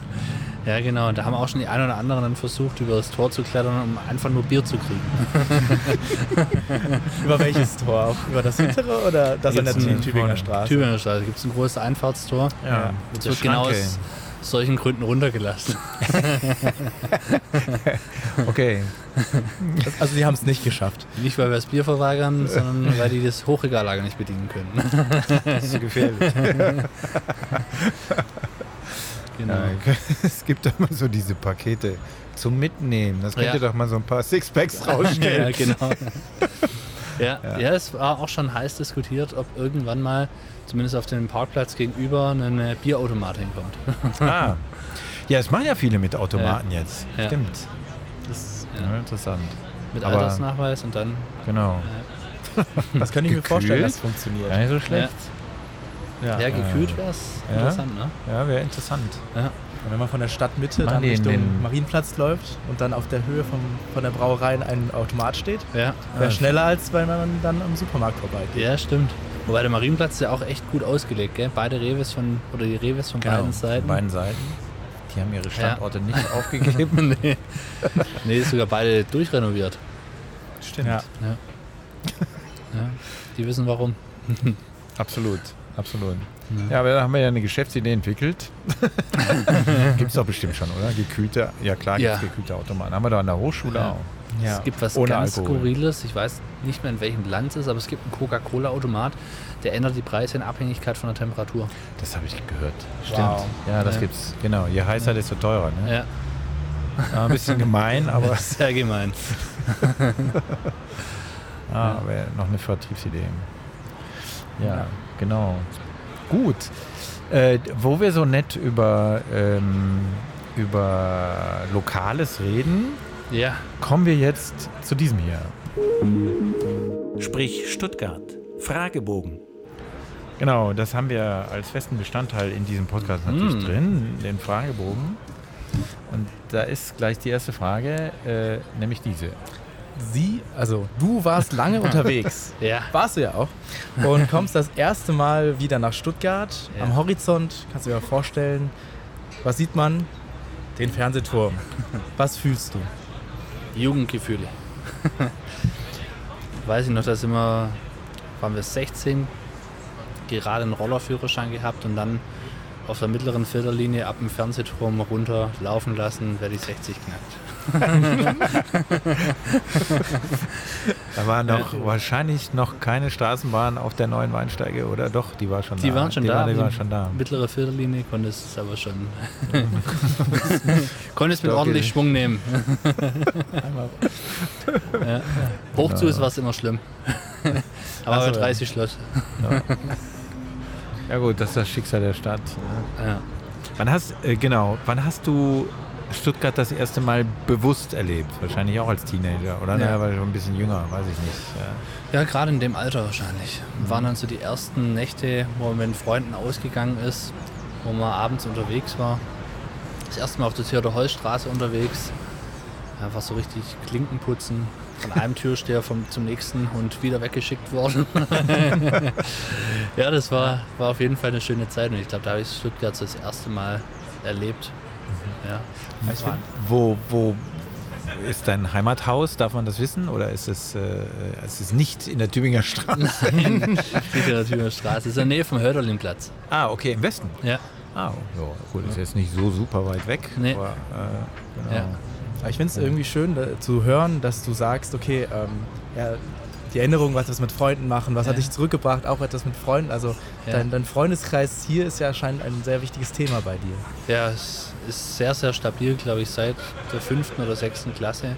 Ja, genau. Und da haben auch schon die einen oder anderen dann versucht, über das Tor zu klettern, um einfach nur Bier zu kriegen. Über welches Tor? Auch über das hintere oder das an der ein- Tübinger Straße? Tübinger Straße gibt es ein großes Einfahrtstor. Ja. Das wird genau aus solchen Gründen runtergelassen. Okay. Also die haben es nicht geschafft. Nicht, weil wir das Bier verweigern, sondern weil die das Hochregallager nicht bedienen können. Das ist zu gefährlich. Genau. Ja, es gibt immer so diese Pakete zum Mitnehmen. Das könnt Ja. ihr doch mal so ein paar Sixpacks Ja, rausstellen. genau. Ja, Ja. ja. es war auch schon heiß diskutiert, ob irgendwann mal, zumindest auf dem Parkplatz gegenüber, ein äh, Bierautomat hinkommt. Ah. Ja, es machen ja viele mit Automaten jetzt. Ja. Stimmt. Das, Ja, ja, interessant. mit Aber- Altersnachweis und dann. Genau. Das könnte ich mir vorstellen, Gekühlt? dass funktioniert. Gar nicht so schlecht. Ja, ja gekühlt wäre es Ja. interessant, ne? Ja, wäre interessant. Ja. Und wenn man von der Stadtmitte dann die in Richtung den- Marienplatz läuft und dann auf der Höhe vom, von der Brauerei ein Automat steht, Ja. wäre schneller, als wenn man dann am Supermarkt vorbeigeht. ja, stimmt. Wobei der Marienplatz ist ja auch echt gut ausgelegt, gell? Beide Reves von, oder die Reves von beiden Seiten. Von beiden Seiten. Die haben ihre Standorte nicht aufgegeben. nee. nee, ist sogar beide durchrenoviert. Stimmt. Ja. Die wissen warum. Absolut. Absolut. Ja, aber da haben wir ja eine Geschäftsidee entwickelt. gibt es doch bestimmt schon, oder? Gekühlte, ja klar, Ja. gibt es gekühlte Automaten. Haben wir da an der Hochschule Ja. auch. Ja. Es gibt was Ohne ganz Alkohol. Skurriles, ich weiß nicht mehr in welchem Land es ist, aber es gibt einen Coca-Cola-Automat, der ändert die Preise in Abhängigkeit von der Temperatur. Das habe ich gehört. Stimmt. Wow. Ja, das Ja. gibt's. Genau. Je heißer, desto teurer. Ne? Ja, Ja, ein bisschen gemein, aber sehr gemein. ah, wäre noch eine Vertriebsidee. Ja, genau. Gut. Äh, wo wir so nett über, ähm, über Lokales reden, Ja, kommen wir jetzt zu diesem hier. Sprich Stuttgart. Fragebogen. Genau, das haben wir als festen Bestandteil in diesem Podcast natürlich Mm. drin, den Fragebogen. Und da ist gleich die erste Frage, äh, nämlich diese. Sie, also du warst lange unterwegs. ja. Warst du ja auch. Und kommst das erste Mal wieder nach Stuttgart. Ja. Am Horizont, kannst du dir mal vorstellen, was sieht man? Den Fernsehturm. Was fühlst du? Jugendgefühle. Weiß ich noch, dass immer, waren wir 16, gerade einen Rollerführerschein gehabt und dann auf der mittleren Filterlinie ab dem Fernsehturm runter laufen lassen, wer die 60 knackt. Da war noch wahrscheinlich noch keine Straßenbahn auf der neuen Weinsteige, oder doch? Die war schon Die da. waren schon die da. War, die waren schon da. Mittlere Filterlinie konntest es aber schon. konntest mit ordentlich Schwung nehmen. Ja. Hochzu ist was immer schlimm. aber Ach so, bei ja. 30 Schloss. Ja gut, das ist das Schicksal der Stadt. Ja. Wann hast, äh, genau, wann hast du Stuttgart das erste Mal bewusst erlebt? Wahrscheinlich auch als Teenager, oder? Ja. Naja, weil schon ein bisschen jünger, weiß ich nicht. Ja. Ja, gerade in dem Alter wahrscheinlich. Waren dann so die ersten Nächte, wo man mit Freunden ausgegangen ist, wo man abends unterwegs war. Das erste Mal auf der Theodor Holzstraße unterwegs. Einfach so richtig Klinken putzen. Von einem Türsteher vom, zum nächsten und wieder weggeschickt worden. ja, das war, war auf jeden Fall eine schöne Zeit und ich glaube, da habe ich Stuttgart so das erste Mal erlebt. Ja. War- Wo, wo ist dein Heimathaus? Darf man das wissen? Oder ist es, äh, es ist nicht in der Tübinger Straße? Nicht in der Tübinger Straße. Das ist in der Nähe vom Hörderlinplatz. ah, okay, im Westen. Ja. Ah, ja, gut, ist jetzt nicht so super weit weg. Nee. Aber, äh, genau. Ja. Aber ich finde es irgendwie schön da, zu hören, dass du sagst, okay, ähm, ja, die Erinnerung, was das mit Freunden machen, was hat Ja. dich zurückgebracht, auch etwas mit Freunden. Also Ja. dein, dein Freundeskreis hier ist ja anscheinend ein sehr wichtiges Thema bei dir. Ja, es ist sehr, sehr stabil, glaube ich, seit der fünften oder sechsten Klasse.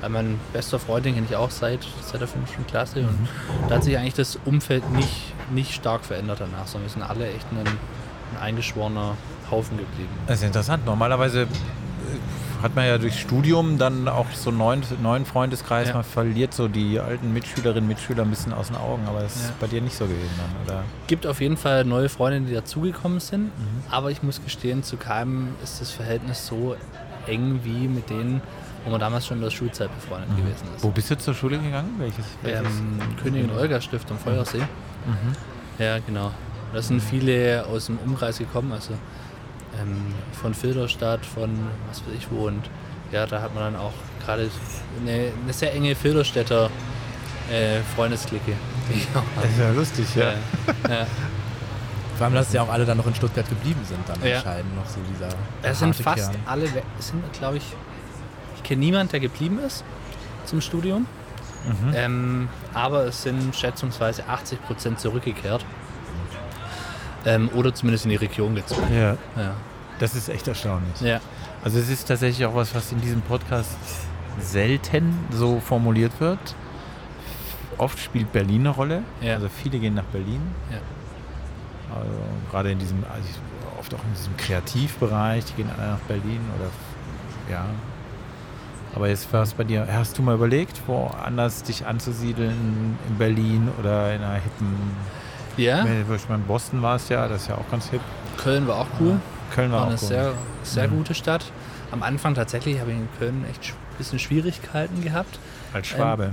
Weil mein bester Freund, den kenne ich auch seit, seit der fünften Klasse. Und da hat sich eigentlich das Umfeld nicht, nicht stark verändert danach, sondern wir sind alle echt ein, ein eingeschworener Haufen geblieben. Das ist interessant. Normalerweise hat man ja durch Studium dann auch so einen neuen, neuen Freundeskreis. Ja. Man verliert so die alten Mitschülerinnen und Mitschüler ein bisschen aus den Augen. Aber das Ja. ist bei dir nicht so gewesen dann, oder? gibt auf jeden Fall neue Freunde, die dazugekommen sind. Aber ich muss gestehen, zu keinem ist das Verhältnis so eng wie mit denen, wo man damals schon in der Schulzeit befreundet gewesen ist. Wo bist du zur Schule gegangen? Welches? welches? Ähm, Königin Olga Stift am Feuersee. Ja, genau. Da sind viele aus dem Umkreis gekommen, also ähm, von Filderstadt, von was weiß ich wo. Und ja, da hat man dann auch gerade eine, eine sehr enge Filderstädter äh, Freundesklicke. Das ist ja lustig, ja. ja. Vor allem, dass ja auch alle dann noch in Stuttgart geblieben sind, dann Ja. entscheidend noch so dieser. Es sind fast Kern. alle, es sind glaube ich, ich kenne niemanden, der geblieben ist zum Studium. Mhm. Ähm, aber es sind schätzungsweise 80 Prozent zurückgekehrt. Ähm, oder zumindest in die Region gezogen. ja. Ja. Das ist echt erstaunlich. ja. Also es ist tatsächlich auch was, was in diesem Podcast selten so formuliert wird. Oft spielt Berlin eine Rolle. Ja. Also viele gehen nach Berlin. Ja. Also gerade in diesem, also oft auch in diesem Kreativbereich, die gehen alle nach Berlin oder ja. Aber jetzt war es bei dir, hast du mal überlegt, woanders dich anzusiedeln, in Berlin oder in einer hippen, Ja, ich meine, Boston war es ja, das ist ja auch ganz hip. Köln war auch cool. Köln war War auch eine cool. sehr, sehr Mhm. gute Stadt. Am Anfang tatsächlich habe ich in Köln echt ein bisschen Schwierigkeiten gehabt. Als Schwabe.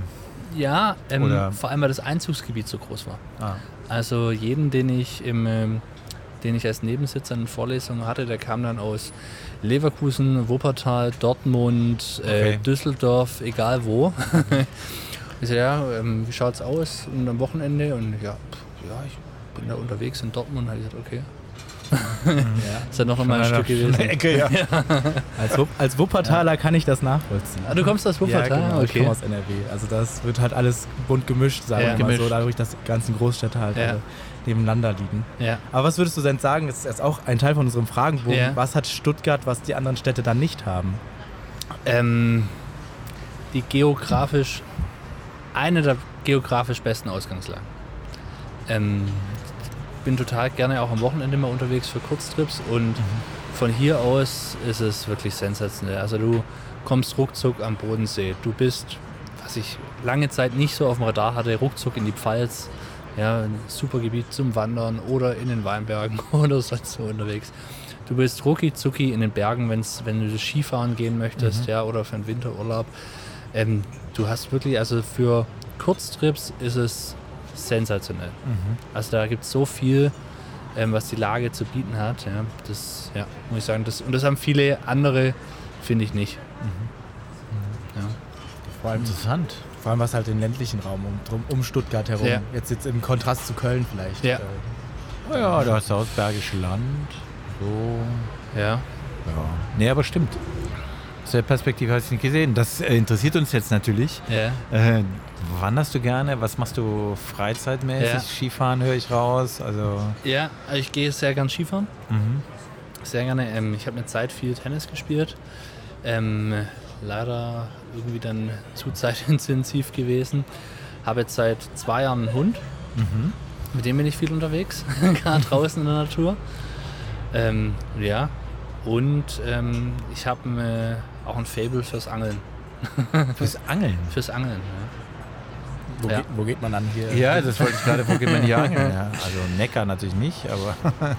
Ja, ähm, vor allem weil das Einzugsgebiet so groß war. ah. Also jeden, den ich im, ähm, den ich als Nebensitzer in Vorlesungen hatte, der kam dann aus Leverkusen, Wuppertal, Dortmund, äh, Okay. Düsseldorf, egal wo. ich so, ja, ähm, wie schaut's aus und am Wochenende? Und ja, pff, ja, ich bin da unterwegs in Dortmund. Habe ich gesagt, okay. Ist dann noch einmal ein Stück gewesen. Ecke, ja. Als, Wupp, als Wuppertaler kann ich das nachvollziehen. Ah, du kommst aus Wuppertal? Ja, genau. Ich okay. komme aus NRW. Also das wird halt alles bunt gemischt, sagen Ja. wir mal so, dadurch, dass die ganzen Großstädte halt Ja. alle nebeneinander liegen. Ja. Aber was würdest du denn sagen, das ist jetzt auch ein Teil von unserem Fragenbogen, Ja. was hat Stuttgart, was die anderen Städte dann nicht haben? Ähm, die geografisch, eine der geografisch besten Ausgangslagen. Ähm, bin total gerne auch am Wochenende mal unterwegs für Kurztrips und von hier aus ist es wirklich sensationell. Also du kommst ruckzuck am Bodensee. Du bist, was ich lange Zeit nicht so auf dem Radar hatte, ruckzuck in die Pfalz. Ja, ein super Gebiet zum Wandern oder in den Weinbergen oder sonst so unterwegs. Du bist rucki zucki in den Bergen, wenn's, wenn du Skifahren gehen möchtest, ja, oder für einen Winterurlaub. Ähm, du hast wirklich, also für Kurztrips ist es sensationell. Also da gibt es so viel, ähm, was die Lage zu bieten hat. Ja, das, ja, muss ich sagen, das, und das haben viele andere, finde ich nicht. Ja. Vor allem, Interessant. vor allem was halt den ländlichen Raum um, drum, um Stuttgart herum. Ja. Jetzt, jetzt im Kontrast zu Köln vielleicht. Ja. Äh, Oh ja, da hast du aus Bergische Land. So. ja. Ja. Nee, aber stimmt. Aus der Perspektive habe ich nicht gesehen. Das äh, interessiert uns jetzt natürlich. Ja. Äh, wanderst du gerne? Was machst du freizeitmäßig? Ja. Skifahren höre ich raus. Also. Ja, also ich gehe sehr gern Skifahren. Mhm. Sehr gerne. Ähm, ich habe eine Zeit viel Tennis gespielt. Ähm, leider irgendwie dann zu zeitintensiv gewesen. Habe jetzt seit zwei Jahren einen Hund. Mhm. Mit dem bin ich viel unterwegs, gerade draußen in der Natur. Ähm, ja, Und ähm, ich habe äh, auch ein Fable fürs Angeln. Fürs Angeln. Fürs Angeln, Wo, Ja. geht, wo geht man dann hier? Ja, das wollte ich gerade, wo geht man hier angeln? Ja, also Neckar natürlich nicht, aber.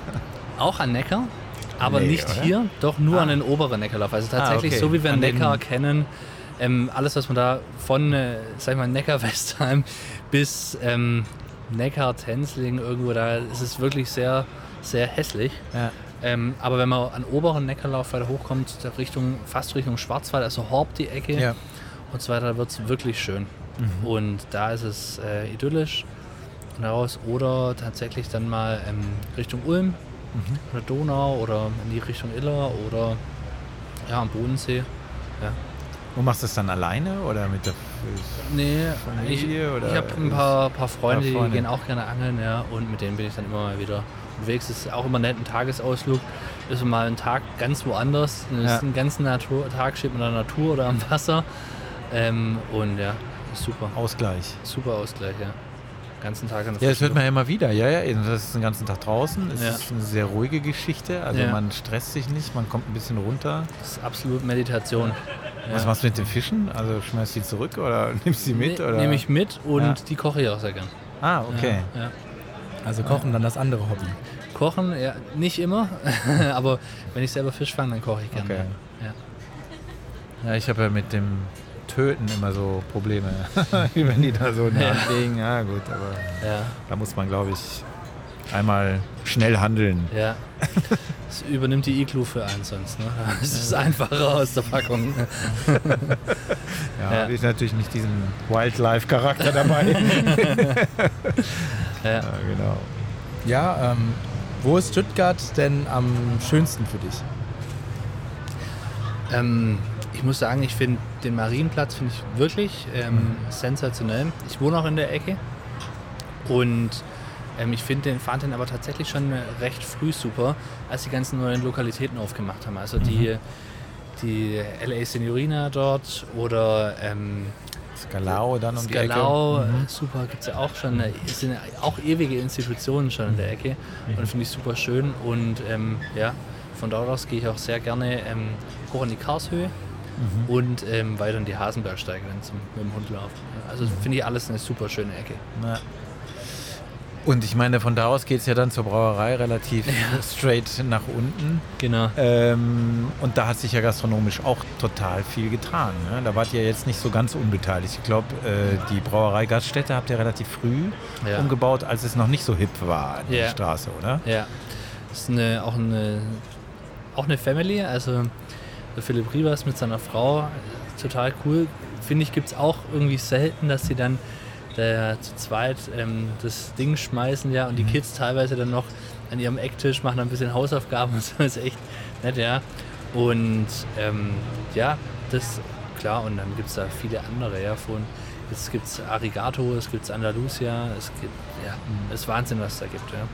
Auch an Neckar, aber Nee, nicht oder? hier, doch nur Ah. an den oberen Neckarlauf. Also tatsächlich okay. so, wie wir An Neckar kennen. Ähm, alles, was man da von, äh, sag ich mal, Neckar-Westheim bis ähm, Neckar-Tenzling irgendwo, da ist es wirklich sehr, sehr hässlich. ja. Ähm, aber wenn man an oberen Neckarlauf weiter hochkommt, Richtung, fast Richtung Schwarzwald, also Horb die Ecke Ja. und so weiter, da wird es wirklich schön. Und da ist es äh, idyllisch daraus. Oder tatsächlich dann mal ähm, Richtung Ulm oder Donau oder in die Richtung Iller oder ja, am Bodensee. Und machst du das dann alleine oder mit der Nee, ich, Familie? oder ich habe ein paar, paar Freunde, die gehen auch gerne angeln, ja, und mit denen bin ich dann immer mal wieder unterwegs. Ist auch immer nett, ein Tagesausflug. Ist mal ein Tag ganz woanders. Ist Ja. Den ganzen Natur Tag steht man in der Natur oder am Wasser. Ähm, und ja, ist super. Ausgleich. Super Ausgleich, ja. Ganzen Tag in der Ja, das hört man ja immer wieder. Ja, ja, das ist den ganzen Tag draußen. Es Ja. ist eine sehr ruhige Geschichte. Also Ja. man stresst sich nicht, man kommt ein bisschen runter. Das ist absolut Meditation. Was Ja. machst du mit den Fischen? Also schmeißt die zurück oder nimmst sie mit? Ne- oder? Nehme ich mit und Ja. die koche ich auch sehr gern. Ah, okay. Ja, ja. Also kochen dann das andere Hobby. Kochen, ja, nicht immer, aber wenn ich selber Fisch fange, dann koche ich gerne. Okay. Ja. Ja, ich habe ja mit dem Töten immer so Probleme. Wenn die da so der Ja. Ja, gut, aber Ja, da muss man, glaube ich, einmal schnell handeln. ja. Das übernimmt die Iglu für einen sonst. Ne? Es ist einfacher aus der Packung. Ja, Ja. ja. ist natürlich nicht diesen Wildlife-Charakter dabei. Ja. ja, genau. Ja, ähm, wo ist Stuttgart denn am schönsten für dich? Ähm, ich muss sagen, ich finde den Marienplatz finde ich wirklich ähm, sensationell. Ich wohne auch in der Ecke und ähm, ich finde den fand den aber tatsächlich schon recht früh super, als die ganzen neuen Lokalitäten aufgemacht haben. Also die, die LA Signorina dort oder ähm, Skalau dann um die Ecke. Skalau, äh, super, gibt es ja auch schon. Es sind auch ewige Institutionen schon in der Ecke und finde ich super schön. Und ähm, ja, von dort aus gehe ich auch sehr gerne ähm, hoch in die Karlshöhe und ähm, weiter in die Hasenbergsteige dann zum, mit dem Hund laufen. Also finde ich alles eine super schöne Ecke. Ja. Und ich meine, von da aus geht es ja dann zur Brauerei relativ straight nach unten. Genau. Ähm, und da hat sich ja gastronomisch auch total viel getan. Ne? Da wart ihr jetzt nicht so ganz unbeteiligt. Ich glaube, äh, die Brauerei Gaststätte habt ihr relativ früh Ja. umgebaut, als es noch nicht so hip war, die Ja. Straße, oder? Ja, das ist eine, auch, eine, auch eine Family. Also der Philipp Rivas mit seiner Frau, äh, total cool. Finde ich, gibt es auch irgendwie selten, dass sie dann da zu zweit ähm, das Ding schmeißen, ja, und die Kids teilweise dann noch an ihrem Ecktisch machen ein bisschen Hausaufgaben und so. Das ist echt nett, ja. Und ähm, ja, das klar, und dann gibt es da viele andere, ja, von es gibt Arigato, es gibt Andalusia, es gibt, ja, es ist Wahnsinn, was es da gibt, ja.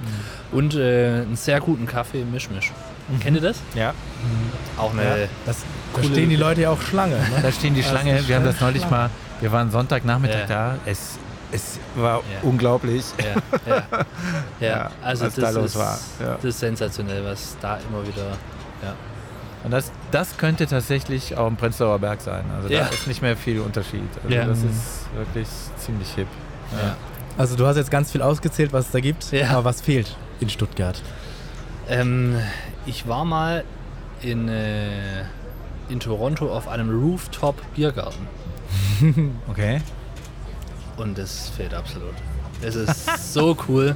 Und äh, einen sehr guten Kaffee im Mischmisch. Kennt ihr das? Ja. Auch eine, Ja, das, da stehen die Leute ja auch Schlange. Ne? Da stehen die Schlange. Wir haben das neulich Schlange. mal, wir waren Sonntagnachmittag Ja. da. Es, es war Ja. unglaublich. Ja, ja, ja. Ja, also was das da los ist, war, ja. das ist sensationell, was da immer wieder, ja. Und das, das könnte tatsächlich auch im Prenzlauer Berg sein. Also Ja. da ist nicht mehr viel Unterschied. Also Ja. das ist wirklich ziemlich hip. ja. Also du hast jetzt ganz viel ausgezählt, was es da gibt. Ja. Aber was fehlt in Stuttgart? Ähm, ich war mal in, äh, in Toronto auf einem Rooftop-Biergarten Okay. und das fehlt absolut. Es ist so cool.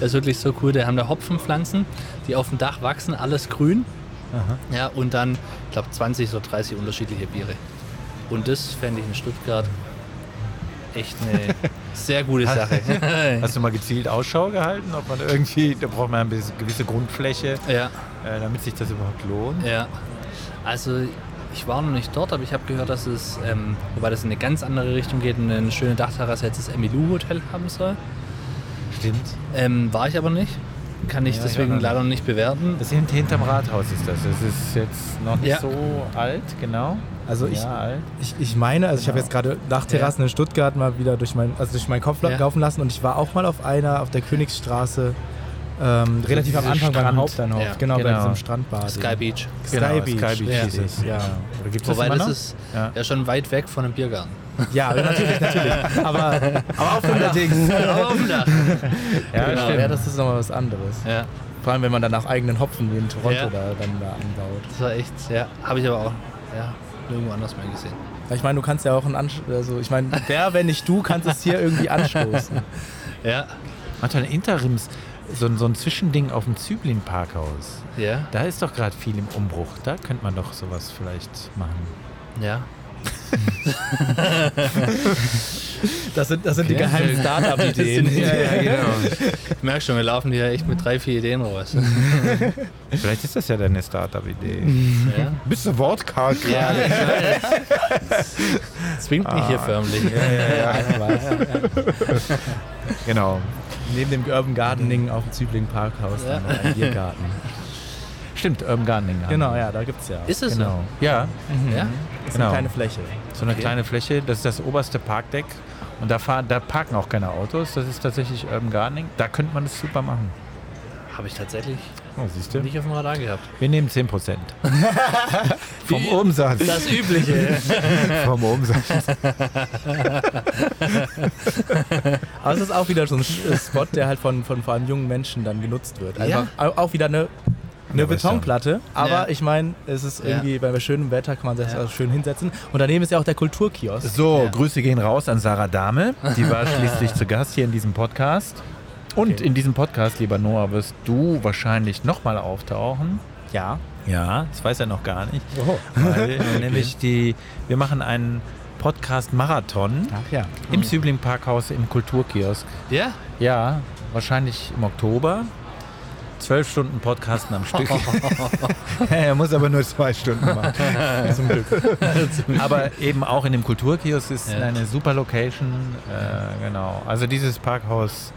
Es ist wirklich so cool. Da haben da Hopfenpflanzen, die auf dem Dach wachsen, alles grün. Aha. Ja, und dann, ich glaube, 20 oder 30 unterschiedliche Biere. Und das fände ich in Stuttgart echt eine sehr gute Sache. Hast du mal gezielt Ausschau gehalten, ob man irgendwie, da braucht man eine gewisse Grundfläche, ja, äh, damit sich das überhaupt lohnt. ja. Also, ich war noch nicht dort, aber ich habe gehört, dass es, ähm, wobei das in eine ganz andere Richtung geht, eine schöne Dachterrasse jetzt das Emilou Hotel haben soll. Stimmt. Ähm, war ich aber nicht. Kann ich Ja, deswegen ja, leider noch nicht bewerten. Das ist hinterm Rathaus ist das. Das ist jetzt noch nicht Ja. so alt, genau. Also ich, ja, alt. ich, ich meine, also ich habe Genau. jetzt gerade Dachterrassen in Stuttgart mal wieder durch, mein, also durch meinen Kopf Ja. laufen lassen und ich war auch mal auf einer auf der Königsstraße Ähm, relativ am Anfang beim Strand- Hauptbahnhof, Ja, genau, bei genau. diesem Strandbad. Sky Beach. Sky Genau, Beach. Sky Beach ja. hieß es. Ja. Oder gibt's das Wobei das noch? ist Ja. ja schon weit weg von einem Biergarten. Ja, natürlich, natürlich. Aber, aber auf dem Dach. Aber auf dem Dach. Ja, Genau, ja, das ist nochmal was anderes. Ja, Vor allem, wenn man dann auch eigenen Hopfen wie in Toronto Ja. da, dann da anbaut. das war echt, ja, habe ich aber auch ja, nirgendwo anders mehr gesehen. Ich meine, du kannst ja auch ein Ansch also ich meine, wer, wenn nicht du, kannst es hier irgendwie anstoßen. Ja, Manchmal ein Interims, so, ein- so ein Zwischending auf dem Züblin-Parkhaus. ja, Da ist doch gerade viel im Umbruch. Da könnte man doch sowas vielleicht machen. ja. Das sind, das sind die Okay. geheimen Startup-Ideen. genau. Ich merke schon, wir laufen hier echt mit drei, vier Ideen raus. Vielleicht ist das ja deine Startup-Idee. ja. Bist du wortkarg Ja, gerade? weiß. Zwingt mich hier förmlich. Genau. Neben dem Urban Gardening auf dem Zübling Parkhaus Ja. ein Biergarten. Stimmt, Urban Gardening. haben Genau, ja, da gibt's ja. Ist es Genau. Ja, so? Ja? Das ist genau. eine kleine Fläche. so eine Okay. kleine Fläche. Das ist das oberste Parkdeck. Und da, fahren, da parken auch keine Autos. Das ist tatsächlich Urban Gardening. Da könnte man das super machen. Habe ich tatsächlich Oh, siehst du? nicht auf dem Radar gehabt. Wir nehmen 10 Prozent. Vom Umsatz. Das Übliche. Vom Umsatz. Aber es ist auch wieder so ein Sch- Spot, der halt von, von vor allem jungen Menschen dann genutzt wird. Einfach au- auch wieder eine, eine Ja. Betonplatte, aber Ja. ich meine, es ist Ja. irgendwie bei schönem Wetter kann man sich Ja. auch schön hinsetzen. Und daneben ist ja auch der Kulturkiosk. So, Ja. Grüße gehen raus an Sarah Dahme. Die war schließlich zu Gast hier in diesem Podcast. Und Okay. in diesem Podcast, lieber Noah, wirst du wahrscheinlich nochmal auftauchen. Ja. Ja, das weiß er noch gar nicht. Oh. Weil nämlich die, wir machen einen Podcast-Marathon ja. im Sübling Parkhaus im Kulturkiosk. Ja? Ja, wahrscheinlich im Oktober. Zwölf Stunden Podcasten am Stück. er muss aber nur zwei Stunden machen. Zum Glück. Aber eben auch in dem Kulturkiosk ist Ja. eine super Location. Äh, genau. Also dieses Parkhaus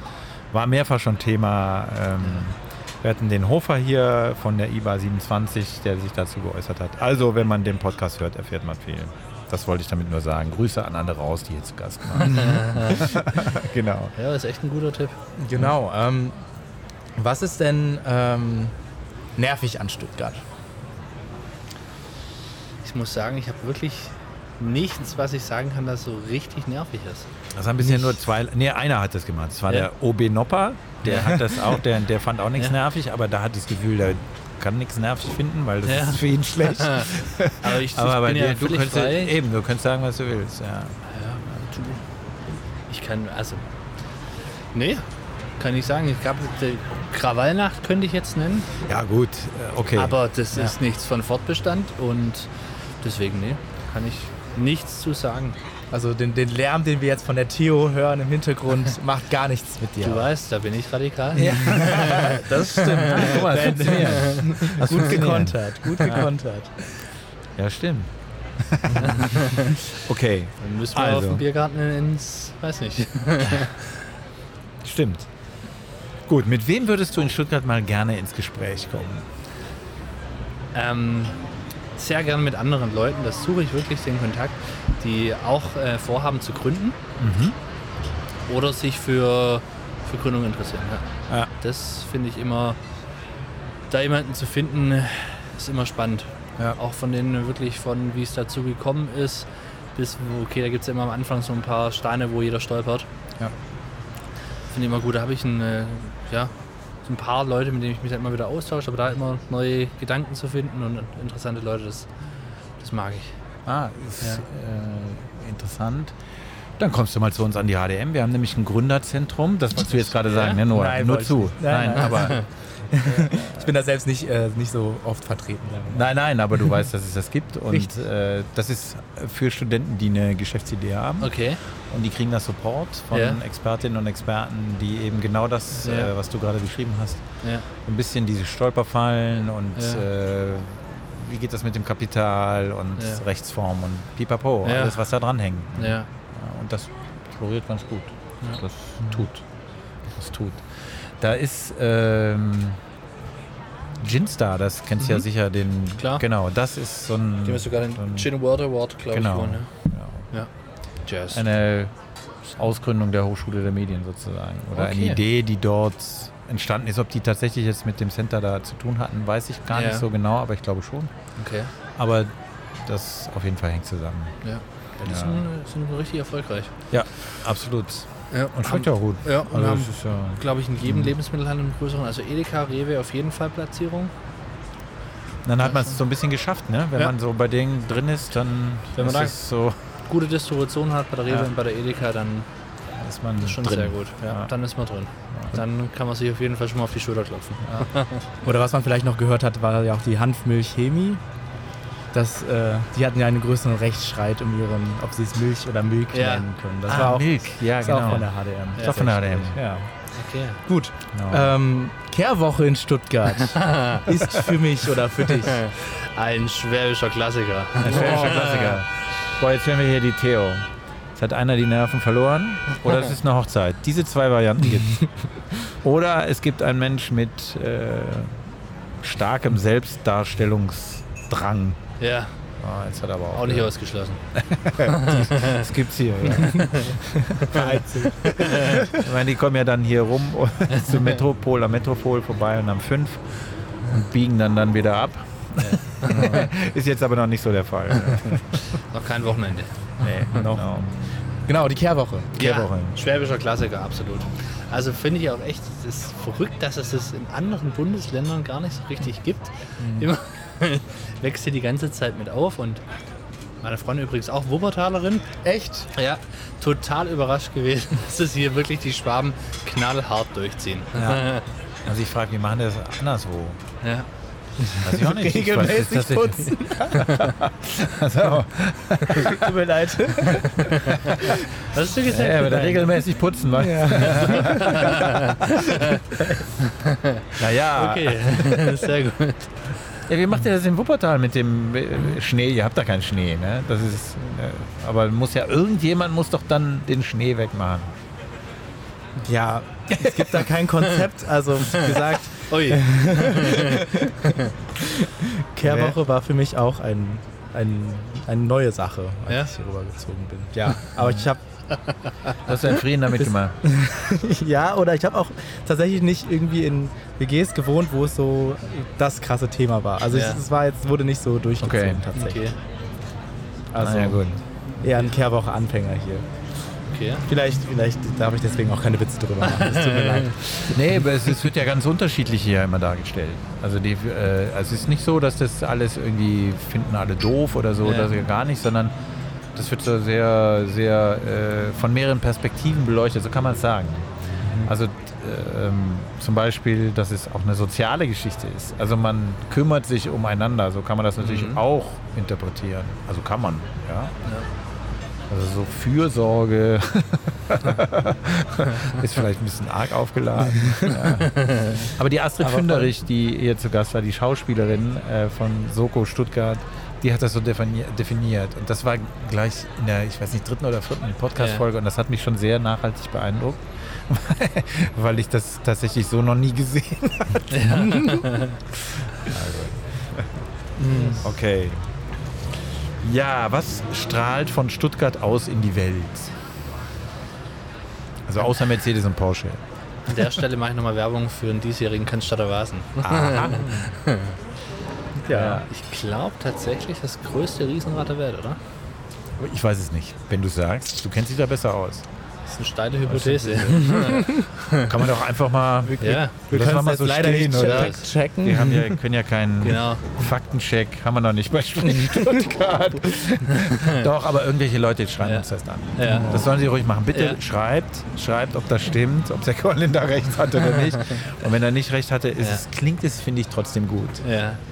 war mehrfach schon Thema. Ähm, wir hatten den Hofer hier von der IBA 27, der sich dazu geäußert hat. Also, wenn man den Podcast hört, erfährt man viel. Das wollte ich damit nur sagen. Grüße an alle raus, die hier zu Gast waren. genau. Ja, ist echt ein guter Tipp. Genau. Ähm, was ist denn ähm, nervig an Stuttgart? Ich muss sagen, ich habe wirklich nichts, was ich sagen kann, das so richtig nervig ist. Das haben bisher nur zwei. Nee, einer hat das gemacht. Das war Ja. der OB Nopper. Der hat das auch, der, der fand auch nichts Ja. nervig, aber da hat das Gefühl, der kann nichts nervig finden, weil das Ja. ist für ihn schlecht. Aber ich, aber ich bei dir, ja du könntest frei. eben, du könntest sagen, was du willst. Ja. Du. Ich kann, also. Nee, kann ich sagen. Ich glaube, Krawallnacht könnte ich jetzt nennen. ja, gut, äh, okay. Aber das ist nichts von Fortbestand und deswegen, nee, kann ich nichts zu sagen. Also den, den Lärm, den wir jetzt von der Theo hören im Hintergrund, macht gar nichts mit dir. Du weißt, da bin ich radikal. das stimmt. Guck mal, das. Das Gut gekontert, gut gekontert. Ja, stimmt. okay, Dann müssen wir Also. auf den Biergarten ins, weiß nicht. stimmt. Gut, mit wem würdest du in Stuttgart mal gerne ins Gespräch kommen? Ähm, sehr gern mit anderen Leuten, das suche ich wirklich den Kontakt, die auch äh, vorhaben zu gründen Mhm. oder sich für, für Gründung interessieren. Ja. Ja. Das finde ich immer, da jemanden zu finden, ist immer spannend. Ja. Auch von denen wirklich von, wie es dazu gekommen ist, bis, wo- okay, da gibt es ja immer am Anfang so ein paar Steine, wo jeder stolpert. Finde ich immer gut. Da habe ich ein, äh, ja, ein paar Leute, mit denen ich mich dann immer wieder austausche, aber da immer neue Gedanken zu finden und interessante Leute, das, das mag ich. Ah, ist äh, interessant. Dann kommst du mal zu uns an die HDM. Wir haben nämlich ein Gründerzentrum. Das wolltest du jetzt gerade sagen, ne, Noah? Nein, Nur ich zu. nicht. Nein, nein. aber Ich bin da selbst nicht, äh, nicht so oft vertreten. nein, nein, aber du weißt, dass es das gibt. Und äh, das ist für Studenten, die eine Geschäftsidee haben. Okay. Und die kriegen da Support von Ja. Expertinnen und Experten, die eben genau das, Ja. äh, was du gerade beschrieben hast, Ja. ein bisschen diese Stolperfallen und äh, wie geht das mit dem Kapital und. Rechtsform und pipapo, alles, was da dran hängt. Ja. Und das floriert ganz gut. Das tut. Das tut. Da ist ähm, Ginstar, das kennst du ja Mhm. sicher, den. Klar. Genau, das ist so ein. Die haben sogar den so ein Gin World Award, glaube genau. ich, gewonnen. ja. Ja. Jazz. Eine Ausgründung der Hochschule der Medien sozusagen. Oder eine Okay. Idee, die dort entstanden ist. Ob die tatsächlich jetzt mit dem Center da zu tun hatten, weiß ich gar Ja. nicht so genau, aber ich glaube schon. Okay. Aber das auf jeden Fall hängt zusammen. Ja. ja die Ja. Sind, sind richtig erfolgreich. Ja, absolut. Ja. Und schmeckt ja auch gut. Ja, Also haben, ja glaube ich, in jedem Mhm. Lebensmittelhandel einen größeren. Also Edeka, Rewe auf jeden Fall Platzierung. Dann hat man es so ein bisschen geschafft, ne? Wenn Ja. man so bei denen drin ist, dann Wenn man ist da- es so, Gute Distribution hat bei der Rewe Ja. und bei der Edeka, dann ist man ist schon drin. sehr gut. Ja, Ja. Dann ist man drin. Dann kann man sich auf jeden Fall schon mal auf die Schulter klopfen. Oder was man vielleicht noch gehört hat, war ja auch die Hanfmilch-Chemie. Das, äh, die hatten ja einen größeren Rechtsstreit um ihren, ob sie es Milch oder Milk Ja. nennen können. Das ah, war auch, Milk, ja das genau. war auch von der HDM. Ja. Doch von der HDM. Ja. Okay. Gut. Genau. Ähm, Kehrwoche in Stuttgart ist für mich oder für dich. Ein schwäbischer Klassiker. Ein schwäbischer Klassiker. Boah, jetzt hören wir hier die Theo. Jetzt hat einer die Nerven verloren oder es ist eine Hochzeit. Diese zwei Varianten gibt Oder es gibt einen Mensch mit äh, starkem Selbstdarstellungsdrang. Ja, Ah, jetzt hat er aber auch. auch nicht ausgeschlossen. Das gibt's hier. Ja. ich meine, die kommen ja dann hier rum zum Metropol, am Metropol vorbei und am 5 und biegen dann dann wieder ab. Ist jetzt aber noch nicht so der Fall. Noch kein Wochenende. Nee, Noch. genau. Genau, die Kehrwoche. Kehrwoche. Ja, schwäbischer Klassiker, absolut. Also finde ich auch echt, es ist verrückt, dass es das in anderen Bundesländern gar nicht so richtig gibt. Immer wächst hier die ganze Zeit mit auf und meine Freundin übrigens auch Wuppertalerin. Echt? Ja, total überrascht gewesen, dass es hier wirklich die Schwaben knallhart durchziehen. Ja. Also ich frage, wie machen die das anderswo? Ja. Weiß ich auch nicht. Ich weiß, Regelmäßig das- putzen. Also, Tut mir leid. Was hast du gesagt? ja, da regelmäßig putzen, was? naja, Okay, sehr gut. Ja, wie macht ihr das in Wuppertal mit dem äh, Schnee? Ihr habt da keinen Schnee, ne? Das ist, äh, aber muss ja irgendjemand muss doch dann den Schnee wegmachen. Ja, es gibt da kein Konzept. Also, wie gesagt, Ui, Kehrwoche war für mich auch ein, ein, eine neue Sache, als Ja? ich hier rübergezogen bin. Ja, aber ich habe Was hast du in Frieden damit gemacht? ja oder ich habe auch tatsächlich nicht irgendwie in WGs gewohnt, wo es so das krasse Thema war. Also Ja. es, es war jetzt wurde nicht so durchgezogen Okay. tatsächlich. okay, Also ja, gut. eher ein Kehrwoche Anfänger hier. okay. Vielleicht vielleicht darf ich deswegen auch keine Witze drüber machen. Es tut mir leid. Nee, aber es, es wird ja ganz unterschiedlich hier immer dargestellt. Also, die, äh, also es ist nicht so, dass das alles irgendwie finden alle doof oder so, Ja. oder so gar nicht, sondern das wird so sehr, sehr äh, von mehreren Perspektiven beleuchtet, so kann man es sagen. Also äh, ähm, zum Beispiel, dass es auch eine soziale Geschichte ist. Also man kümmert sich umeinander, so kann man das natürlich Mhm. auch interpretieren. Also kann man, ja. Also so Fürsorge ist vielleicht ein bisschen arg aufgeladen. ja. Aber die Astrid Aber Fünderich, die hier zu Gast war, die Schauspielerin äh, von Soko Stuttgart, die hat das so defini definiert. Und das war gleich in der, ich weiß nicht, dritten oder vierten Podcast-Folge und das hat mich schon sehr nachhaltig beeindruckt, weil ich das tatsächlich so noch nie gesehen habe. Also. Okay. Ja, was strahlt von Stuttgart aus in die Welt? Also außer Mercedes und Porsche. An der Stelle mache ich nochmal Werbung für den diesjährigen Cannstatter Vasen. Ja. Ich glaube tatsächlich das größte Riesenrad der Welt, oder? Ich weiß es nicht, wenn du sagst. Du kennst dich da besser aus. Das ist eine steile Hypothese. Kann man doch einfach mal. ja, Wir können mal so leider stehen, nicht oder? check- checken. Wir haben ja, können ja keinen genau. Faktencheck, haben wir noch nicht bei Stuttgart. doch, aber irgendwelche Leute schreiben Ja. uns das an. Ja. Das sollen sie ruhig machen. Bitte Ja. schreibt, schreibt, ob das stimmt, ob der Colin da recht hatte oder nicht. Und wenn er nicht recht hatte, ist Ja. es, klingt es, finde ich, trotzdem gut.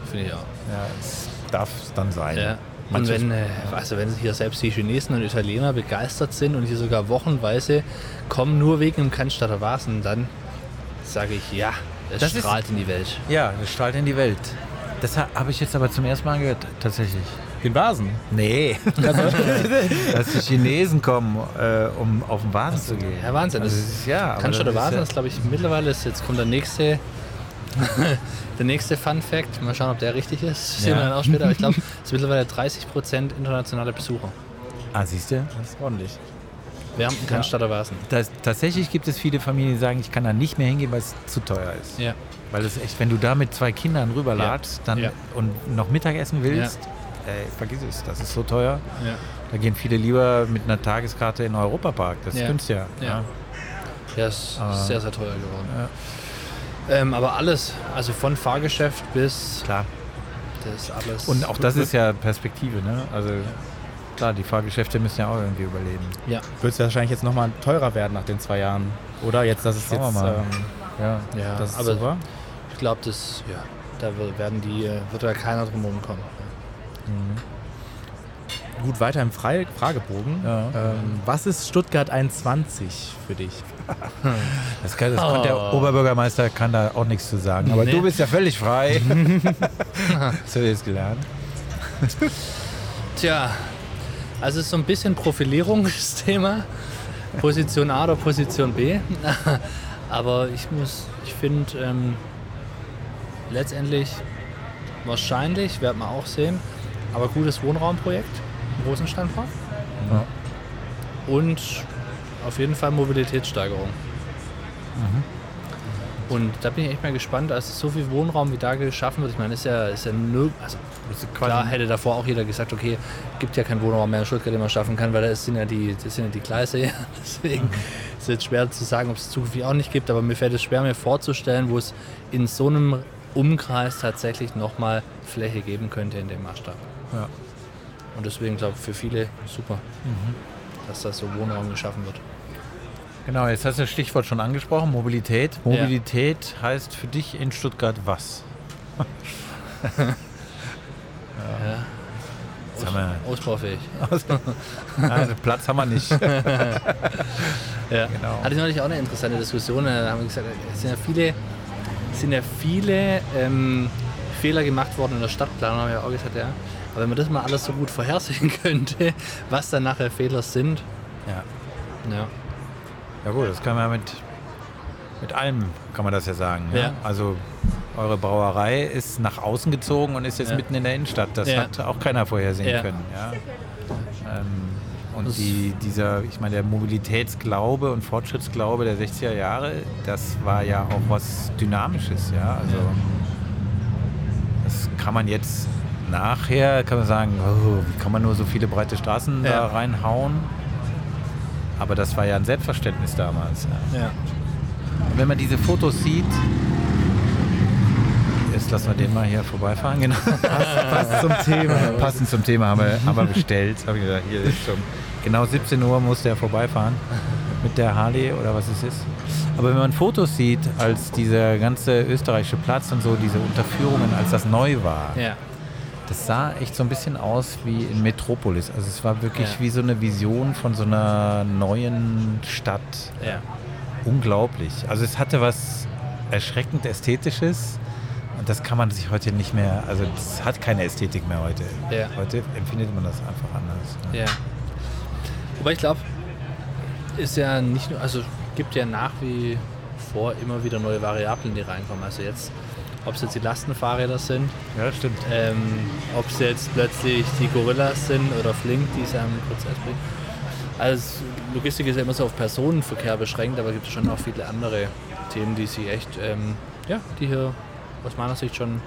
Ja, finde ich auch. Ja, es darf es dann sein. Ja. Und wenn, äh, also wenn hier selbst die Chinesen und Italiener begeistert sind und hier sogar wochenweise kommen nur wegen dem Cannstatter Vasen, dann sage ich ja, es Das ist- strahlt in die Welt. Ja, das strahlt in die Welt. Das ha- habe ich jetzt aber zum ersten Mal gehört, tatsächlich. Den Vasen. Nee. Dass die Chinesen kommen, äh, um auf den Vasen zu gehen. Ja, Wahnsinn. Also, ist, ja, Cannstatter das ist Vasen ja- ist, glaube ich, mittlerweile, ist, jetzt kommt der nächste, der nächste Fun Fact. Mal schauen, ob der richtig ist. Sehen Ja. wir dann auch später. Aber ich glaube, es ist mittlerweile 30% internationale Besucher. Ah, siehst du? Das ist ordentlich. wärmen kann Ja. statt erwärmen. Das, tatsächlich gibt es viele Familien, die sagen, ich kann da nicht mehr hingehen, weil es zu teuer ist. Ja. Weil es echt, wenn du da mit zwei Kindern rüberladst dann, Ja. und noch Mittagessen willst, ey, vergiss es, das ist so teuer. Ja. Da gehen viele lieber mit einer Tageskarte in den Europapark. Das ist Ja. günstiger. Ja. Der ist Ah. sehr, sehr teuer geworden. Ähm, aber alles, also von Fahrgeschäft bis Klar. das ist alles. Und auch das ist ja Perspektive, ne? Also klar, die Fahrgeschäfte müssen ja auch irgendwie überleben. Ja, Wird es wahrscheinlich jetzt nochmal teurer werden nach den zwei Jahren. Oder jetzt, dass es Schauen wir jetzt. mal. Ähm, Ja. ja. das ist aber war. ich glaube, das, ja, da wird- werden die, äh, wird da keiner drum rumkommen. Gut, weiter im Fre Fragebogen. Ja. Ähm, was ist Stuttgart 21 für dich? Das, kann, das konnte der Oberbürgermeister kann da auch nichts zu sagen. Aber Nee. du bist ja völlig frei. so jetzt gelernt. Tja, also ist so ein bisschen Profilierung das Thema. Position A oder Position B. Aber ich muss, ich finde, ähm, letztendlich wahrscheinlich, werden wir auch sehen, aber gutes Wohnraumprojekt im Rosensteinpark. Ja. Und auf jeden Fall Mobilitätssteigerung. Und da bin ich echt mal gespannt, als so viel Wohnraum wie da geschaffen wird. Ich meine, ist ja, ist ja nirg also Klar hätte davor auch jeder gesagt, okay, gibt ja keinen Wohnraum mehr in Stuttgart, den man schaffen kann, weil das sind ja die, das sind ja die Gleise. Ja. Deswegen ist es jetzt schwer zu sagen, ob es zukünftig auch nicht gibt, aber mir fällt es schwer, mir vorzustellen, wo es in so einem Umkreis tatsächlich nochmal Fläche geben könnte in dem Maßstab. Ja. Und deswegen glaube ich für viele super, dass das so Wohnraum geschaffen wird. Genau, jetzt hast du das Stichwort schon angesprochen, Mobilität. Mobilität heißt für dich in Stuttgart was? Ja. Haben wir- Ausbaufähig. Also Platz haben wir nicht. Ja. Genau. Hatte ich neulich auch eine interessante Diskussion. Da haben wir gesagt, es sind ja viele, sind ja viele ähm, Fehler gemacht worden in der Stadtplanung, haben wir ja auch gesagt, ja. Aber wenn man das mal alles so gut vorhersehen könnte, was dann nachher Fehler sind, Ja. ja. Ja gut, das kann man mit, mit allem, kann man das ja sagen. Ja? Ja. Also eure Brauerei ist nach außen gezogen und ist jetzt Ja. mitten in der Innenstadt. Das Ja. hat auch keiner vorhersehen können. Ja? Ähm, und die, dieser, ich meine, der Mobilitätsglaube und Fortschrittsglaube der 60er Jahre, das war ja auch was Dynamisches. Ja? Also das kann man jetzt nachher, kann man sagen, oh, wie kann man nur so viele breite Straßen da reinhauen? Aber das war ja ein Selbstverständnis damals. Ja. ja. Wenn man diese Fotos sieht, jetzt lassen wir den mal hier vorbeifahren. Genau. Was zum Thema? Passend zum Thema haben wir, haben wir bestellt. Hab ich gesagt, hier ist schon genau 17 Uhr muss der vorbeifahren mit der Harley oder was es ist. Aber wenn man Fotos sieht, als dieser ganze österreichische Platz und so, diese Unterführungen, als das neu war, ja. Das sah echt so ein bisschen aus wie in Metropolis. Also es war wirklich Ja. wie so eine Vision von so einer neuen Stadt ja. unglaublich. Also es hatte was erschreckend Ästhetisches und das kann man sich heute nicht mehr, also es hat keine Ästhetik mehr heute. Ja. Heute empfindet man das einfach anders. Ja. Wobei ich glaube, ist ja nicht nur, also gibt ja nach wie vor immer wieder neue Variablen, die reinkommen. Also jetzt, ob es jetzt die Lastenfahrräder sind, Ja, stimmt. ähm, ob es jetzt plötzlich die Gorillas sind oder Flink, die es ja im Prozess bringen. Also Logistik ist ja immer so auf Personenverkehr beschränkt, aber gibt es schon auch viele andere Themen, die sie echt, ähm, ja, die hier aus meiner Sicht schon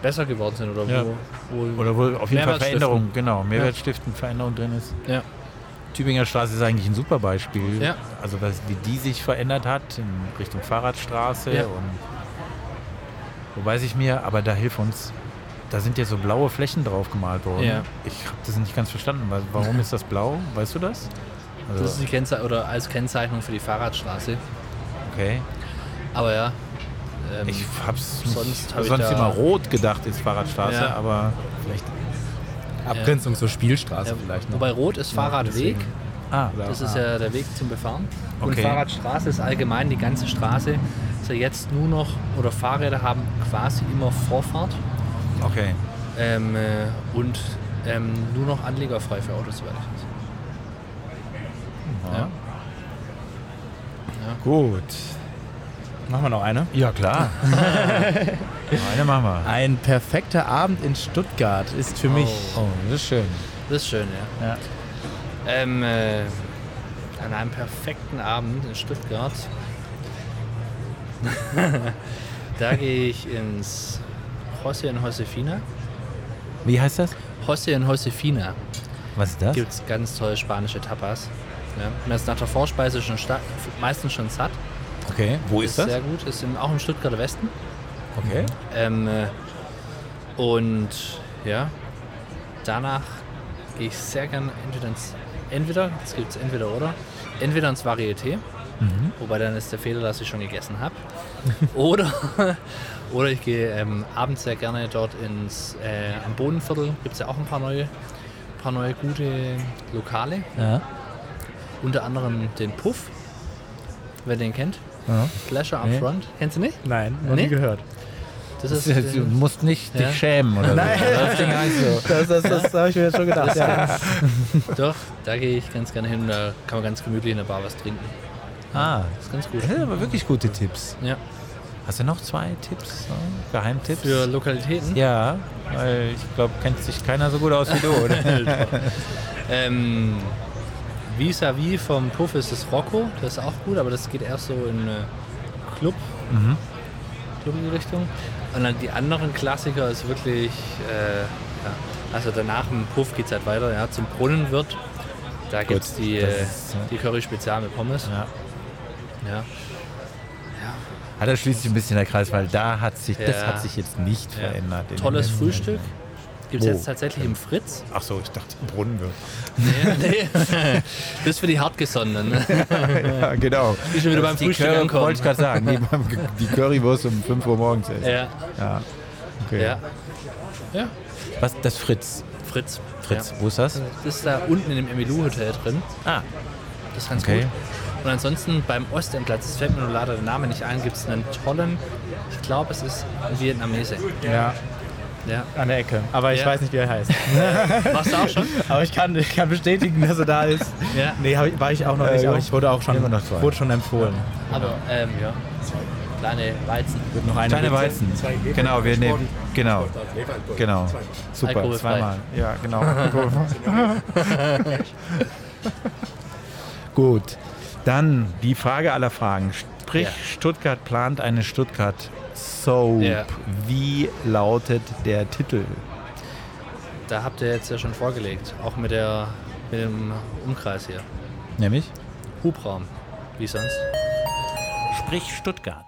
besser geworden sind oder Ja. wo, wo Oder wo auf jeden Fall Mehrwert Veränderung, stiften. genau, Mehrwertstiftend Veränderung drin ist. Ja. Tübinger Straße ist eigentlich ein super Beispiel. Ja. Also was, wie die sich verändert hat in Richtung Fahrradstraße Ja. und wo weiß ich mir, aber da hilf uns. Da sind ja so blaue Flächen drauf gemalt worden. Ja. Ich habe das nicht ganz verstanden. Wa- Warum ist das blau? Weißt du das? Also, Das ist die Kennze oder als Kennzeichnung für die Fahrradstraße. okay. Aber ja. ähm, Ich hab's sonst hab ich sonst da- immer rot gedacht ist Fahrradstraße, aber vielleicht. Abgrenzung zur Spielstraße ja, vielleicht noch. wobei Rot ist Fahrradweg. Ah, Das ist ja der Weg zum Befahren. Und Okay. Fahrradstraße ist allgemein die ganze Straße. Ist ja jetzt nur noch, oder Fahrräder haben quasi immer Vorfahrt okay. ähm, äh, und ähm, nur noch anlegerfrei für Autos, soweit ich weiß. Ja. Ja. Gut. Machen wir noch eine? Ja, klar. Eine machen wir. Ein perfekter Abend in Stuttgart ist für mich Oh, das ist schön. Das ist schön, ja. Ja. Ähm, äh, an einem perfekten Abend in Stuttgart. da gehe ich ins José und Josefina. Wie heißt das? José und Josefina Was ist das? gibt es ganz tolle spanische Tapas. Ja. Man ist nach der Vorspeise schon meistens schon satt. Okay, wo ist das? Sehr gut. Ist im, auch im Stuttgarter Westen. Okay. Ähm, äh, und ja, danach gehe ich sehr gerne entweder ins, entweder, es gibt es entweder oder, entweder ins Varieté, Mhm. wobei dann ist der Fehler, dass ich schon gegessen habe, oder, oder ich gehe ähm, abends sehr gerne dort ins, äh, am Bodenviertel, gibt es ja auch ein paar neue, paar neue gute Lokale, Ja. unter anderem den Puff, wer den kennt, ja. Slasher Up Nee. Front, kennst du nicht? Nein, noch Nee? nie gehört. Das ist, du äh, musst nicht Ja. dich schämen oder Nein. so. Das. Das, das, das habe ich mir jetzt schon gedacht. Ja. Doch, da gehe ich ganz gerne hin. Da kann man ganz gemütlich in der Bar was trinken. Ah, Das ist ganz gut. das sind aber wirklich gute Tipps. Ja. Hast du noch zwei Tipps? so? Geheimtipps? Für Lokalitäten. ja, weil ich glaube, kennt sich keiner so gut aus wie du, oder? Ähm, Vis-à-vis vom Puff ist das Rocco. Das ist auch gut, aber das geht erst so in äh, Club. Mhm. Club in die Richtung. Und dann die anderen Klassiker ist wirklich, äh, ja, also danach im Puff geht es halt weiter, ja, zum Brunnenwirt. Da gibt es die, äh, ist, ja. die Curry Spezial mit Pommes. Ja. Ja. Hat er schließlich ein bisschen der Kreis, weil da hat sich, das Ja. hat sich jetzt nicht Ja. verändert. Tolles Frühstück. Gibt es jetzt tatsächlich im Fritz. Ach so, ich dachte Brunnenwirt. Nee, nee. Das ist für die Hartgesonnenen. ne? ja, genau. Die schon wieder beim die Frühstück Curry, ankommen. wollte ich gerade sagen, die, beim- die Currywurst um 5 Uhr morgens essen. Ja, Ja. Okay. ja. Ja, Was, das Fritz. Fritz. Fritz, Ja. wo ist das? Das ist da unten in dem Emilou-Hotel drin. Ah, Das ist ganz Okay. gut. Und ansonsten beim Ostendplatz, das fällt mir nur leider der Name nicht ein, gibt es einen tollen, ich glaube es ist ein Vietnamese. ja, Ja. an der Ecke. Aber ich Ja. weiß nicht, wie er heißt. Warst du auch schon? Aber ich kann, ich kann bestätigen, dass er da ist. Ja. Nee, hab ich, war ich auch noch Äh, nicht, aber ich wurde auch schon, Immer noch zwei. wurde schon empfohlen. Aber, ähm, ja. Kleine Weizen. Wird noch eine kleine Witze. Weizen. Genau, wir nehmen. Genau. Genau. Super, zweimal. Ja, genau. Gut. Dann die Frage aller Fragen. Sprich, Ja. Stuttgart plant eine Stuttgart Soap. Ja. Wie lautet der Titel? Da habt ihr jetzt ja schon vorgelegt. Auch mit, der, mit dem Umkreis hier. Nämlich? Hubraum. Wie sonst? Sprich Stuttgart.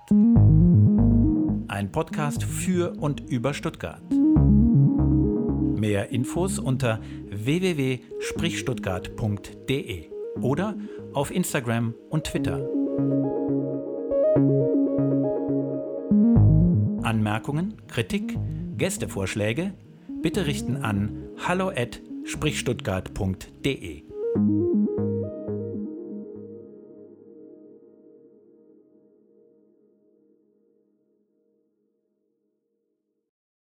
Ein Podcast für und über Stuttgart. Mehr Infos unter www.sprichstuttgart.de oder auf Instagram und Twitter. Anmerkungen, Kritik, Gästevorschläge bitte richten an hallo@sprichstuttgart.de.